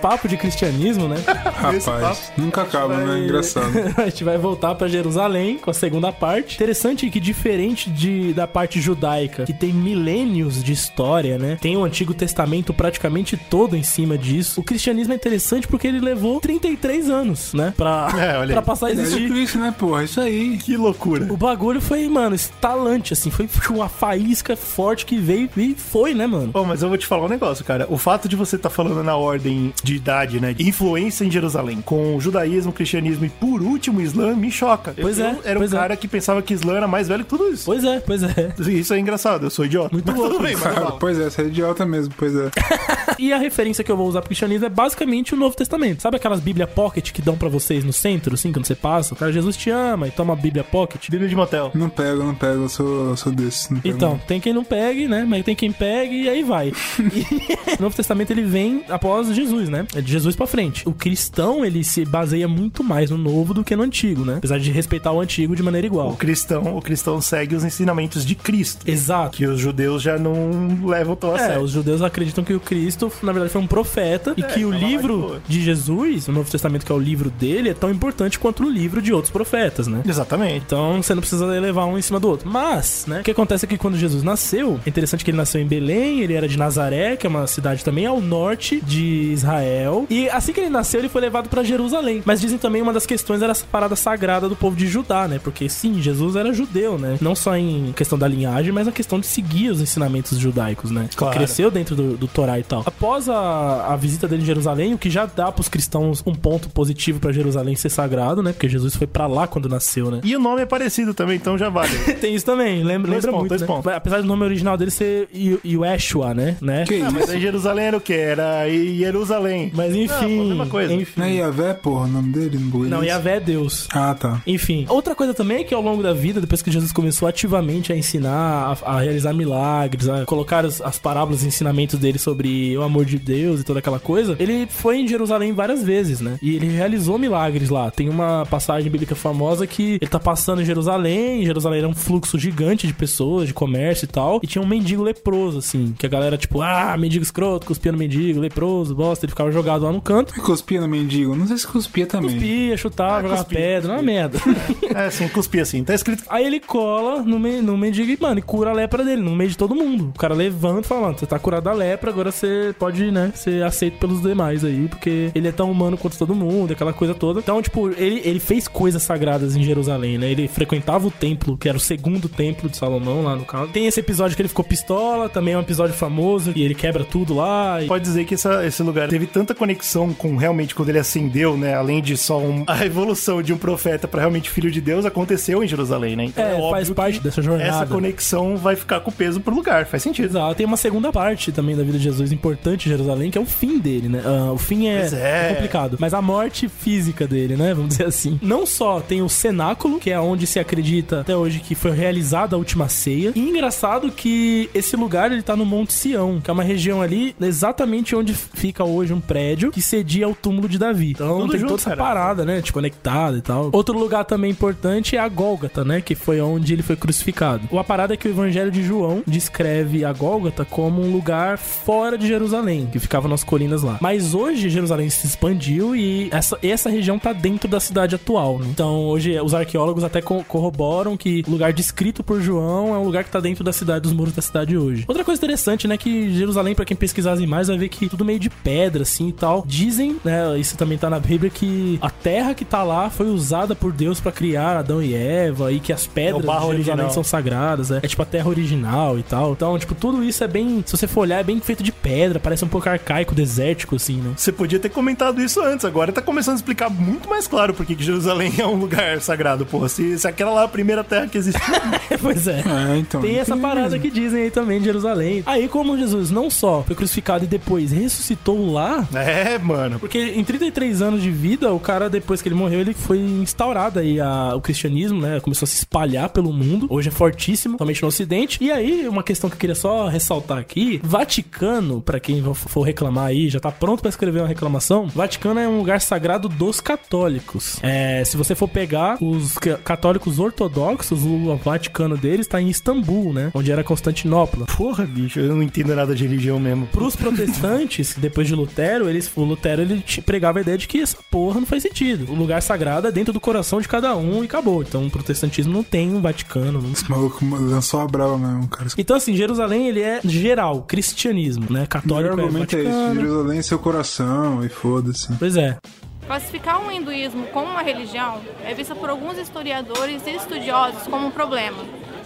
Papo de cristianismo, né? Rapaz, nunca acaba, né? Engraçado. a gente vai voltar pra Jerusalém com a segunda parte. Interessante que diferente de, da parte judaica, que tem milênios de história, né? Tem o Antigo Testamento praticamente todo em cima disso. O cristianismo é interessante porque ele levou 33 anos, né? Pra, É, pra passar a É existir. Cristo, né, porra? Isso aí. Que loucura. O bagulho foi, mano, estalante, assim. Foi uma faísca forte que veio e foi, né, mano? Bom, mas eu vou te falar um negócio, cara. O fato de você estar falando na ordem de idade, né? de Influência em Jerusalém, com o judaísmo, o cristianismo e, por último, o Islã, me choca. Pois eu, é, eu era pois um é. cara que pensava que Islã era mais velho que tudo isso. Pois é, pois é. Isso é engraçado, eu sou idiota. Muito mas louco. tudo bem, mas pois é, você é idiota mesmo, pois é. E a referência que eu vou usar pro cristianismo é basicamente o Novo Testamento. Sabe aquelas Bíblia Pocket que dão pra vocês no centro, assim, quando você passa? O cara, Jesus te ama e toma a Bíblia Pocket. Bíblia de motel. Não pego, não pego, eu sou, eu sou desse. Não pego, Então, não. tem quem não pegue, né? Mas tem quem pegue e aí vai. E o Novo Testamento ele vem após Jesus, né? É de Jesus pra frente. O cristão, ele se baseia muito mais no novo do que no antigo, né? Apesar de respeitar o antigo de maneira O igual. cristão, o cristão segue os ensinamentos de Cristo. Exato. Que os judeus já não levam tão a É, sério. os judeus acreditam que o Cristo, na verdade, foi um profeta e que o de livro de Jesus, o Novo Testamento, que é o livro dele, é tão importante quanto o livro de outros profetas, né? Exatamente. Então você não precisa levar um em cima do outro. Mas, né, o que acontece é que quando Jesus nasceu, é interessante que ele nasceu em Belém, ele era de Nazaré, que é uma cidade também ao norte de Israel. E assim que ele nasceu, ele foi levado pra Jerusalém. Mas dizem também uma das questões era essa parada sagrada do povo de Judá, né? Porque sim, Jesus era judeu, né? Não só em questão da linhagem, mas a questão de seguir os ensinamentos judaicos, né? Claro. Cresceu dentro do, do Torá e tal. Após a, a visita dele em Jerusalém, o que já dá pros cristãos um ponto positivo pra Jerusalém ser sagrado, né? Porque Jesus foi pra lá quando nasceu, né? E o nome é parecido também, então já vale. Tem isso também, lembra, Dois lembra pontos, muito, né? Apesar do nome original dele ser Yeshua, né? né? Que Ah, mas aí Jerusalém era o quê? Era Jerusalém. Mas Ah, pô, enfim, mesma coisa. enfim. Não é Yavé, porra, o nome dele? Não, Não. Yahvé é Deus. Ah, tá. Enfim, outra coisa também é que ao longo da vida, depois que Jesus começou ativamente a ensinar, a, a realizar milagres, a colocar as, as parábolas e ensinamentos dele sobre o amor de Deus e toda aquela coisa, ele foi em Jerusalém várias vezes, né? E ele realizou milagres lá. Tem uma passagem bíblica famosa que ele tá passando em Jerusalém, e Jerusalém era um fluxo gigante de pessoas, de comércio e tal, e tinha um mendigo leproso, assim, que a galera, tipo, ah, mendigo escroto, cuspia no mendigo, leproso, bosta, ele ficava jogado lá no canto. Cuspia no mendigo? Não sei se cuspia também. Cuspia, chutava, jogava cuspia, pedra, uma merda. É assim, cuspi assim. Tá escrito. Aí ele cola no, me, no mendigo e, mano, e cura a lepra dele, no meio de todo mundo. O cara levanta e fala, mano, você tá curado da lepra, agora você pode, né, ser aceito pelos demais aí, porque ele é tão humano quanto todo mundo, aquela coisa toda. Então, tipo, ele, ele fez coisas sagradas em Jerusalém, né? Ele frequentava o templo, que era o segundo templo de Salomão lá no caso. Tem esse episódio que ele ficou pistola, também é um episódio famoso, e ele quebra tudo lá. E... Pode dizer que essa- esse lugar teve tanta conexão com realmente quando ele ascendeu, né? Além de só um- a evolução de um profeta para realmente filho de Deus, aconteceu em Jerusalém, né? Então É, óbvio faz parte dessa jornada. Essa conexão vai ficar com peso pro lugar, faz sentido. Exato. Tem uma segunda parte também da vida de Jesus importante em Jerusalém, que é o fim dele, né? Ah, o fim é, é. é complicado. Mas a morte física dele, né? Vamos dizer assim. Não só tem o cenáculo, que é onde se acredita até hoje que foi realizada a última ceia. E engraçado que esse lugar ele tá no Monte Sião, que é uma região ali exatamente onde fica hoje um prédio que cedia ao túmulo de Davi. Então Tudo tem junto, toda essa parada, né? Tipo, conectada e tal. Outro lugar também importante é a Gólgata, né? Que foi onde ele foi crucificado. A parada é que o Evangelho de João descreve a Gólgata como um lugar fora de Jerusalém, que ficava nas colinas lá. Mas hoje Jerusalém se expandiu e essa, essa região tá dentro da cidade atual. né? Então hoje os arqueólogos até co- corroboram que o lugar descrito por João é um lugar que tá dentro da cidade, dos muros da cidade hoje. Outra coisa interessante, né? Que Jerusalém, pra quem pesquisar as imagens, vai ver que tudo meio de pedra, pedra, assim e tal. Dizem, né? Isso também tá na Bíblia, que a terra que tá lá foi usada por Deus pra criar Adão e Eva e que as pedras É barro de original. são sagradas. É. é tipo a terra original e tal. Então, tipo, tudo isso é bem. Se você for olhar, é bem feito de pedra, parece um pouco arcaico, desértico, assim, né? Você podia ter comentado isso antes, agora tá começando a explicar muito mais claro por que Jerusalém é um lugar sagrado, porra. Se, se aquela lá é a primeira terra que existiu. pois é. É, então. Tem essa parada mesmo. que dizem aí também de Jerusalém. Aí, como Jesus não só foi crucificado e depois ressuscitou lá, é, mano. porque em 33 anos de vida, o cara, depois que ele morreu, ele foi instaurado aí a- o cristianismo, né? Começou a se espalhar pelo mundo. Hoje é fortíssimo, somente no Ocidente. E aí, uma questão que eu queria só ressaltar aqui: Vaticano, pra quem for reclamar aí, já tá pronto pra escrever uma reclamação. Vaticano é um lugar sagrado dos católicos. É, se você for pegar os ca- católicos ortodoxos, o Vaticano deles tá em Istambul, né? Onde era Constantinopla. Porra, bicho, eu não entendo nada de religião mesmo. Pros protestantes, depois de Lutero, eles, o Lutero ele te- pregava a ideia de que essa porra não faz sentido. O lugar sagrado é dentro do coração de cada um e acabou. Então o protestantismo não tem um Vaticano. Não... Esse maluco lançou a brava mesmo, cara. Então assim, Jerusalém ele é geral, cristianismo, né? O Católico é argumento é esse: Vaticano. Jerusalém é seu coração e foda-se. Pois é. Classificar o hinduísmo como uma religião é vista por alguns historiadores e estudiosos como um problema,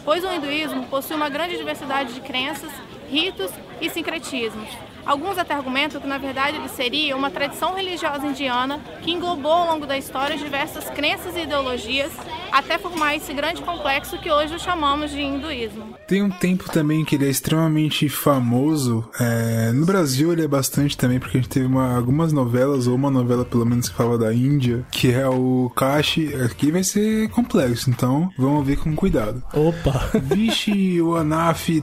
pois o hinduísmo possui uma grande diversidade de crenças, ritos e sincretismos. Alguns até argumentam que, na verdade, ele seria uma tradição religiosa indiana que englobou ao longo da história diversas crenças e ideologias, até formar esse grande complexo que hoje chamamos de hinduísmo. Tem um tempo também que ele é extremamente famoso. é, no Brasil ele é bastante também, porque a gente teve uma- algumas novelas, ou uma novela pelo menos que fala da Índia, que é o Kashi. Aqui vai ser complexo, então vamos ver com cuidado. Opa! Vishi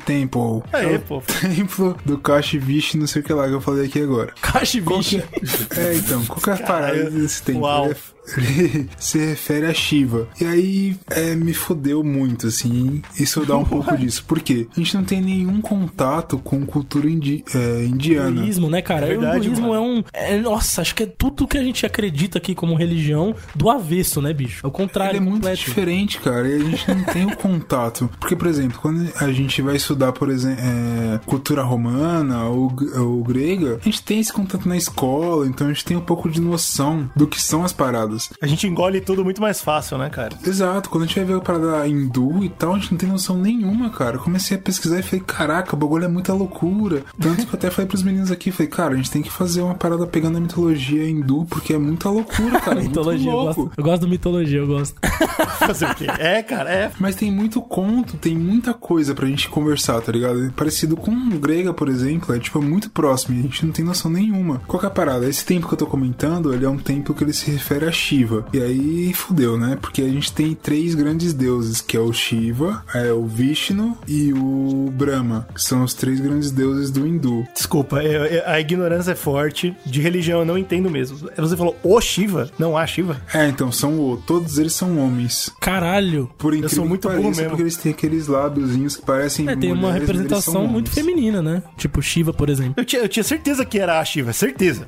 Temple. Aê, É o pô. Templo do Kashi Vishi, não sei o que lá que eu falei aqui agora. Kashi Qual Vishi. que é? Então, qual que a parada desse templo? Uau. Ele, é- ele se refere a Shiva. E aí é, me fodeu muito, assim, isso dá um pouco disso. Por quê? A gente não tem nenhum contato com cultura indi- é, indiana. hinduísmo, né, cara? É verdade, o hinduísmo mano. é um. é- nossa, acho que é tudo que a gente acredita aqui como religião do avesso, né, bicho? É o contrário. Ele é muito completo. diferente, cara, e a gente não tem o contato. Porque, por exemplo, quando a gente vai estudar, por exemplo, é, cultura romana ou, ou grega, a gente tem esse contato na escola, então a gente tem um pouco de noção do que são as paradas. A gente engole tudo muito mais fácil, né, cara? Exato, quando a gente vai ver a parada hindu e tal, a gente não tem noção nenhuma, cara. Eu comecei a pesquisar e falei, caraca, o bagulho é muita loucura. Tanto que eu até falei pros meninos aqui, falei, cara, a gente tem que fazer uma parada pegando a mitologia hindu, porque é muita loucura, cara. é muito Mitologia, eu gosto, eu gosto do mitologia, eu gosto. Fazer o quê? É, cara, é. Mas tem muito conto, tem muita coisa pra gente conversar, tá ligado? É Parecido com grega, por exemplo, é tipo muito próximo, e a gente não tem noção nenhuma. Qual que é a parada? Esse tempo que eu tô comentando, ele é um tempo que ele se refere a Shiva. E aí fudeu, né? Porque a gente tem três grandes deuses, que é o Shiva, é o Vishnu e o Brahma, que são os três grandes deuses do hindu. Desculpa, eu- eu- a ignorância é forte. De religião eu não entendo mesmo. Você falou o Shiva? Não há Shiva? É, então são o, todos eles são homens. Caralho. Por incrível sou muito que pareça, mesmo. porque eles têm aqueles lábiozinhos que parecem É, tem uma mulheres, eles representação muito homens. feminina, né? Tipo Shiva, por exemplo. Eu tinha, eu tinha certeza que era a Shiva, certeza.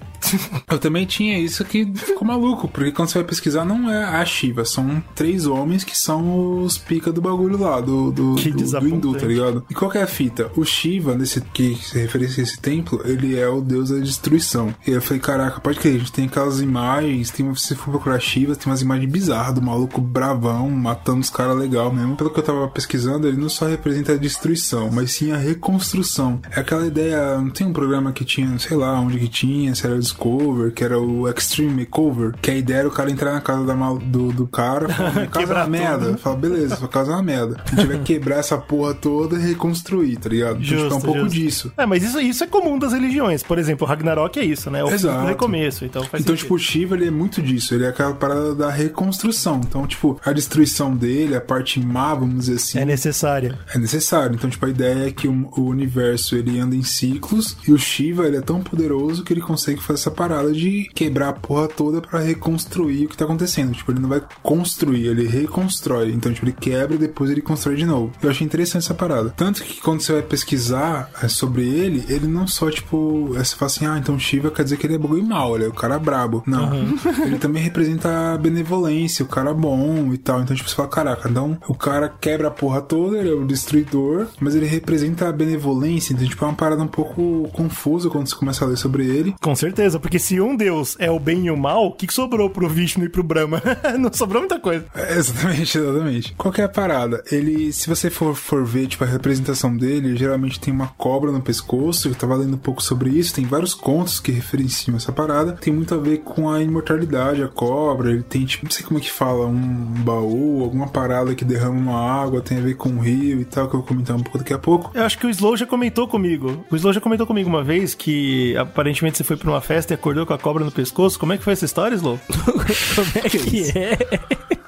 Eu também tinha isso que ficou maluco, porque quando você vai pesquisar, não é a Shiva, são três homens que são os pica do bagulho lá, do, do, Que do, do hindu, tá ligado? E qual é a fita? O Shiva, nesse, que se referencia a esse templo, ele é o deus da destruição. E eu falei, caraca, pode crer, a gente tem aquelas imagens, tem, se você for procurar Shiva, tem umas imagens bizarras do maluco bravão, matando os caras legal mesmo. Pelo que eu tava pesquisando, ele não só representa a destruição, mas sim a reconstrução. É aquela ideia, não tem um programa que tinha, sei lá, onde que tinha, se era o Discover, que era o Extreme Makeover, que a ideia era o cara entrar na casa da mal- do, do cara, falar, minha casa é uma merda. Fala, beleza, sua casa é uma merda. A gente vai quebrar essa porra toda e reconstruir, tá ligado? Então, tipo, é um Justo, pouco justo. disso. É, mas isso, isso é comum das religiões. Por exemplo, o Ragnarok é isso, né? O Exato. recomeço. Então faz Então, sentido. tipo, o Shiva, ele é muito disso. Ele é aquela parada da reconstrução. Então, tipo, a destruição dele, a parte má, vamos dizer assim, É necessária. é necessário. Então, tipo, a ideia é que o, o universo, ele anda em ciclos e o Shiva, ele é tão poderoso que ele consegue fazer essa parada de quebrar a porra toda pra reconstruir o que tá acontecendo. Tipo, ele não vai construir, ele reconstrói. Então, tipo, ele quebra e depois ele constrói de novo. Eu achei interessante essa parada. Tanto que quando você vai pesquisar é, sobre ele, ele não só, tipo, é, você fala assim, ah, então Shiva quer dizer que ele é bagulho mal, ele é o cara brabo. Não. Ele também representa a benevolência, o cara bom e tal. Então, tipo, você fala, caraca, então o cara quebra a porra toda, ele é o destruidor, mas ele representa a benevolência. Então, tipo, é uma parada um pouco confusa quando você começa a ler sobre ele. Com certeza, porque se um deus é o bem e o mal, o que, que sobrou pro Vishnu e pro Brahma? não sobrou muita coisa. É, exatamente, exatamente. Qual que é a parada? Ele, se você for, for ver, tipo, a representação dele, geralmente tem uma cobra no pescoço. Eu tava lendo um pouco sobre isso. Tem vários contos que referenciam essa parada. Tem muito a ver com a imortalidade, a cobra. Ele tem, tipo, não sei como é que fala, um baú, alguma parada que derrama uma água, tem a ver com o rio e tal, que eu vou comentar um pouco daqui a pouco. Eu acho que o Slow já comentou comigo. O Slow já comentou comigo uma vez que aparentemente você foi pra uma festa e acordou com a cobra no pescoço. Como é que foi essa história, Slow? Como é que é?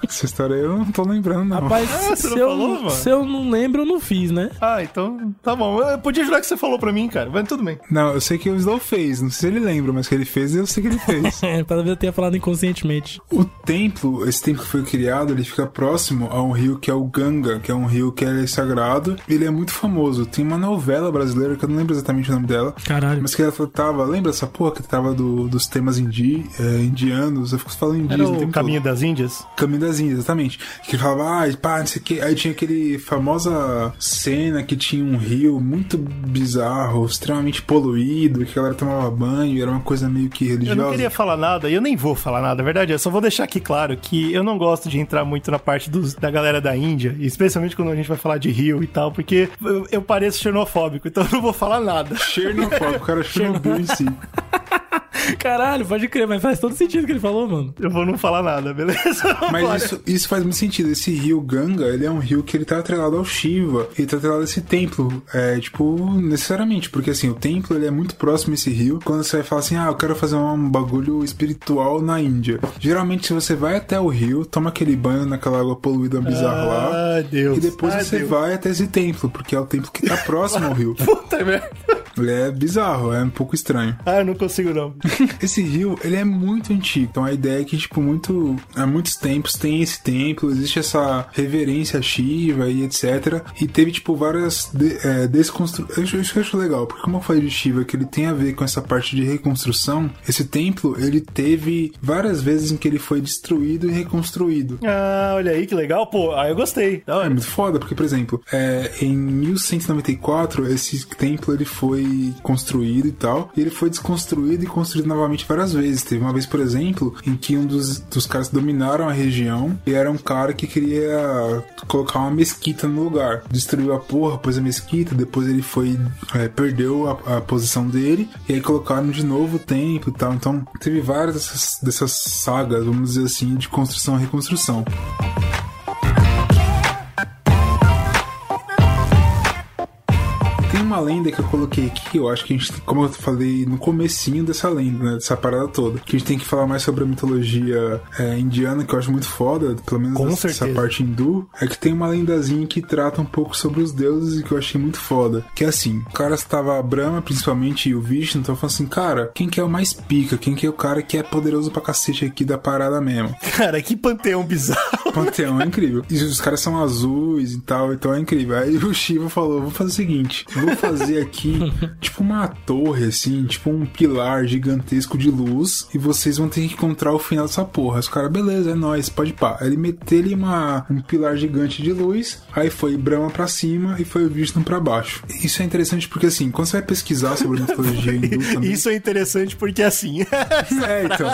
Essa história eu não tô lembrando, não. Rapaz, Ah, se, não eu, falou, mano? se eu não lembro, eu não fiz, né? Ah, então tá bom. Eu podia jurar que você falou pra mim, cara. Mas tudo bem. Não, eu sei que o Slow fez. Não sei se ele lembra, mas que ele fez, eu sei que ele fez. É, pra ver eu tenha falado inconscientemente. O templo, esse templo que foi criado, ele fica próximo a um rio que é o Ganga, que é um rio que é sagrado. Ele é muito famoso. Tem uma novela brasileira que eu não lembro exatamente o nome dela. Caralho. Mas que ela tava, lembra essa porra que tava do- dos temas indi, é, indianos? Eu fico falando Era indígenas o caminho todo. das Índias? Caminho das Índias, exatamente. Que ele falava, ah, pá, não sei o que. Aí tinha aquele famosa cena que tinha um rio muito bizarro, extremamente poluído, que a galera tomava banho, era uma coisa meio que Eu religiosa. não queria falar nada, e eu nem vou falar nada, a verdade é, só vou deixar aqui claro que eu não gosto de entrar muito na parte dos, da galera da Índia, especialmente quando a gente vai falar de Rio e tal, porque eu, eu pareço xenofóbico, então eu não vou falar nada. Chernobyl, o cara Chernobyl em si. Caralho, pode crer, mas faz todo sentido o que ele falou, mano. Eu vou não falar nada, beleza? Mas isso, isso faz muito sentido. Esse rio Ganga, ele é um rio que ele tá atrelado ao Shiva. Ele tá atrelado a esse templo. É, tipo, necessariamente. Porque, assim, o templo, ele é muito próximo a esse rio. Quando você vai falar assim, ah, eu quero fazer um bagulho espiritual na Índia. Geralmente, se você vai até o rio, toma aquele banho naquela água poluída bizarra lá. Ah, Deus. E depois Ah, você Deus. vai até esse templo, porque é o templo que tá próximo ao rio. Puta merda. Ele é bizarro, é um pouco estranho. Ah, eu não consigo não. Esse rio, ele é muito antigo. Então a ideia é que, tipo, muito, há muitos tempos tem esse templo, existe essa reverência a Shiva e etc. E teve, tipo, várias de, é, desconstruções. Isso que eu acho legal, porque como eu falei de Shiva, que ele tem a ver com essa parte de reconstrução, esse templo, ele teve várias vezes em que ele foi destruído e reconstruído. Ah, olha aí que legal, pô. Ah, eu gostei. Da É muito foda, porque, por exemplo, é, em 1194, esse templo ele foi construído e tal, e ele foi desconstruído e construído novamente várias vezes. Teve uma vez, por exemplo, em que um dos, dos caras dominaram a região e era um cara que queria colocar uma mesquita no lugar. Destruiu a porra, pôs a mesquita, depois ele foi, é, perdeu a, a posição dele, e aí colocaram de novo o templo e tal. Então, teve várias dessas, dessas sagas, vamos dizer assim, de construção e reconstrução. Uma lenda que eu coloquei aqui, eu acho que a gente, como eu falei no comecinho dessa lenda, né, dessa parada toda, que a gente tem que falar mais sobre a mitologia é, indiana, que eu acho muito foda, pelo menos Com essa, essa parte hindu, é que tem uma lendazinha que trata um pouco sobre os deuses e que eu achei muito foda. Que é assim, o cara estava, a Brahma principalmente, e o Vishnu, então falando assim, cara, quem que é o mais pica? Quem que é o cara que é poderoso pra cacete aqui da parada mesmo? Cara, que panteão bizarro. Panteão é incrível. E os caras são azuis e tal, então é incrível. Aí o Shiva falou: vou fazer o seguinte: vou fazer aqui tipo uma torre, assim, tipo um pilar gigantesco de luz, e vocês vão ter que encontrar o final dessa porra. Os caras, beleza, é nóis, pode pá. Aí ele meteu ali uma, um pilar gigante de luz, aí foi Brahma pra cima e foi o Vishnu pra baixo. Isso é interessante porque, assim, quando você vai pesquisar sobre mitologia hindu também. Isso é interessante porque assim. É, então.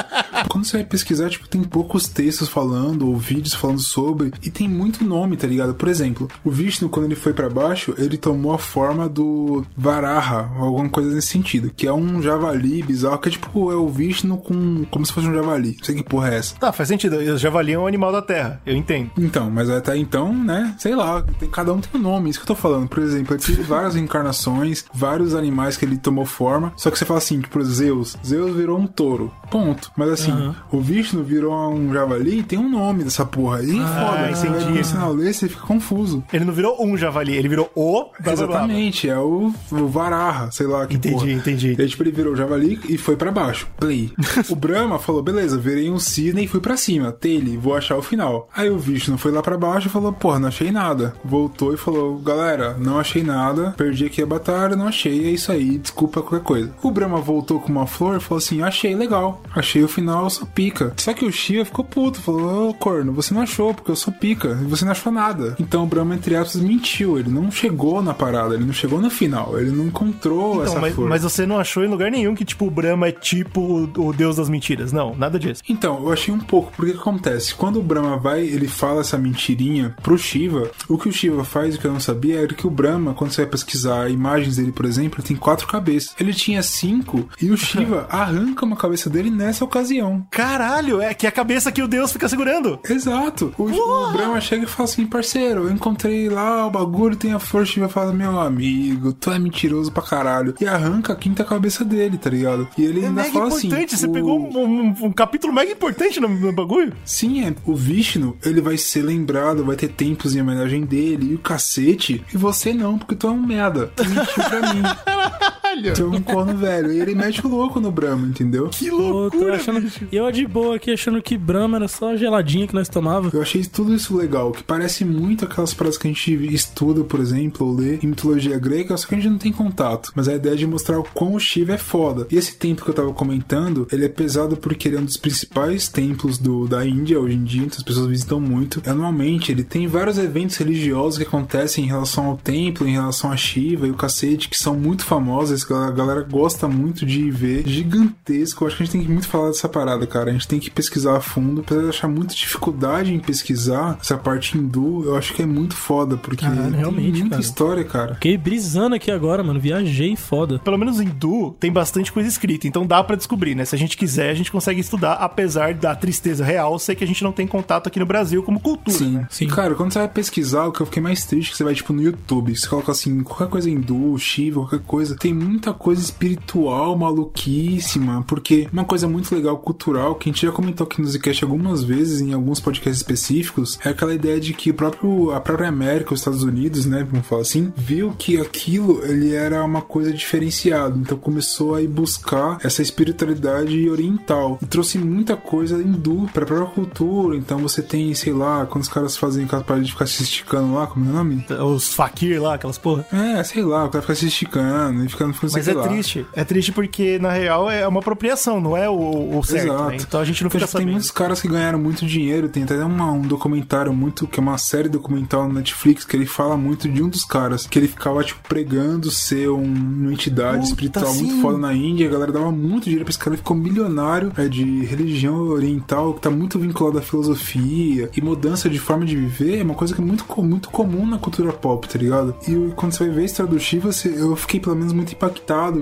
Quando você vai pesquisar, tipo, tem poucos textos falando, ou vídeos falando sobre, e tem muito nome, tá ligado? Por exemplo, o Vishnu, quando ele foi pra baixo, ele tomou a forma do Varaha, ou alguma coisa nesse sentido, que é um javali bizarro, que é tipo, é o Vishnu com, como se fosse um javali. Não sei que porra é essa. Tá, faz sentido. O javali é um animal da terra. Eu entendo. Então, mas até então, né? Sei lá, tem, cada um tem um nome, isso que eu tô falando. Por exemplo, ele teve várias encarnações, vários animais que ele tomou forma. Só que você fala assim, tipo, Zeus. Zeus virou um touro. Ponto. Mas assim, o Vishnu virou um javali e tem um nome dessa porra. E Ah, foda, você vai entendi. pensar na lei, você fica confuso. Ele não virou um javali, ele virou o. blá, blá, blá. Exatamente, é o, o Varaha, sei lá. Que Entendi, porra. entendi. E aí, tipo, ele virou o javali e foi pra baixo. Play. o Brahma falou, beleza, virei um cisne e fui pra cima. Tele, vou achar o final. Aí o Vishnu foi lá pra baixo e falou, porra, não achei nada. Voltou e falou, galera, não achei nada, perdi aqui a batalha, não achei, é isso aí, desculpa qualquer coisa. O Brahma voltou com uma flor e falou assim, achei legal, achei o final, sou pica. Só que o Shiva ficou puto, falou, ô corno, você não achou, porque eu sou pica, e você não achou nada. Então o Brahma, entre aspas, mentiu, ele não chegou na parada, ele não chegou no final, ele não encontrou Então, essa mas, flor. mas você não achou em lugar nenhum que, tipo, o Brahma é tipo o, o deus das mentiras. Não, nada disso. Então, eu achei um pouco, porque o que acontece? Quando o Brahma vai, ele fala essa mentirinha pro Shiva, o que o Shiva faz, o que eu não sabia, era que o Brahma, quando você vai pesquisar imagens dele, por exemplo, ele tem quatro cabeças. Ele tinha cinco, e o Shiva arranca uma cabeça dele nessa ocasião. Caralho, é que é a cabeça que o deus fica segurando. Exato. O, o Brahma chega e fala assim, parceiro, eu encontrei lá o bagulho, tem a flor, o Shiva fala, meu amigo, tu é mentiroso pra caralho. E arranca a quinta cabeça dele, tá ligado? E ele É ainda fala assim... importante, você o- pegou um, um- um capítulo mega importante no, no bagulho. Sim, é. O Vishnu, ele vai ser lembrado, vai ter templos em homenagem dele e o cacete. E você não, porque tu é um merda. Tu mentiu pra mim. Tu é um corno velho. E ele mete o louco no Brahma, entendeu? Que Pô, tô achando... E eu de boa aqui achando que Brahma era só a geladinha que nós tomava. Eu achei tudo isso legal, que parece muito aquelas paradas que a gente estuda, por exemplo, ou lê em mitologia grega, só que a gente não tem contato. Mas a ideia é de mostrar o quão o Shiva é foda. E esse templo que eu tava comentando, ele é pesado porque ele é um dos principais templos do, da Índia hoje em dia, então as pessoas visitam muito. Anualmente, ele tem vários eventos religiosos que acontecem em relação ao templo, em relação a Shiva e o cacete, que são muito famosos, que a galera gosta muito de ver. Gigantesco. Eu acho que a gente tem que muito falar dessa parada, cara. A gente tem que pesquisar a fundo, apesar de achar muita dificuldade em pesquisar essa parte hindu, eu acho que é muito foda, porque tem realmente, muita cara. história, cara. Fiquei brisando aqui agora, mano. Viajei foda. Pelo menos em hindu tem bastante coisa escrita, então dá pra descobrir, né? Se a gente quiser, a gente consegue estudar, apesar da tristeza real, sei que a gente não tem contato aqui no Brasil como cultura, Sim, né? sim. Cara, quando você vai pesquisar, o que eu fiquei mais triste é que você vai, tipo, no YouTube, você coloca assim, qualquer coisa hindu, Shiva, qualquer coisa, tem muita coisa espiritual, maluquíssima, porque uma coisa muito legal, cultural, que a gente já comentou aqui no Zcast algumas vezes, em alguns podcasts específicos, é aquela ideia de que o próprio, a própria América, os Estados Unidos, né, vamos falar assim, viu que aquilo, ele era uma coisa diferenciada, então começou a ir buscar essa espiritualidade oriental, e trouxe muita coisa hindu pra própria cultura, então você tem, sei lá, quando os caras fazem aquela parada de ficar se esticando lá, como é o nome? Os fakir lá, aquelas porra. É, sei lá, o cara fica se esticando e ficando ficando Mas é lá. triste. É triste porque, na real, é uma apropriação, não é o, o certo, Exato. né? Então a gente não fica tipo, tem sabendo. muitos caras que ganharam muito dinheiro. Tem até uma- um documentário muito. que é uma série documental no Netflix que ele fala muito de um dos caras que ele ficava, tipo, pregando ser um- uma entidade Puta, espiritual sim. muito foda na Índia. A galera dava muito dinheiro pra esse cara. Ele ficou milionário é, de religião oriental que tá muito vinculado à filosofia e mudança de forma de viver. É uma coisa que é muito, muito comum na cultura pop, tá ligado? E quando você vai ver a história do Shiva, eu fiquei pelo menos muito impactado.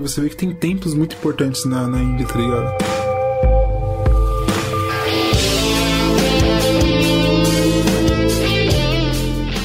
Você vê que tem templos muito importantes na, na Índia, tá ligado?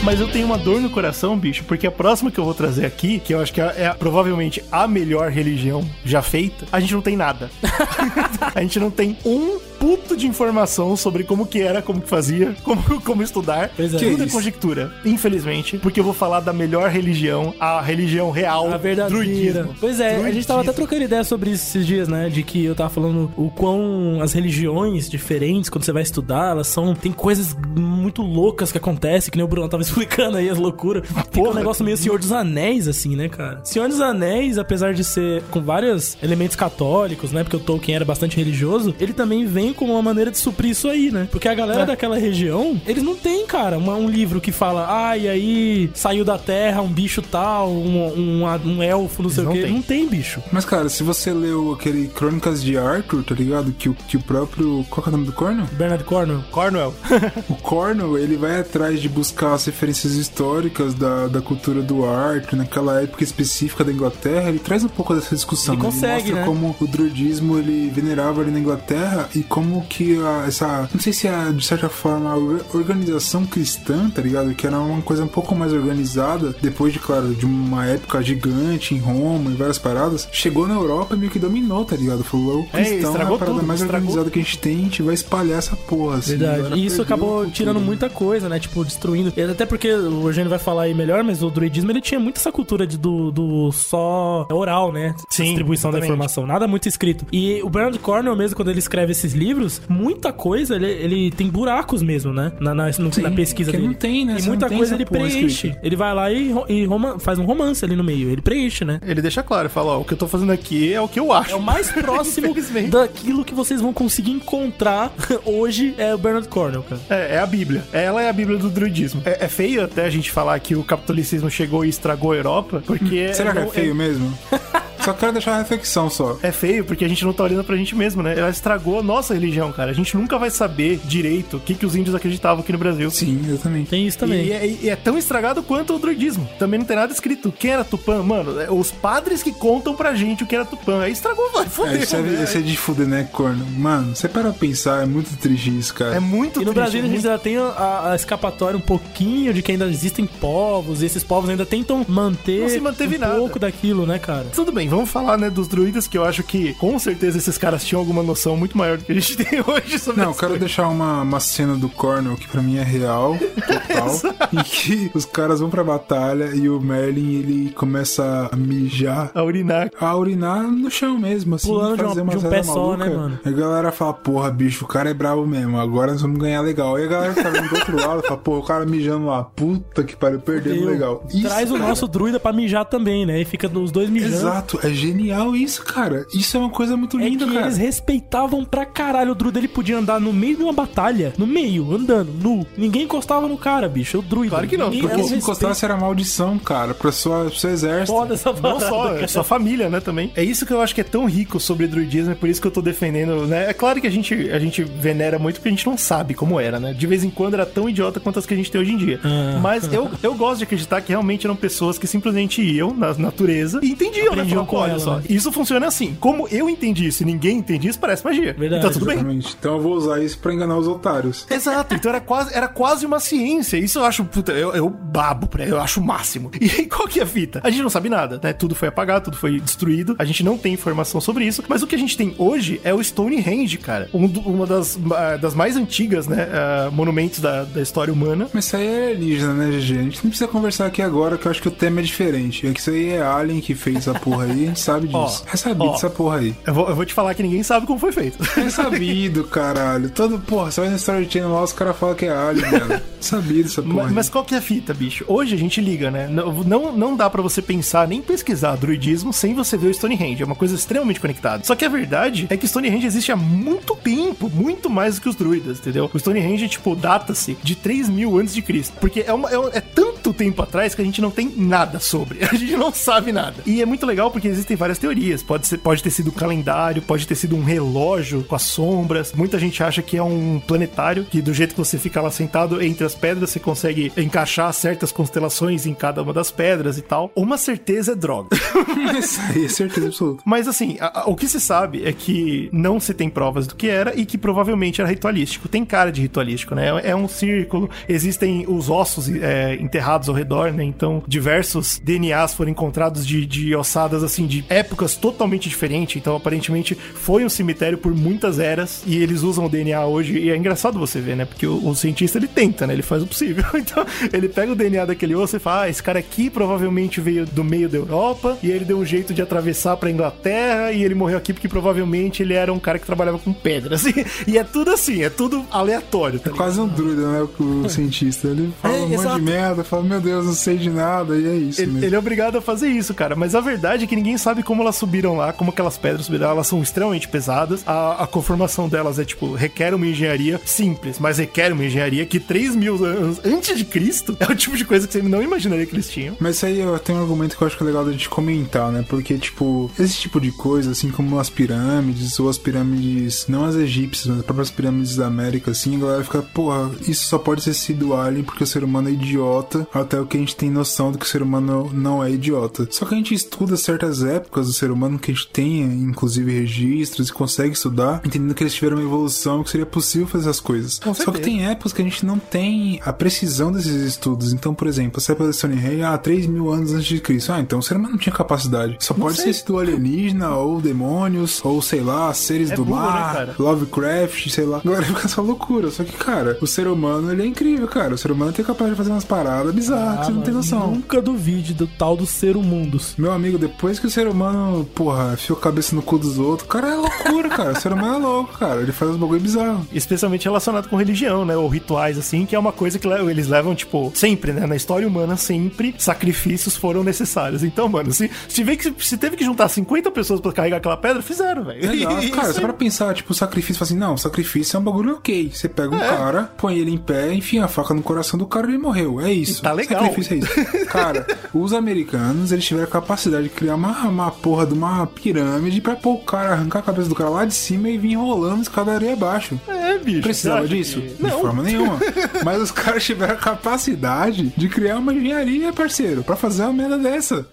Mas eu tenho uma dor no coração, bicho, porque a próxima que eu vou trazer aqui, que eu acho que é, é provavelmente a melhor religião já feita, a gente não tem nada. a gente não tem um puto de informação sobre como que era, como que fazia, como, como estudar. Pois é. Tudo é conjectura, infelizmente, porque eu vou falar da melhor religião, a religião real, A verdadeira. druidismo. Pois é, a gente tava até Druidismo. trocando ideia sobre isso esses dias, né? De que eu tava falando o quão as religiões diferentes, quando você vai estudar, elas são. Tem coisas muito loucas que acontecem, que nem o Bruno tava explicando aí as loucuras. Fica um negócio meio Senhor dos Anéis, assim, né, cara? Senhor dos Anéis, apesar de ser com vários elementos católicos, né? Porque o Tolkien era bastante religioso, ele também vem como uma maneira de suprir isso aí, né? Porque a galera É. daquela região, eles não tem, cara, uma- um livro que fala, ah, e aí saiu da terra um bicho tal, um, um, um elfo, não sei não o quê. têm. Não tem bicho. Mas, cara, se você leu aquele Crônicas de Arthur, tá ligado? Que, o- que o próprio. Qual que é o nome do corno? Bernard Cornwell. Cornwell. O Cornwell, ele vai atrás de buscar as referências históricas da, da cultura do Arthur, naquela época específica da Inglaterra. Ele traz um pouco dessa discussão. Ele né? consegue, mostra né? como o druidismo ele venerava ali na Inglaterra e como que a- essa, não sei se é de certa forma a or- organização cristã, tá ligado? Que era uma coisa um pouco mais organizada, depois de, claro, de uma época gigante em Roma e várias paradas, chegou na Europa e meio que dominou, tá ligado? Falou, o É, cristão é, estragou a parada tudo, mais estragou. organizada que a gente tem, a gente vai espalhar essa porra, assim. Verdade. E isso acabou tirando muita coisa, né? Tipo, destruindo. Até porque o Eugênio vai falar aí melhor, mas o druidismo ele tinha muito essa cultura de, do, do só oral, né? Sim, Distribuição da exatamente. informação. Nada muito escrito. E o Bernard Cornwell, mesmo, quando ele escreve esses livros, muita coisa ele, ele tem buracos mesmo, né? Na, na, no- Sim, na pesquisa que dele. não tem, né? E muita coisa ele preenche. escrita. Ele vai lá e, e roma- faz um romance ali no meio. Ele preenche, né? Ele deixa claro, fala, ó, o que eu tô fazendo aqui é o que eu acho. É o mais próximo daquilo que vocês vão conseguir encontrar hoje é o Bernard Cornwell, cara. É, é a Bíblia. Ela é a Bíblia do druidismo. É, é feio até a gente falar que o catolicismo chegou e estragou a Europa, porque... Será que é não- feio mesmo? Só quero deixar uma reflexão só. É feio porque a gente não tá olhando pra gente mesmo, né? Ela estragou a nossa religião, cara. A gente nunca vai saber direito o que, que os índios acreditavam aqui no Brasil. Sim, exatamente. Tem isso também. E é, e é tão estragado quanto o druidismo. Também não tem nada escrito. Quem era Tupã? Mano, é os padres que contam pra gente o que era Tupã. Aí estragou, vai É, foder. isso, é, né? isso é de fuder, né, corno? Mano, você para pra pensar, é muito triste isso, cara. É muito E no triste, Brasil a gente muito- ainda tem a, a escapatória um pouquinho de que ainda existem povos, e esses povos ainda tentam manter Não se manteve um nada. pouco daquilo, né, cara? Tudo bem, vamos falar, né, dos druidas, que eu acho que com certeza esses caras tinham alguma noção muito maior do que a gente tem hoje sobre Não, eu quero coisas. deixar uma, uma cena do Cornel que pra mim é real, total. em que os caras vão pra batalha e o Merlin ele começa a mijar. A urinar. A urinar no chão mesmo, assim. Pulando de uma- fazer de um pé só, né, mano? E a galera fala, porra, bicho, o cara é brabo mesmo, agora nós vamos ganhar legal. E a galera que tá vendo do outro lado fala, porra, o cara mijando lá, puta que pariu, perdemos legal. Isso, Traz o cara, nosso druida pra mijar também, né? E fica os dois mijando. Exato, é genial isso, cara. Isso é uma coisa muito É linda, que cara. eles respeitavam pra caralho. O druida ele podia andar no meio de uma batalha, no meio, andando, nu. Ninguém encostava no cara, bicho. O druida. Claro que não, Ninguém- Porque era se respeito. encostasse era maldição, cara, pra sua, pro seu exército. Foda essa Não parada, só, cara. sua família, né, também. É isso que eu acho que é tão rico sobre druidismo, é por isso que eu tô defendendo, né? É claro que a gente, a gente venera muito porque a gente não sabe como era, né? De vez em quando era tão idiota quanto as que a gente tem hoje em dia. Ah. Mas eu, eu gosto de acreditar que realmente eram pessoas que simplesmente iam na natureza e entendiam, né? Aprendiam Falavam, com "Pô, olha ela, só, né?" isso funciona assim. Como eu entendi isso e ninguém entende isso, parece magia. Verdade, então tudo bem. Exatamente. Então eu vou usar isso pra enganar os otários. Exato, então era quase, era quase uma ciência. Isso eu acho, puta, eu, eu babo, pra, eu acho o máximo. E aí, qual que é a fita? A gente não sabe nada, né? Tudo foi apagado, tudo foi destruído. A gente não tem informação sobre isso. Mas o que a gente tem hoje é o Stonehenge, cara. Um uma das, ah, das mais antigas, né? ah, monumentos da, da história humana. Mas isso aí é alienígena, né, GG? A gente não precisa conversar aqui agora, que eu acho que o tema é diferente. É que isso aí é Alien que fez essa porra aí, a gente sabe disso. Ó, é sabido ó. essa porra aí. Eu vou, eu vou te falar que ninguém sabe como foi feito. É sabido, caralho. Todo, porra, você vai na Story Channel lá, os caras falam que é Alien, mano. Sabido essa porra Mas, aí. mas qual que é a fita, bicho? Hoje a gente liga, né? Não, não, não dá pra você pensar nem pesquisar druidismo sem você ver o Stonehenge. É uma coisa extremamente conectada. Só que a verdade é que Stonehenge existe há muito tempo, muito mais do que os druidas, entendeu? O Stonehenge, tipo, data-se de 3 mil antes de Cristo. Porque é, uma, é, é tanto tempo atrás que a gente não tem nada sobre. A gente não sabe nada. E é muito legal porque existem várias teorias. Pode, ser, pode ter sido um calendário, pode ter sido um relógio com as sombras. Muita gente acha que é um planetário, que do jeito que você fica lá sentado entre as pedras, você consegue encaixar certas constelações em cada uma das pedras e tal. Uma certeza é droga. Isso aí é certeza absoluta. Mas assim, a- a- o que se sabe é que não se tem provas do que era e que provavelmente era ritualístico. Tem cara de ritualístico, né? É um círculo, existem os ossos é, enterrados ao redor, né? Então, diversos DNAs foram encontrados de, de ossadas, assim, de épocas totalmente diferentes. Então, aparentemente, foi um cemitério por muitas eras e eles usam o DNA hoje. E é engraçado você ver, né? Porque o, o cientista, ele tenta, né? Ele faz o possível. Então, ele pega o DNA daquele osso e fala, ah, esse cara aqui provavelmente veio do meio da Europa e ele deu um jeito de atravessar pra Inglaterra e ele morreu aqui porque provavelmente ele era um cara que trabalhava com pedras. E, e é tudo assim, é tudo aleatório, tá É quase um druida, né? O, o cientista. Ele fala É, um monte exato. de merda, fala, meu Deus, não sei de nada, e é isso Ele, mesmo. ele é obrigado a fazer isso, cara. Mas a verdade é que ninguém sabe como elas subiram lá, como aquelas pedras subiram. Elas são extremamente pesadas. A, a conformação delas é, tipo, requer uma engenharia simples, mas requer uma engenharia que 3 mil anos antes de Cristo é o tipo de coisa que você não imaginaria que eles tinham. Mas isso aí eu tenho um argumento que eu acho que é legal gente comentar, né? Porque, tipo, esse tipo de coisa, assim como as pirâmides, ou as pirâmides, não as egípcias, mas as próprias pirâmides da América, assim, a galera fica, porra, isso só pode ter sido alien porque o ser humano é idiota, até o que a gente tem noção de que o ser humano não é idiota. Só que a gente estuda certas outras épocas do ser humano que a gente tem, inclusive, registros e consegue estudar, entendendo que eles tiveram uma evolução, que seria possível fazer as coisas. Com Só que certeza. tem épocas que a gente não tem a precisão desses estudos. Então, por exemplo, você pela Stonehenge, ah, 3 mil anos antes de Cristo. Ah, então o ser humano não tinha capacidade. Só pode sei. ter sido alienígena, ou demônios, ou sei lá, seres É do burro, né, mar, cara? Lovecraft, sei lá. Agora fica essa loucura. Só que, cara, o ser humano, ele é incrível, cara. O ser humano tem capaz de fazer umas paradas bizarras que você não tem noção. Nunca duvide do tal do ser humundos. Meu amigo, depois que o ser humano, porra, enfiou a cabeça no cu dos outros, cara, é loucura, cara. O ser humano é louco, cara. Ele faz uns bagulho bizarro. Especialmente relacionado com religião, né? Ou rituais, assim, que é uma coisa que le- eles levam, tipo, sempre, né? Na história humana, sempre sacrifícios foram necessários. Então, mano, se, se, tiver que, se teve que juntar 50 pessoas pra carregar aquela pedra, fizeram, velho. Isso Cara, só pra pensar, tipo, o sacrifício, assim, não, sacrifício é um bagulho ok. Você pega um É. cara, põe ele em pé, enfia a faca no coração do cara e ele morreu. É isso. E tá legal. Sacrifício é isso. cara, os americanos, eles tiveram a capacidade de criar uma, uma porra de uma pirâmide pra pôr o cara, arrancar a cabeça do cara lá de cima e vir enrolando escadaria abaixo. É, bicho. Precisava disso? que- De forma nenhuma. Mas os caras tiveram a capacidade de criar uma engenharia, parceiro, pra fazer uma merda dessa.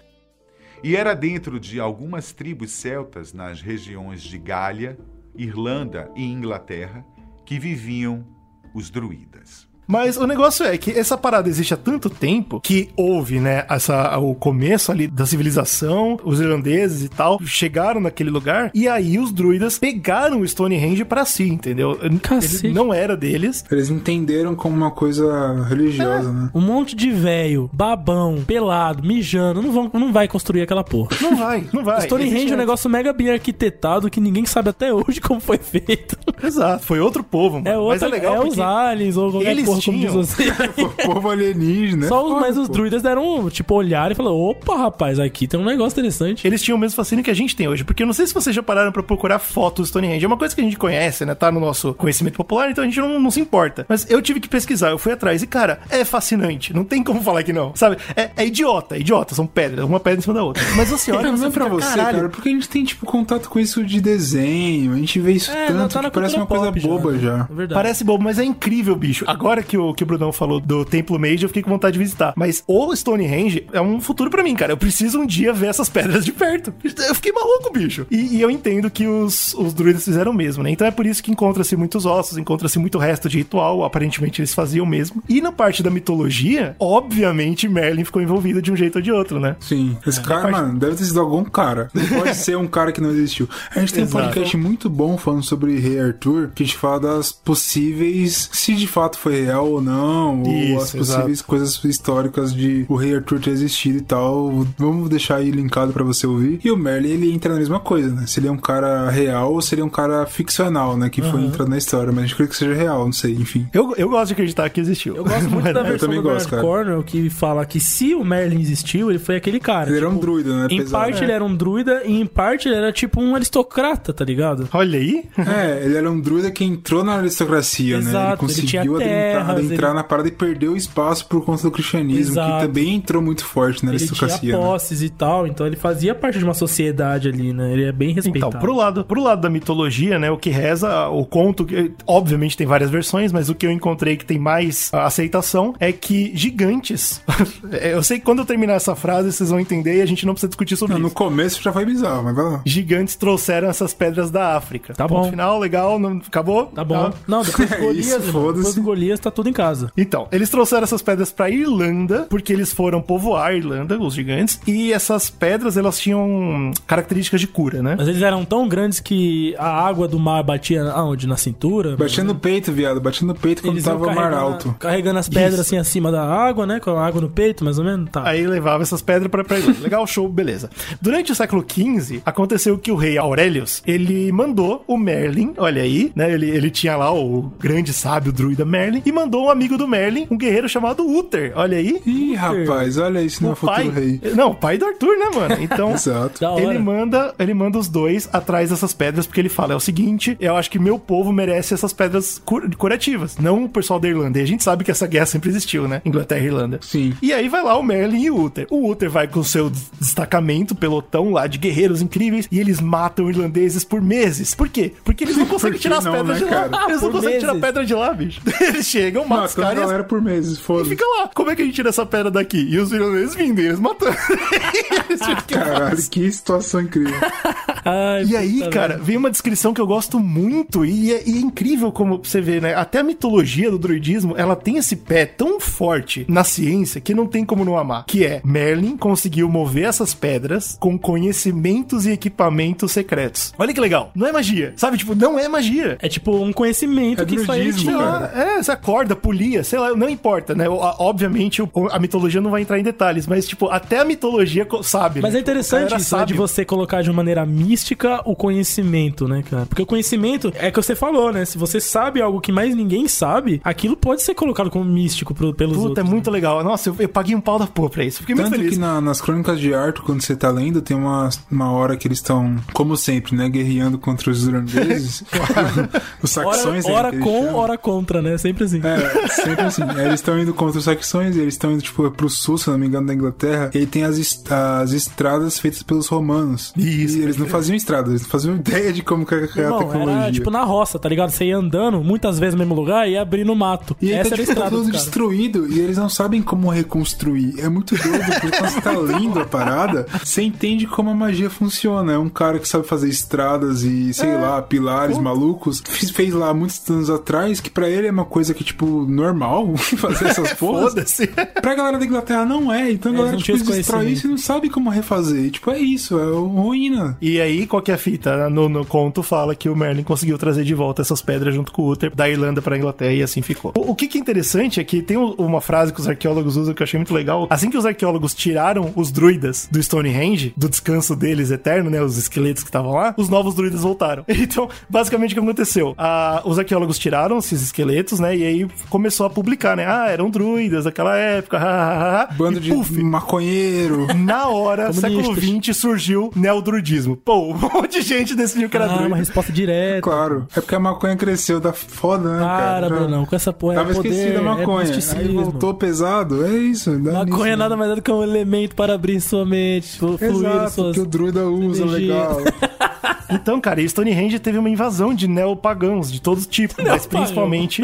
E era dentro de algumas tribos celtas nas regiões de Gália, Irlanda e Inglaterra que viviam os druidas. Mas o negócio é que essa parada existe há tanto tempo que houve, né, essa, o começo ali da civilização, os irlandeses e tal, chegaram naquele lugar, e aí os druidas pegaram o Stonehenge pra si, entendeu? Cacete. Ele não era deles. Eles entenderam como uma coisa religiosa, né? Um monte de velho, babão, pelado, mijando, não, vão, não vai construir aquela porra. Não vai, não vai. Stonehenge Existe é um negócio mega bem arquitetado que ninguém sabe até hoje como foi feito. Exato, foi outro povo, mano. É Mas outra, é legal é os porque aliens ou qualquer eles porra, como diz você. O povo alienígena. Só os, mas os druidas deram, tipo, olhar e falaram: opa, rapaz, aqui tem um negócio interessante. Eles tinham o mesmo fascínio que a gente tem hoje, porque eu não sei se vocês já pararam pra procurar fotos do Stonehenge. É uma coisa que a gente conhece, né? Tá no nosso conhecimento popular, então a gente não, não se importa. Mas eu tive que pesquisar, eu fui atrás e, cara, é fascinante. Não tem como falar que não, sabe? É, é idiota, é idiota, são pedras, uma pedra em cima da outra. Mas você olha, é pra você, caralho, cara, porque a gente tem, tipo, contato com isso de desenho, a gente vê isso É, não, tanto tá que parece uma coisa boba já. né? É verdade. Parece bobo, mas é incrível, bicho. Agora que o, que o Brunão falou do Templo Mage, eu fiquei com vontade de visitar. Mas o Stonehenge é um futuro pra mim, cara. Eu preciso um dia ver essas pedras de perto. Eu fiquei maluco, bicho. E, e eu entendo que os, os druidas fizeram mesmo, né? Então é por isso que encontra-se muitos ossos, encontra-se muito resto de ritual. Aparentemente eles faziam mesmo. E na parte da mitologia, obviamente Merlin ficou envolvido de um jeito ou de outro, né? Sim, esse cara, parte- mano, deve ter sido algum cara. Não pode ser um cara que não existiu. A gente tem um Exato. podcast muito bom falando sobre Rei Arthur, que a gente fala das possíveis, se de fato foi real ou não, ou Isso, as possíveis coisas históricas de o Rei Arthur ter existido e tal. Vamos deixar aí linkado pra você ouvir. E o Merlin, ele entra na mesma coisa, né? Se ele é um cara real ou se ele é um cara ficcional, né? Que foi entrando na história, mas a gente crê que seja real, não sei, enfim. Eu, eu gosto de acreditar que existiu. Eu gosto muito da Eu versão também do gosto. Cornwell que fala que se o Merlin existiu, ele foi aquele cara. Ele era um tipo, druida, né? Em Pesado. parte ele era um druida e em parte ele era tipo um aristocrata, tá ligado? Olha aí. É, ele era um druida que entrou na aristocracia, né? Ele Exato, ele tinha terras, ele- na parada e perdeu espaço por conta do cristianismo, Exato. que também entrou muito forte na Ele aristocracia. tinha né? posses e tal, então ele fazia parte de uma sociedade ali, né? Ele é bem respeitado. Então, pro lado, pro lado da mitologia, né, o que reza, o conto, que, obviamente tem várias versões, mas o que eu encontrei que tem mais aceitação é que gigantes. eu sei que quando eu terminar essa frase vocês vão entender e a gente não precisa discutir sobre Não, no isso. começo já foi bizarro, mas vai lá. Gigantes trouxeram essas pedras da África. Tá Ponto bom. final, legal, não, acabou? Tá bom. Tá. Não, depois do É Golias, isso, depois do Golias tá tudo em casa. Então, eles trouxeram essas pedras pra Irlanda, porque eles foram povoar a Irlanda, os gigantes, e essas pedras, elas tinham características de cura, né? Mas eles eram tão grandes que a água do mar batia aonde? Na cintura? Batia no peito, viado. Batia no peito quando Eles tava o mar carregando- alto. Carregando as pedras Isso. assim acima da água, né? Com a água no peito, mais ou menos. Tá. Aí levava essas pedras pra, pra Irlanda. Legal, show, beleza. Durante o século XV, aconteceu que o rei Aurelius, ele mandou o Merlin, olha aí, né? Ele, ele tinha lá o grande sábio druida Merlin, e mandou um amigo do Merlin, um guerreiro chamado Uther, olha aí. Ih, rapaz, olha isso, não é futuro pai, rei. não, o pai do Arthur, né, mano? Então, ele manda, ele manda os dois atrás dessas pedras porque ele fala: é o seguinte, eu acho que meu povo merece essas pedras cur- curativas, não o pessoal da Irlanda. E a gente sabe que essa guerra sempre existiu, né? Inglaterra e Irlanda. Sim. E aí vai lá o Merlin e o Uther. O Uther vai com o seu destacamento, pelotão lá de guerreiros incríveis, e eles matam irlandeses por meses. Por quê? Porque eles não conseguem tirar as não, pedras né, de lá. Eles não Por conseguem tirar meses. pedra de lá, bicho. Eles chegam, matam os Matando a caras galera por meses, e foda fica lá. Como é que a gente tira essa pedra daqui? E os vilões vindo, e eles matando. Eles ficam- Caralho, que situação incrível. Ai, E aí, cara, vem uma descrição que eu gosto muito e é, e é incrível como você vê, né? Até a mitologia do druidismo, ela tem esse pé tão forte na ciência que não tem como não amar. Que é, Merlin conseguiu mover essas pedras com conhecimentos e equipamentos secretos. Olha que legal. Não é magia, sabe? Tipo, não é magia. É tipo um conhecimento É que druidismo, tinha. lá, é, essa corda, polia, sei lá, não importa, né? Obviamente, a mitologia não vai entrar em detalhes, mas, tipo, até a mitologia sabe. Mas né? é interessante isso, né, de sabe. você colocar de uma maneira mística o conhecimento, né, cara? Porque o conhecimento é que você falou, né? Se você sabe algo que mais ninguém sabe, aquilo pode ser colocado como místico pro- pelos Puta, outros. é muito legal. Nossa, eu, eu paguei um pau da porra pra isso. Fiquei muito Tanto feliz. que na- nas crônicas de Arthur, quando você tá lendo, tem uma, uma hora que eles estão, como sempre, né, guerreando contra os irlandeses. os Ora, saxões, né, ora que eles com, ora contra, né? Sempre assim. É, sempre assim. Eles estão indo contra os saxões, e eles estão indo, tipo, pro sul, se não me engano, da Inglaterra. E aí tem as, est- as estradas feitas pelos romanos. Isso, E eles não faziam estradas, eles não faziam ideia de como que era a Irmão, tecnologia. era tipo na roça, tá ligado? Você ia andando muitas vezes no mesmo lugar e ia abrindo mato. E aí Essa tá, era a tipo, tá estrada tudo dos caras. destruído e eles não sabem como reconstruir. É muito doido, porque quando você tá lendo a parada, você entende como a magia funciona. É um cara que sabe fazer estradas e, sei lá, pilares malucos. Fez, fez lá muitos anos atrás, que pra ele é uma coisa que, tipo, normal fazer essas porras. Foda-se. Pra galera da Inglaterra não é. Então a galera, tipo, destrói isso e não sabe como refazer. Tipo, é isso, é ruína. E aí, qual que é a fita? No, no conto fala que o Merlin conseguiu trazer de volta essas pedras junto com o Uther da Irlanda pra Inglaterra e assim ficou. O, o que, que é interessante é que tem um- uma frase que os arqueólogos usam que eu achei muito legal. Assim que os arqueólogos tiraram os druidas do Stonehenge, do descanso deles eterno, né? Os esqueletos que estavam lá, os novos druidas voltaram. Então, basicamente, o que aconteceu? Ah, os arqueólogos tiraram esses esqueletos, né? E aí começou a publicar, né? Ah, eram druidas daquela época. ha, ha, ha, ha. Bando E, de puf, maconheiro. na hora, século XX, surgiu neodrudismo. Pô, um monte de gente decidiu que era Ah, uma druida. resposta direta. Claro. É porque a maconha cresceu da foda, né, cara? Para, Já- Brunão, com essa porra. Tava é poder, esquecido a maconha. É aí voltou pesado. É isso. dá Maconha nisso, é nada né? mais é do que um elemento para abrir sua mente, flu- fluir Exato, suas... que o druida usa energia. legal. Então, cara, e Stonehenge teve uma invasão de neopagãos de todo tipo, mas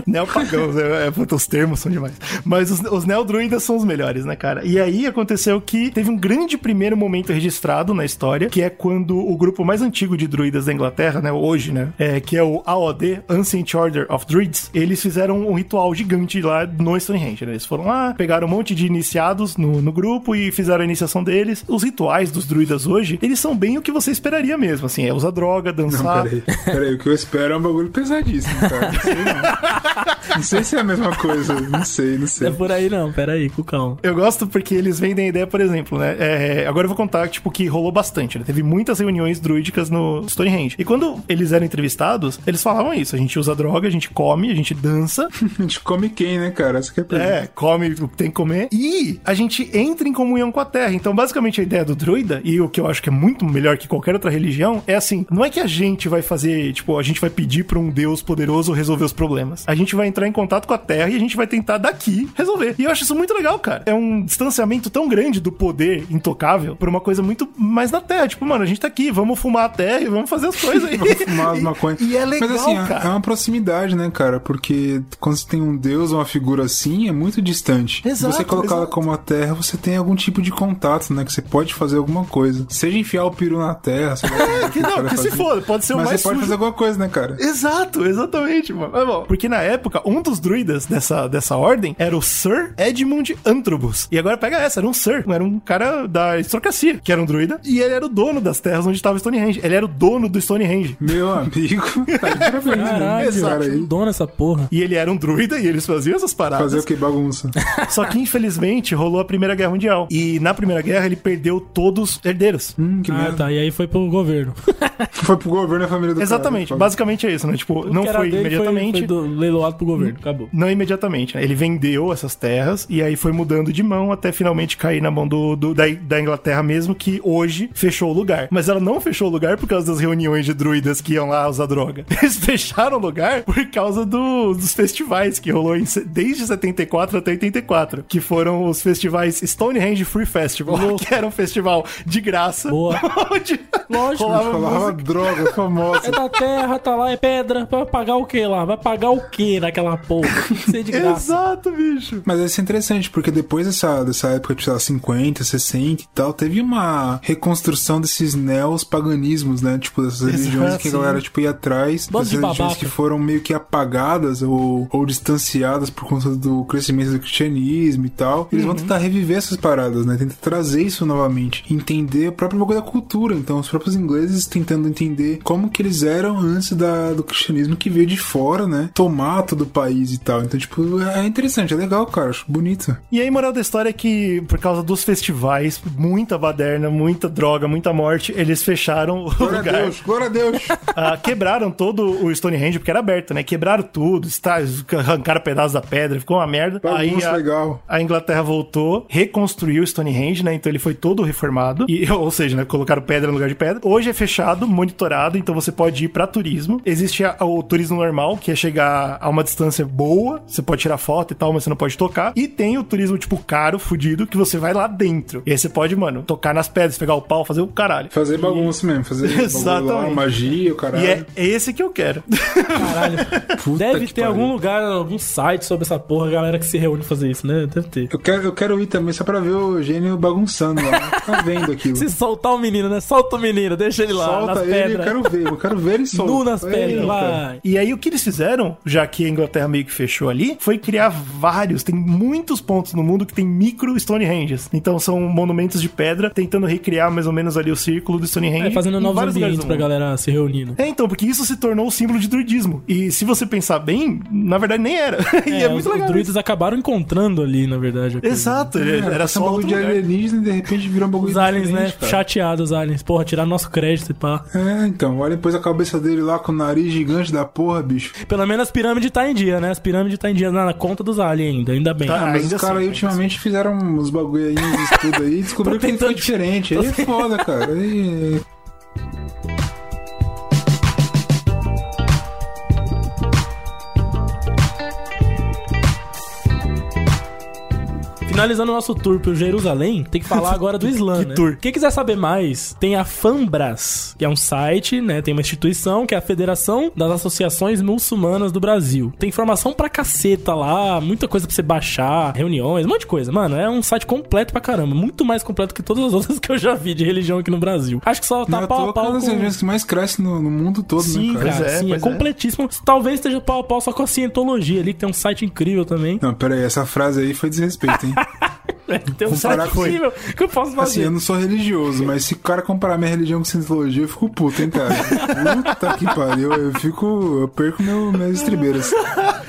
Neopagão. Neopagãos. é, é, os termos são demais. Mas os, os neodruidas são os melhores, né, cara? E aí aconteceu que teve um grande primeiro momento registrado na história, que é quando o grupo mais antigo de druidas da Inglaterra, né, hoje, né, é, que é o AOD, Ancient Order of Druids, eles fizeram um ritual gigante lá no Stonehenge. Né? Eles foram lá, pegaram um monte de iniciados no, no grupo e fizeram a iniciação deles. Os rituais dos druidas hoje, eles são bem o que você esperaria mesmo, assim, é usar droga, Não, dançar. peraí. Peraí, o que eu espero é um bagulho pesadíssimo, cara. Não sei não. Não sei se é a mesma coisa. Não sei, não Não sei. é por aí não, pera aí, com calma. Eu gosto porque eles vendem a ideia, por exemplo, né? é, agora eu vou contar, tipo, que rolou bastante, né? Teve muitas reuniões druídicas no Stonehenge. E quando eles eram entrevistados, eles falavam isso. A gente usa droga, a gente come, a gente dança. A gente come quem, né, cara? Essa que é a pergunta. É, come o que tem que comer. E a gente entra em comunhão com a terra. Então, basicamente, a ideia do druida, e o que eu acho que é muito melhor que qualquer outra religião, é assim: não é que a gente vai fazer, tipo, a gente vai pedir pra um Deus poderoso resolver os problemas. A gente vai entrar em contato com a terra e a gente vai tentar daqui resolver. E eu acho isso muito legal, cara. É um distanciamento tão grande do poder intocável pra uma coisa muito mais da terra. Tipo, mano, a gente tá aqui, vamos fumar a terra e vamos fazer as coisas aí. Vamos fumar as maconhas. E é legal, Mas assim, é- cara. é uma proximidade, né, cara? Porque quando você tem um deus ou uma figura assim, é muito distante. Exato, você colocar ela exato. como a terra, você tem algum tipo de contato, né? Que você pode fazer alguma coisa. Seja enfiar o peru na terra, sei lá, que não, que se foda, pode ser o Mas mais você pode sujo. fazer alguma coisa, né, cara? Exato, exatamente, mano. É bom. Porque na época, um dos druidas dessa, dessa ordem era o Sir Edmund Antrobus. E agora pega essa, era um Sir, era um cara da aristocracia, que era um druida, e ele era o dono das terras onde estava Stonehenge. Ele era o dono do Stonehenge. Meu amigo, tá de parabéns, né? Caralho, Esse cara aí. dona essa porra. E ele era um druida e eles faziam essas paradas. Fazer o que? Bagunça. Só que, infelizmente, rolou a Primeira Guerra Mundial. E na Primeira Guerra ele perdeu todos os herdeiros. Hum, que Ah, merda. tá. E aí foi pro governo. Foi pro governo e a família do Exatamente, cara. basicamente é isso, né? Tipo, O não foi dele imediatamente. Foi, foi do, leiloado pro governo. Acabou. Não imediatamente, né? Ele vendeu essas terras e aí foi mudando de mão até finalmente cair na mão do, do- da, da Inglaterra mesmo, que hoje fechou o lugar. Mas ela não fechou o lugar por causa das reuniões de druidas que iam lá usar droga. Eles fecharam o lugar por causa do- dos festivais que rolou em desde 74 até 84, que foram os festivais Stonehenge Free Festival, que era um festival de graça. Boa. onde Lógico. Rolava Falava droga famosa. É da terra, tá lá, é pedra. Vai pagar o que lá? Vai pagar o que naquela porra? Tem de graça. Exato, bicho. Mas isso é interessante, porque depois dessa, dessa época de, sei lá, 50, 60 e tal, teve uma reconstrução desses neos-paganismos, né? Tipo, dessas Exato, religiões que a galera, tipo, ia atrás. Bando dessas de religiões babaca. que foram meio que apagadas ou, ou distanciadas por conta do crescimento do cristianismo e tal. Eles vão Uhum. tentar reviver essas paradas, né? Tentar trazer isso novamente. Entender o próprio bagulho da cultura. Então, os próprios ingleses tentando entender como que eles eram antes da, do cristianismo que veio de fora, né? Tomar todo o país e tal. Então, tipo, é interessante, é legal, cara. Acho bonito. E aí, moral da história é que, por causa dos festivais, muita baderna, muita droga, muita morte, eles fecharam o Glória a lugar. Deus, glória a Deus. Ah, quebraram todo o Stonehenge, porque era aberto, né? Quebraram tudo, está- arrancaram pedaços da pedra, ficou uma merda. Aí Bagunça a, legal. a Inglaterra voltou, reconstruiu o Stonehenge, né? Então ele foi todo reformado. E, ou seja, né? Colocaram pedra no lugar de pedra. Hoje é fechado, monitorado, então você pode ir pra turismo. Existe a- o turismo normal, que é chegar a uma distância boa, você pode tirar foto e tal, mas você não pode tocar. E tem o turismo, tipo, caro, fudido, que você vai lá dentro. E aí você pode, mano, tocar nas pedras, pegar o pau, fazer o caralho. Fazer bagunça mesmo, fazer bagulho lá, Exatamente. magia, o caralho. E é esse que eu quero. Caralho. Puta Deve que ter pariu. algum lugar, algum site sobre essa porra, a galera que se reúne pra fazer isso, né? Deve ter. Eu quero, eu quero ir também só pra ver o gênio bagunçando lá. Tá vendo aquilo. Se soltar o menino, né? Solta o menino, deixa ele lá Solta nas ele, pedras. eu quero ver, eu quero ver ele solto. Nu nas pedras, vai. E aí o que eles fizeram, já que a Inglaterra meio que fechou ali, foi criar vários, tem muitos pontos no mundo que tem micro Stonehenges. Então são monumentos de pedra tentando recriar mais ou menos ali o círculo do Stonehenge. É, fazendo novos ambientes pra galera se reunindo. É, então, porque isso se tornou o símbolo de druidismo. E se você pensar bem, na verdade nem era. e é, É, muito os, os legal. druidas acabaram encontrando ali, na verdade. a coisa. Exato, É, era era só um bagulho de alienígena e de repente virou um bagulho Os aliens, né? cara. Chateados, os aliens. Porra, tiraram nosso crédito e pá. É, então, olha depois a cabeça dele lá com o nariz gigante da porra, bicho. Pelo menos as pirâmides tá em dia, né? As pirâmides tá em dia na, conta dos aliens ainda, ainda bem. Tá. Ah, mas ainda os caras assim, aí ultimamente fizeram uns bagulho aí, uns estudos aí, e descobriram que foi tentando- diferente. Aí é foda, cara. Aí... Finalizando o nosso tour por Jerusalém, tem que falar agora do Islã, Que né? tour? Quem quiser saber mais, tem a Fambras, que é um site, né? Tem uma instituição que é a Federação das Associações Muçulmanas do Brasil. Tem informação pra caceta lá, muita coisa pra você baixar, reuniões, um monte de coisa. Mano, é um site completo pra caramba. Muito mais completo que todas as outras que eu já vi de religião aqui no Brasil. Acho que só tá Não, pau a é pau uma das com... religiões que mais cresce no, no mundo todo, Sim, né, cara? cara, é, sim, é, é. completíssimo. Talvez esteja pau a pau só com a cientologia ali, que tem um site incrível também. Não, pera aí, essa frase aí foi desrespeito, hein? Tem um Comparar com- que eu posso Assim, fazer. eu não sou religioso, mas se o cara comparar minha religião com cientologia, eu fico puto, hein, cara? Puta que pariu, eu fico. Eu perco meu, minhas estribeiras.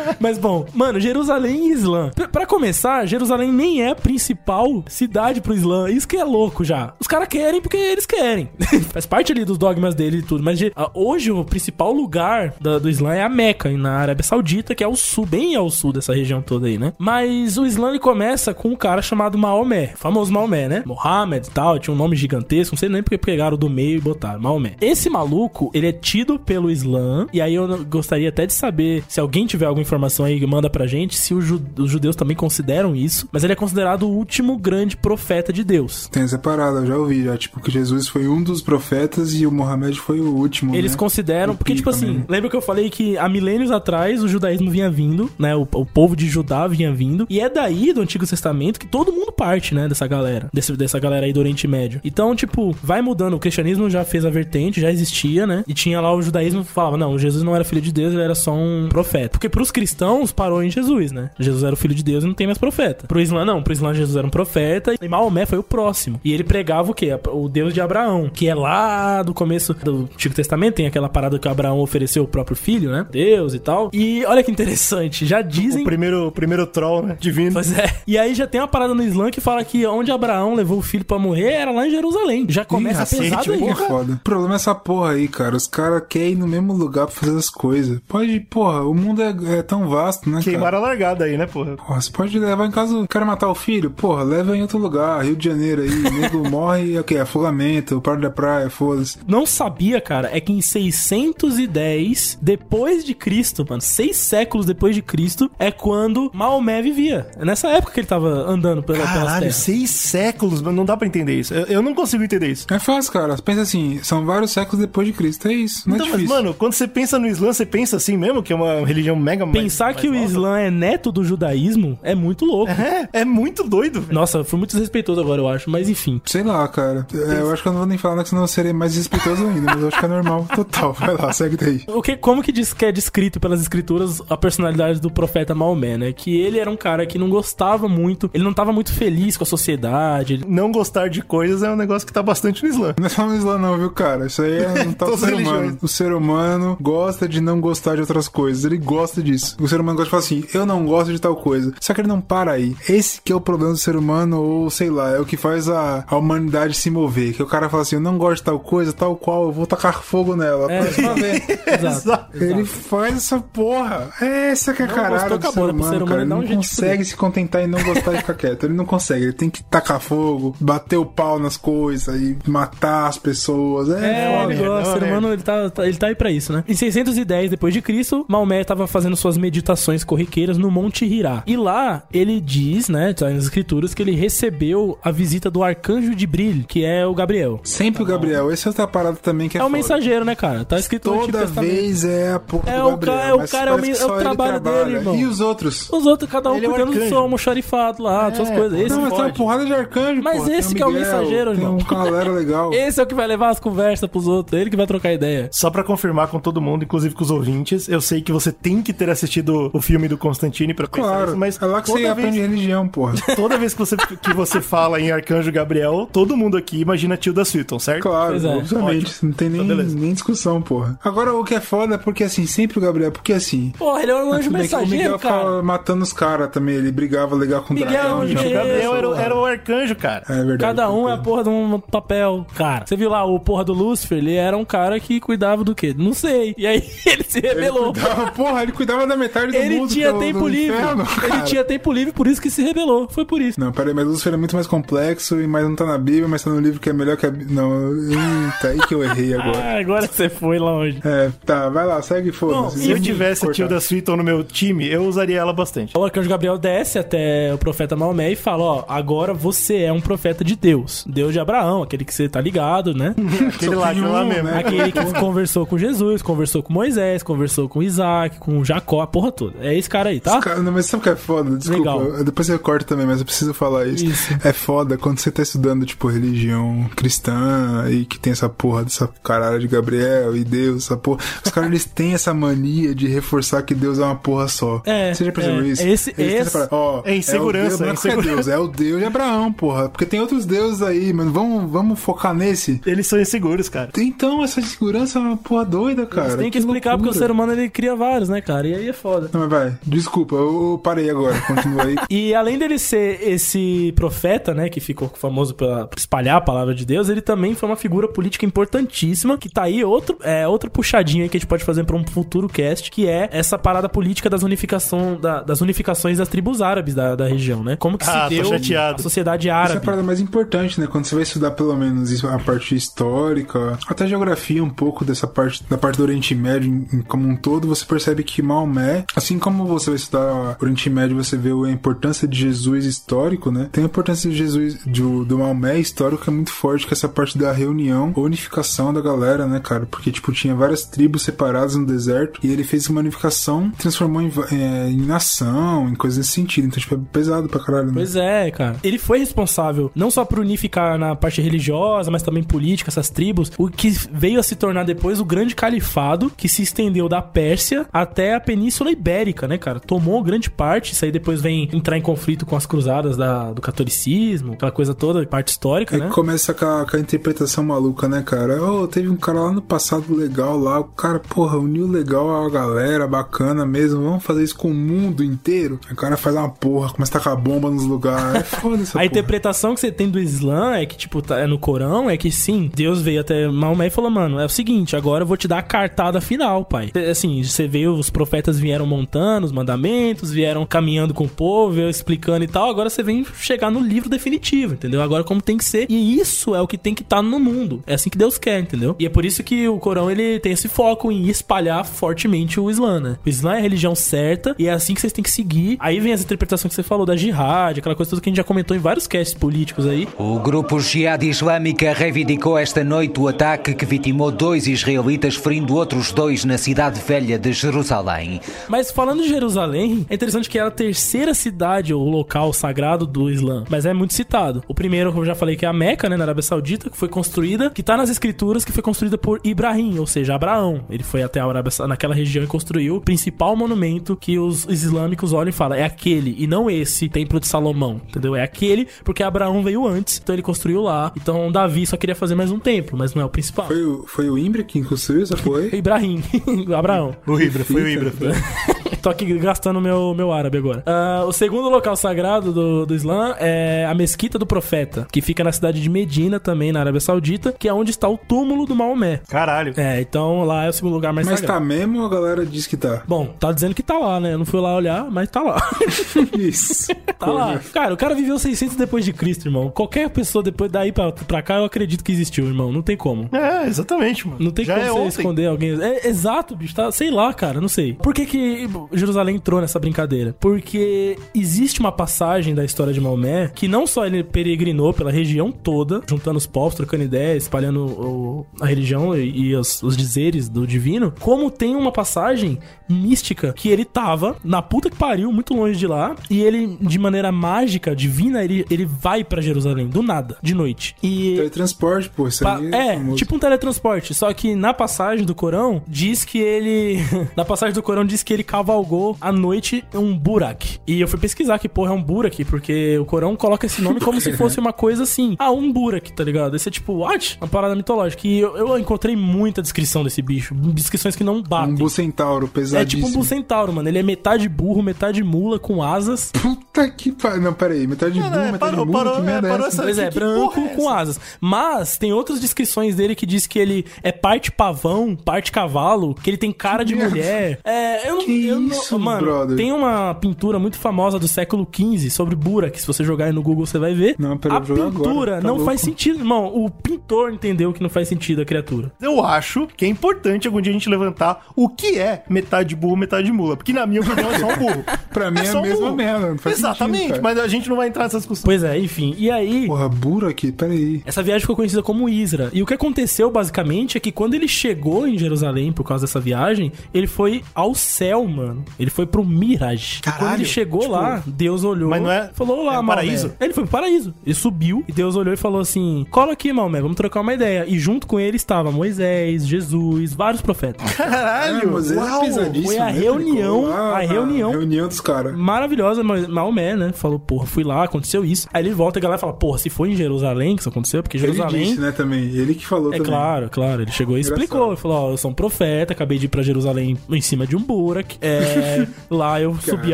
Mas bom, mano, Jerusalém e Islã. Pra, começar, Jerusalém nem é a principal cidade pro Islã. Isso que é louco já. Os caras querem porque eles querem. Faz parte ali dos dogmas dele e tudo. Mas hoje o principal lugar da- do Islã é a Meca, na Arábia Saudita, que é o sul, bem ao sul dessa região toda aí, né? Mas o Islã ele começa com um cara chamado Maomé, famoso Maomé, né? Mohammed e tal, tinha um nome gigantesco, não sei nem porque pegaram do meio e botaram Maomé. Esse maluco, ele é tido pelo Islã, e aí eu gostaria até de saber se alguém tiver alguma informação aí, manda pra gente, se os judeus também consideram isso, mas ele é considerado o último grande profeta de Deus. Tem essa parada, eu já ouvi, já, tipo, que Jesus foi um dos profetas e o Mohamed foi o último. Eles né? consideram, O porque, tipo assim, mesmo. lembra que eu falei que há milênios atrás o judaísmo vinha vindo, né? O, o povo de Judá vinha vindo. E é daí do Antigo Testamento que todo mundo parte, né? Dessa galera. Desse, dessa galera aí do Oriente Médio. Então, tipo, vai mudando. O cristianismo já fez a vertente, já existia, né? E tinha lá o judaísmo que falava: não, Jesus não era filho de Deus, ele era só um profeta. Porque pros cristãos parou em Jesus, né? Jesus era o filho de Deus e não tem mais profeta. Pro Islã, não. Pro Islã, Jesus era um profeta. E Maomé foi o próximo. E ele pregava o quê? O Deus de Abraão, que é lá do começo do Antigo Testamento. Tem aquela parada que Abraão ofereceu o próprio filho, né? Deus e tal. E olha que interessante. Já dizem. O primeiro, o primeiro troll, né? Divino. Pois é. E aí já tem uma parada no Islã que fala que onde Abraão levou o filho pra morrer era lá em Jerusalém. Já começa Ih, pesado aí. é foda. O problema é essa porra aí, cara. Os caras querem ir no mesmo lugar pra fazer as coisas. Pode, porra, o mundo é, é tão vasto, né, Queimaram cara? a largada aí, né, porra? Porra, você pode levar em casa, quer matar o filho? Porra, leva em outro lugar, Rio de Janeiro aí, o nego morre, é o quê? Afogamento, par da praia, foda-se. Não sabia, cara, é que em 610 depois de Cristo, mano, seis séculos depois de Cristo, é quando Maomé vivia. É nessa época que ele tava andando. pelas Caralho, terras. seis séculos, mas não dá pra entender isso. Eu, eu não consigo entender isso. É fácil, cara. Pensa assim, são vários séculos depois de Cristo. É isso. Não Então, é mas, difícil. mano, quando você pensa no Islã, você pensa assim mesmo, que é uma religião mega Pensar mais que o? Islã é neto do judaísmo é muito louco. É, é muito doido, velho. Nossa, fui muito desrespeitoso agora, eu acho, mas enfim. Sei lá, cara. É, eu acho que eu não vou nem falar, que senão eu serei mais respeitoso ainda. Mas eu acho que é normal. Total. Vai lá, segue daí. O que, como que diz que é descrito pelas escrituras a personalidade do profeta Maomé, né? Que ele era um cara que não gostava muito, ele não tava muito feliz com a sociedade. Não gostar de coisas é um negócio que tá bastante no Islã. Não é só no Islã, não, viu, cara? Isso aí é um tal Todas ser humano. O ser humano gosta de não gostar de outras coisas. Ele gosta disso. O ser humano gosta de falar assim: eu não gosto de tal coisa. Só que ele não para aí. Esse que é o problema do ser humano, ou sei lá, é o que faz a, a humanidade se mover. Que o cara fala assim: eu não gosto de tal coisa, tal qual, eu vou tacar fogo nela. É, ver. Exato. Ele faz essa porra. Essa que é a caralho do ser né? Humano, ser humano cara. Ele um não consegue se contentar e não gostar de ficar quieto. Ele não consegue. Ele tem que tacar fogo, bater o pau nas coisas e matar as pessoas. É, É, foda. gosta, o ser humano ele tá, ele tá aí pra isso, né? Em 610 depois de Cristo, Maomé estava fazendo suas meditações corriqueiras no Monte Hirá. E lá ele diz, né, tá nas escrituras que ele recebeu a visita do arcanjo de brilho, que é o Gabriel. Sempre o Gabriel. Essa é outra parada também que é É o mensageiro, né, cara? Tá escrito Toda vez é a porra É do o Gabriel. ca- é o cara, é o é o trabalho dele, irmão. E os outros? Os outros, cada um Ele é o cuidando do arcanjo. seu almoxarifado lá, suas coisas. Esse não, mas tem uma pode. porrada de arcanjo, Mas esse que é o Miguel, mensageiro, Tem irmão. um galera legal. Esse é o que vai levar as conversas pros outros, ele que vai trocar ideia. Só pra confirmar com todo mundo, inclusive com os ouvintes, eu sei que você tem que ter assistido o filme do Constantine pra pensar Claro, isso, mas é lá que toda você vez, aprende religião, porra. toda vez que você, que você fala em Arcanjo Gabriel, todo mundo aqui imagina Tilda Swinton, certo? Claro, é. obviamente. Não tem nem, Então, nem discussão, porra. Agora, o que é foda é porque, assim, sempre o Gabriel... Porque, assim... Porra, ele é um anjo bem que o mensageiro, Miguel cara. matando os caras também. Ele brigava legal com o Miguel dragão. é um então- O Gabriel era, o- era o arcanjo, cara. É verdade. Cada um é a porra de um papel, cara. Você viu lá, o porra do Lúcifer, ele era um cara que cuidava do quê? Não sei. E aí ele se Ele rebelou. cuidava, porra, ele cuidava da metade do Ele mundo. tinha do- tempo do livre. inferno, ele tinha tempo livre, por isso que se rebelou. Foi por isso. Não, peraí, mas Lúcifer é muito mais complexo e mais não tá na Bíblia, mas tá no livro que é melhor que a Bíblia. Não, eita, aí que eu errei agora. Ah, agora você foi longe. É, tá, vai lá, segue e foda-se. Se eu tivesse a. Tilda Swinton no meu time, eu usaria ela bastante. O arcanjo Gabriel desce até o profeta Maomé e fala: Ó, agora você é um profeta de Deus. Deus de Abraão, aquele que você tá ligado, né? Aquele lá, aquele lá mesmo. né? Aquele que conversou com Jesus, conversou com Moisés, conversou com Isaac, com Jacó, a porra toda. É esse cara aí, tá? Cara, não, mas sabe o que é foda? Desculpa, Legal. depois eu corto também, mas eu preciso falar isso. Isso. É foda quando você tá estudando, tipo, religião cristã e que tem essa porra dessa caralho de Gabriel e Deus, essa porra. Os caras, eles têm essa mania de reforçar que Deus é uma porra só. É, Você já percebeu é. isso? Esse- Eles esse- parada, ó, É insegurança, É o Deus, não é é insegurança. Deus, é o Deus de Abraão, porra. Porque tem outros deuses aí, mano. Vamos, vamos focar nesse. Eles são inseguros, cara. Então, essa insegurança é uma porra doida, cara. Tem que explicar porque o loucura. ser humano ele cria vários, né, cara? E aí é foda. Não, mas vai. Desculpa, eu, parei agora. Continua aí. E além dele ser esse profeta, né, que ficou famoso por espalhar a palavra de Deus, ele também foi uma figura política importantíssima, que tá aí outro, é, outra puxadinha aí que a gente pode fazer pra um futuro cast, que é essa parada política das, unificação, da- das unificações das tribos árabes da, da região, né? Como que Ah, se tô deu chateado. a sociedade Essa é a árabe. parada mais importante, né? Quando você vai estudar pelo menos isso, a parte histórica, até geografia um pouco dessa parte, da parte do Oriente Médio em, em como um todo, você percebe que Maomé, assim como você vai estudar Oriente Médio, você vê a importância de Jesus histórico, né? Tem a importância de Jesus, do, do Maomé histórico é muito forte, que é essa parte da reunião, unificação da galera, né, cara? Porque, tipo, tinha várias tribos separadas no deserto e ele fez uma unificação, transformou em, é, em nação, em coisas nesse sentido. Então, tipo, é pesado pra caralho, né? Pois é, cara. Ele foi responsável não só por unificar na parte religiosa, mas também política, essas tribos, o que veio a se tornar depois o grande califado, que se estendeu da Pérsia até a Península Ibérica, né, cara? Tomou grande parte, isso aí depois vem entrar em conflito com as cruzadas da- do catolicismo, aquela coisa toda, parte histórica, Aí né? começa com a, com a interpretação maluca, né, cara? Oh, teve um cara lá no passado legal lá, o cara, porra, uniu legal a galera, bacana mesmo, vamos fazer isso com o mundo inteiro? Aí o cara faz uma porra, começa a tacar bomba nos lugares, é foda essa A porra. interpretação que você tem do Islã é que, tipo, tá, é no Corão, é que sim, Deus veio até Maomé e falou, mano, é o seguinte, agora eu vou te dar a cartada final, pai. Assim, você veio, os profetas vieram montando os mandamentos, vieram caminhando com o povo, explicando e tal, agora você vem chegar no livro definitivo, entendeu? Agora como tem que ser. E isso é o que tem que estar no mundo. É assim que Deus quer, entendeu? E é por isso que o Corão, ele tem esse foco em espalhar fortemente o Islã, né? O Islã é a religião certa e é assim que vocês têm que seguir. Aí vem as interpretações que você falou da jihad, aquela coisa toda que a gente já comentou em vários casts políticos aí. O grupo Jihad Islâmica reivindicou esta noite o ataque que vitimou dois israelitas, ferindo outros dois na cidade velha de Jerusalém. Mas falando de Jerusalém, é interessante que era a terceira cidade ou local sagrado do Islã, mas é muito citado. O primeiro, como eu já falei, que é a Meca, né, na Arábia Saudita, que foi construída, que tá nas escrituras, que foi construída por Ibrahim, ou seja, Abraão. Ele foi até a Arábia, naquela região e construiu o principal monumento que os islâmicos olham e falam, é aquele, e não esse Templo de Salomão, entendeu? É aquele, porque Abraão veio antes, então ele construiu lá. Então Davi só queria fazer mais um templo, mas não é o principal. Foi o, foi o Imbre que construiu essa foi? Ibrahim, Abraão. O Ibra, foi o Ibra. Tô aqui gastando meu, meu árabe agora. Ah, o segundo local sagrado do, do Islã é a Mesquita do Profeta, que fica na cidade de Medina, também na Arábia Saudita, que é onde está o túmulo do Maomé. Caralho. É, então lá é o segundo lugar mais Mas sagrado. tá mesmo ou a galera diz que tá? Bom, tá dizendo que tá lá, né? Eu não fui lá olhar, mas tá lá. Isso. tá lá. Cara, o cara viveu 600 depois de Cristo, irmão. Qualquer pessoa depois daí pra, pra cá, eu acredito que existiu, irmão. Não tem como. É, exatamente, mano. Não tem Já como é você ontem. esconder alguém. É exato, bicho. Tá, sei lá, cara, não sei. Por que, que Jerusalém entrou nessa brincadeira? Porque existe uma passagem da história de Maomé que não só ele peregrinou pela região toda, juntando os povos, trocando ideias, espalhando o- a religião e, e os, os dizeres do divino, como tem uma passagem mística que ele tava na puta que pariu, muito longe de lá, e ele, de maneira mágica, divina, ele, ele vai pra Jerusalém, do nada, de noite. E Teletransporte, pô, isso aí é, famoso. tipo um teletransporte. Só que na passagem do Corão, diz que ele. na passagem do Corão, diz que ele cavalgou à noite um burak. E eu fui pesquisar que porra é um burak, porque o Corão coloca esse nome como se fosse uma coisa assim. Ah, um burak, tá ligado? Esse é tipo, what? Uma parada mitológica. E eu, eu encontrei muita descrição desse bicho. Descrições que não batem. Um bucentauro é pesadíssimo. tipo um bucentauro, mano. Ele é metade burro, metade mula, com asas. Puta que pariu. Não, peraí. Metade burro, metade parou, burro, parou, que é, merda é essa? Pois é, que branco é com asas. Mas tem outras descrições dele que diz que ele é parte pavão, parte cavalo, que ele tem cara de merda. mulher. É, eu não. Que eu não- isso, mano, brother? tem uma pintura muito famosa do século XV sobre Burak. Se você jogar aí no Google, você vai ver. Não, peraí, a pintura agora, tá não louco. faz sentido, irmão. O pintor entendeu que não faz sentido a criatura. Eu acho que é importante algum dia a gente levantar o que é metade burro, metade mula. Porque na minha opinião é só um burro. Pra mim é, só a um mesma burro. merda. Não faz Exatamente, sentido, cara. mas a gente não vai entrar nessa discussão. Pois é, enfim. E aí. Porra, Burak, peraí. Essa viagem ficou conhecida como Isra. E o que aconteceu, basicamente, é que quando ele chegou em Jerusalém por causa dessa viagem, ele foi ao céu, mano. Ele foi pro Mirage. E quando Caralho, ele chegou tipo, lá, Deus olhou. mas não é- Falou lá, é um Maomé. paraíso? Ele foi pro paraíso. Ele subiu e Deus olhou e falou assim: cola aqui, Maomé, vamos trocar uma ideia. E junto com ele estava Moisés, Jesus, vários profetas. É, Caralho! ele é uau. pesadíssimo, Foi a né? Ele reunião, lá a na reunião. Reunião dos caras. Maravilhosa, Maomé, né? Falou, porra, fui lá, aconteceu isso. Aí ele volta e a galera fala, porra, se foi em Jerusalém que isso aconteceu, porque Ele Jerusalém. disse, né, também. Ele que falou É também. claro, claro. Ele chegou e Engraçado. explicou. Ele falou: Ó, eu sou um profeta, acabei de ir pra Jerusalém em cima de um burak. É, lá eu subi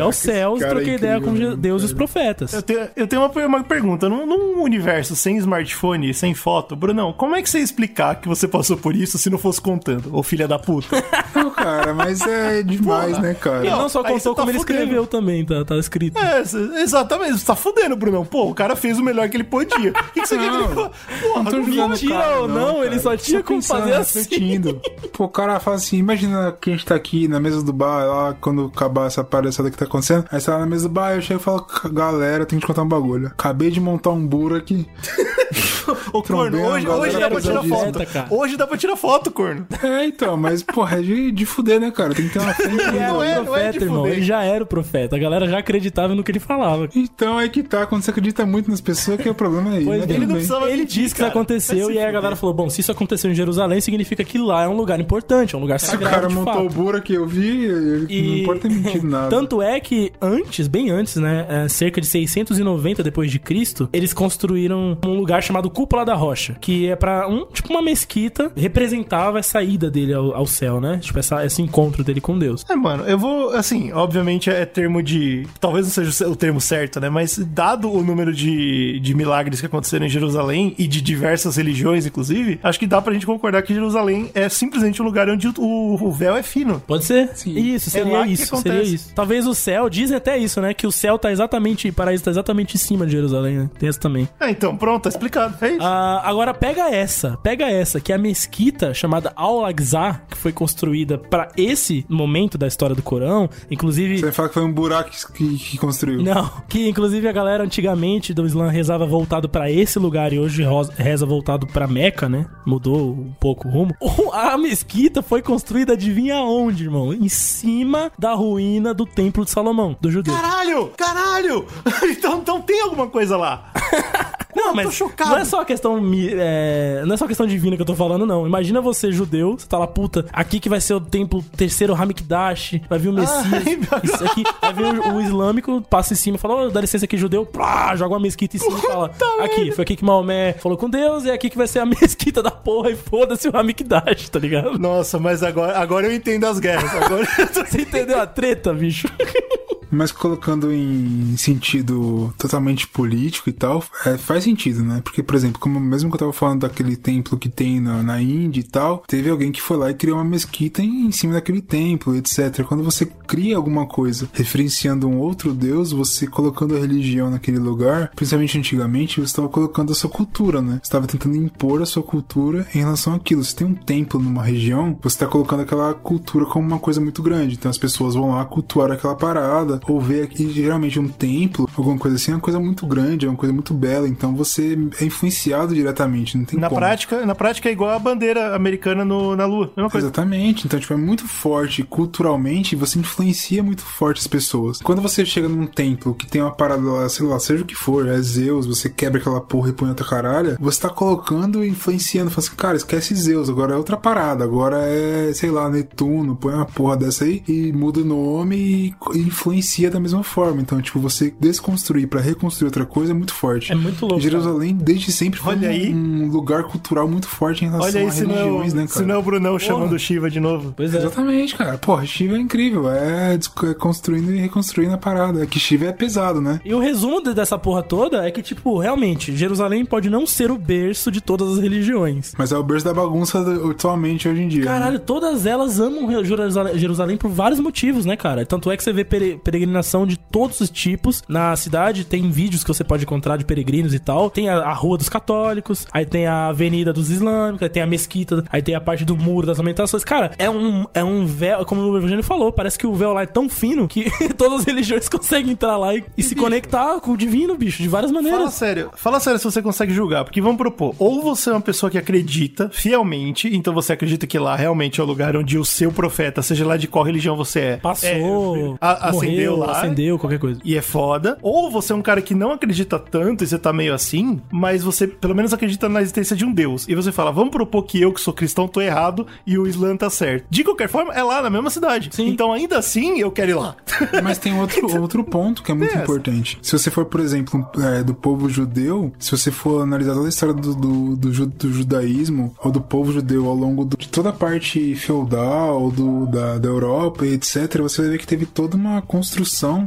aos céus e é troquei ideia com Deus e os profetas. Eu tenho, eu tenho uma, uma pergunta. Num, num universo sem smartphone, sem foto, Brunão, como é que você ia explicar que você passou por isso se não fosse contando? Ô filha da puta. Não, cara, mas é demais, Porra. né, cara? Ele não só contou tá como ele fudendo. escreveu também, tá, tá escrito. É, exatamente. Você tá fudendo, Brunão. Pô, o cara fez o melhor que ele podia. O que, que você quer Não, que ele Porra, Não mentira cara, ou não, cara. ele só tinha como pensando, fazer assim. refletindo. Pô, o cara fala assim, imagina que a gente tá aqui na mesa do bar, lá, quando acabar essa palhaçada que tá acontecendo, aí você tá na mesa do bar, eu chego e falo, galera, tem que te contar um bagulho. Acabei de montar um buro aqui. Ô, corno, hoje, hoje dá pra tirar direta, foto. cara. Hoje dá pra tirar foto, corno. É, então, mas, porra, é de, de fuder, né, cara? Tem que ter uma frente. Ele era Não o é- não é profeta, de irmão. fuder. Ele já era o profeta. A galera já acreditava no que ele falava. Então, é que tá, quando você acredita muito nas pessoas, que é o problema aí. Pois né? é. Ele não bem. precisava Ele disse que isso aconteceu e aí a galera falou: bom, se isso aconteceu em Jerusalém, significa que lá é um lugar importante, é um lugar Se o sagrado. cara montou fato. o buro que eu vi, ele E- não importa ter mentido nada. Tanto é que antes, bem antes, né, é, cerca de 690 depois de Cristo, eles construíram um lugar chamado Cúpula da Rocha, que é pra um, tipo uma mesquita, representava essa ida dele ao, ao céu, né? Tipo essa, esse encontro dele com Deus. É, mano, eu vou, assim, obviamente é termo de. Talvez não seja o termo certo, né? Mas dado o número de, de milagres que aconteceram em Jerusalém e de diversas religiões, inclusive, acho que dá pra gente concordar que Jerusalém é simplesmente um lugar onde o, o véu é fino. Pode ser? Sim. Isso, É seria que isso, seria isso. Talvez o céu, dizem até isso, né? Que o céu tá exatamente, o paraíso tá exatamente em cima de Jerusalém, né? Tem essa também. Ah, então, pronto, tá explicado. É isso. Ah, agora pega essa, pega essa, que é a mesquita chamada Al-Aqsa, que foi construída pra esse momento da história do Corão, inclusive. Você vai falar que foi um buraco que, que construiu. Não, que inclusive a galera antigamente do Islã rezava voltado pra esse lugar e hoje reza voltado pra Meca, né? Mudou um pouco o rumo. A mesquita foi construída, adivinha onde, irmão? Em cima da ruína do Templo de Salomão, do judeu. Caralho! Caralho! então, então tem alguma coisa lá. Não, mas tô chocado. não é só a questão é, não é só questão divina que eu tô falando, não. Imagina você judeu, você tá lá, puta, aqui que vai ser o templo terceiro Hamikdash, vai vir o Messias. Ai, isso aqui, vai vir o, o islâmico, passa em cima, fala, ô, dá licença aqui, judeu, plá, joga uma mesquita em cima e fala, aqui, foi aqui que Maomé falou com Deus, e é aqui que vai ser a mesquita da porra, e foda-se o Hamikdash, tá ligado? Nossa, mas agora, agora eu entendo as guerras. Agora Você entendeu a treta, bicho? Mas colocando em sentido totalmente político e tal, é, faz sentido, né? Porque, por exemplo, como mesmo que eu tava falando daquele templo que tem na, na Índia e tal, teve alguém que foi lá e criou uma mesquita em, em cima daquele templo, etc. Quando você cria alguma coisa referenciando um outro deus, você colocando a religião naquele lugar, principalmente antigamente, você estava colocando a sua cultura, né? Você estava tentando impor a sua cultura em relação àquilo. Se tem um templo numa região, você está colocando aquela cultura como uma coisa muito grande. Então as pessoas vão lá cultuar aquela parada, ou ver aqui, geralmente, um templo, alguma coisa assim, é uma coisa muito grande, é uma coisa muito bela. Então você é influenciado diretamente, não tem Na como. prática, na prática é igual a bandeira americana no- na Lua. Mesma coisa. Exatamente. Então, tipo, é muito forte culturalmente e você influencia muito forte as pessoas. Quando você chega num templo que tem uma parada lá, sei lá, seja o que for, é Zeus, você quebra aquela porra e põe outra caralha, você tá colocando e influenciando. Fala assim, cara, esquece Zeus, agora é outra parada, agora é, sei lá, Netuno, põe uma porra dessa aí e muda o nome e co- influencia da mesma forma. Então, tipo, você desconstruir pra reconstruir outra coisa é muito forte. É muito louco, Jerusalém, desde sempre, foi Olha um, aí. um lugar cultural muito forte em relação Olha aí a se não, é religiões, o, né, se cara? não é o Brunão Porra. chamando o Shiva de novo. Pois é. Exatamente, cara. Porra, Shiva é incrível. É é construindo e reconstruindo a parada. É que Shiva é pesado, né? E o resumo de- dessa porra toda é que, tipo, realmente, Jerusalém pode não ser o berço de todas as religiões. Mas é o berço da bagunça atualmente hoje em dia. Caralho, né? todas elas amam Jerusalém, por vários motivos, né, cara? Tanto é que você vê pere- peregrinação de todos os tipos na cidade. Tem vídeos que você pode encontrar de peregrinos e tal. Tem a, a Rua dos Católicos, aí tem a Avenida dos Islâmicos, aí tem a Mesquita, aí tem a parte do Muro das Lamentações. Cara, é um, é um véu, como o Evangelho falou, parece que o véu lá é tão fino que todas as religiões conseguem entrar lá e, e se conectar com o divino, bicho, de várias Fala maneiras. sério, fala sério se você consegue julgar, porque vamos propor, ou você é uma pessoa que acredita fielmente, então você acredita que lá realmente é o lugar onde o seu profeta, seja lá de qual religião você é, Passou, é, a- acendeu morreu, lá, acendeu, qualquer coisa. e é foda, ou você é um cara que não acredita tanto e você tá meio assim, mas você pelo menos acredita na existência de um Deus, e você fala, vamos propor que eu que sou cristão tô errado e o Islã tá certo. De qualquer forma, é lá na mesma cidade. Sim. Então ainda assim, eu quero ir lá. Mas tem outro, outro ponto que é muito Essa. importante. Se você for, por exemplo, é, do povo judeu, se você for analisar toda a história do, do, do, do judaísmo ou do povo judeu ao longo do- de toda a parte feudal do, da, da Europa e etc., você vai ver que teve toda uma construção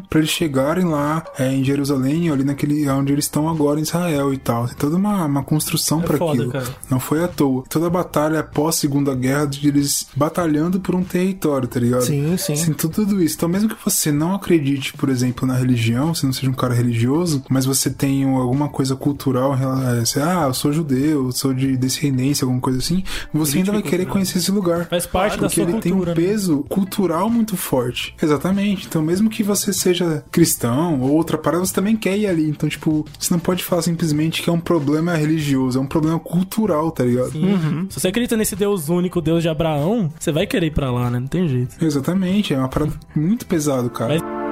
para eles chegarem lá é, em Jerusalém, ali naquele onde eles estão agora em Israel e tal. Tem toda uma, uma construção É para aquilo. cara. Não foi à toa. Toda a batalha pós Segunda Guerra de eles batalhando por um território, tá ligado? Sim, sim. Sim, tudo, isso. Então, mesmo que você não acredite, por exemplo, na religião, você não seja um cara religioso, mas você tenha alguma coisa cultural, em relação a- você, ah, eu sou judeu, eu sou de descendência, alguma coisa assim, você ainda vai querer conhecer esse lugar. Faz parte da porque sua ele cultura, tem um né? peso cultural muito forte. Exatamente. Então, mesmo que você seja cristão ou outra parada, você também quer ir ali. Então, tipo, você não pode falar simplesmente que é um problema religioso, é um problema cultural, tá ligado? Se você acredita nesse Deus único, Deus de Abraão, você vai querer ir pra lá, né? Não tem jeito. Exatamente, é uma parada muito pesado, cara. Mas-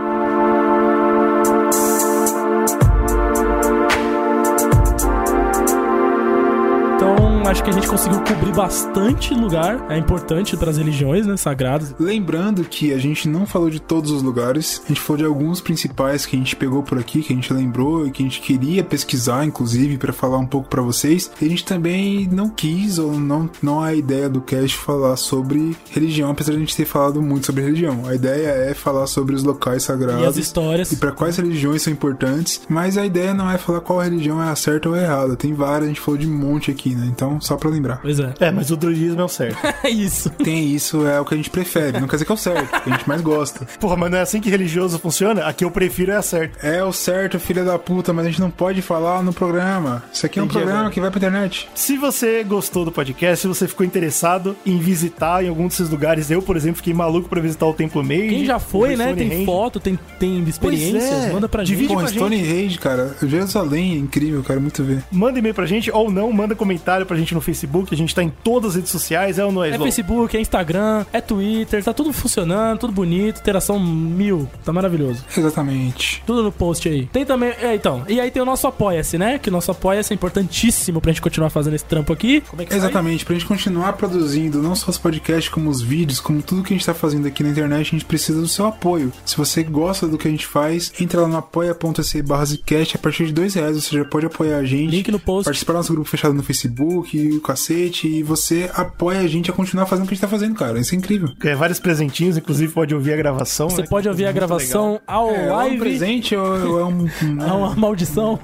Então, acho que a gente conseguiu cobrir bastante lugar. É importante para as religiões, né? Sagradas. Lembrando que a gente não falou de todos os lugares, a gente falou de alguns principais que a gente pegou por aqui, que a gente lembrou e que a gente queria pesquisar, inclusive, para falar um pouco para vocês. E a gente também não quis, ou não, não há ideia do cast falar sobre religião, apesar de a gente ter falado muito sobre religião. A ideia é falar sobre os locais sagrados E as histórias. e para quais religiões são importantes, mas a ideia não é falar qual religião é a certa ou a errada. Tem várias, a gente falou de um monte aqui, né? Então, só pra lembrar. Pois é. É, mas o druidismo é o certo. É isso. Tem isso, é o que a gente prefere. Não quer dizer que é o certo, que a gente mais gosta. Porra, mas não é assim que religioso funciona? A que eu prefiro é a certa. É o certo, filha da puta, mas a gente não pode falar no programa. Isso aqui é um Entendi programa agora. que vai pra internet. Se você gostou do podcast, se você ficou interessado em visitar em algum desses lugares, eu, por exemplo, fiquei maluco pra visitar o Templo Mage. Quem já foi, né? Tem Stonehenge. foto, tem, tem experiências, é. manda pra gente. Divide Pô, com a gente. Stonehenge, cara. Jerusalém é incrível, quero muito ver. Manda e-mail pra gente, ou não, manda comentário pra gente no Facebook. A gente tá em todas as redes sociais, é ou não é, É? Facebook, é Instagram, é Twitter, tá tudo funcionando, tudo bonito, interação mil, tá maravilhoso. Exatamente. Tudo no post aí. Tem também, é, então, e aí tem o nosso Apoia-se, né? Que o nosso Apoia-se é importantíssimo pra gente continuar fazendo esse trampo aqui. Como é que? Exatamente, pra gente continuar produzindo não só os podcasts, como os vídeos, como tudo que a gente tá fazendo aqui na internet, a gente precisa do seu apoio. Se você gosta do que a gente faz, entra lá no apoia.se barra a partir de dois reais você já pode apoiar a gente. Link no post. Participar do nosso grupo fechado no Facebook, o cacete, e você apoia a gente a continuar fazendo o que a gente tá fazendo, cara. Isso é incrível. É, vários presentinhos, inclusive pode ouvir a gravação. Você né? pode ouvir a Muito gravação ao É, ou é live. um presente ou é um- É uma maldição.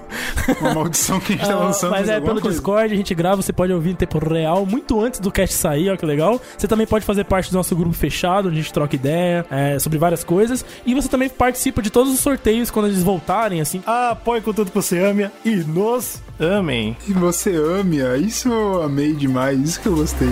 uma maldição que a gente tá lançando. Mas é pelo coisa. Discord, a gente grava, você pode ouvir em tempo real, muito antes do cast sair, ó que legal. Você também pode fazer parte do nosso grupo fechado, onde a gente troca ideia é, sobre várias coisas. E você também participa de todos os sorteios quando eles voltarem, assim. Apoie com tudo que você ama e nos amem. E você ame, isso eu amei demais, isso que eu gostei.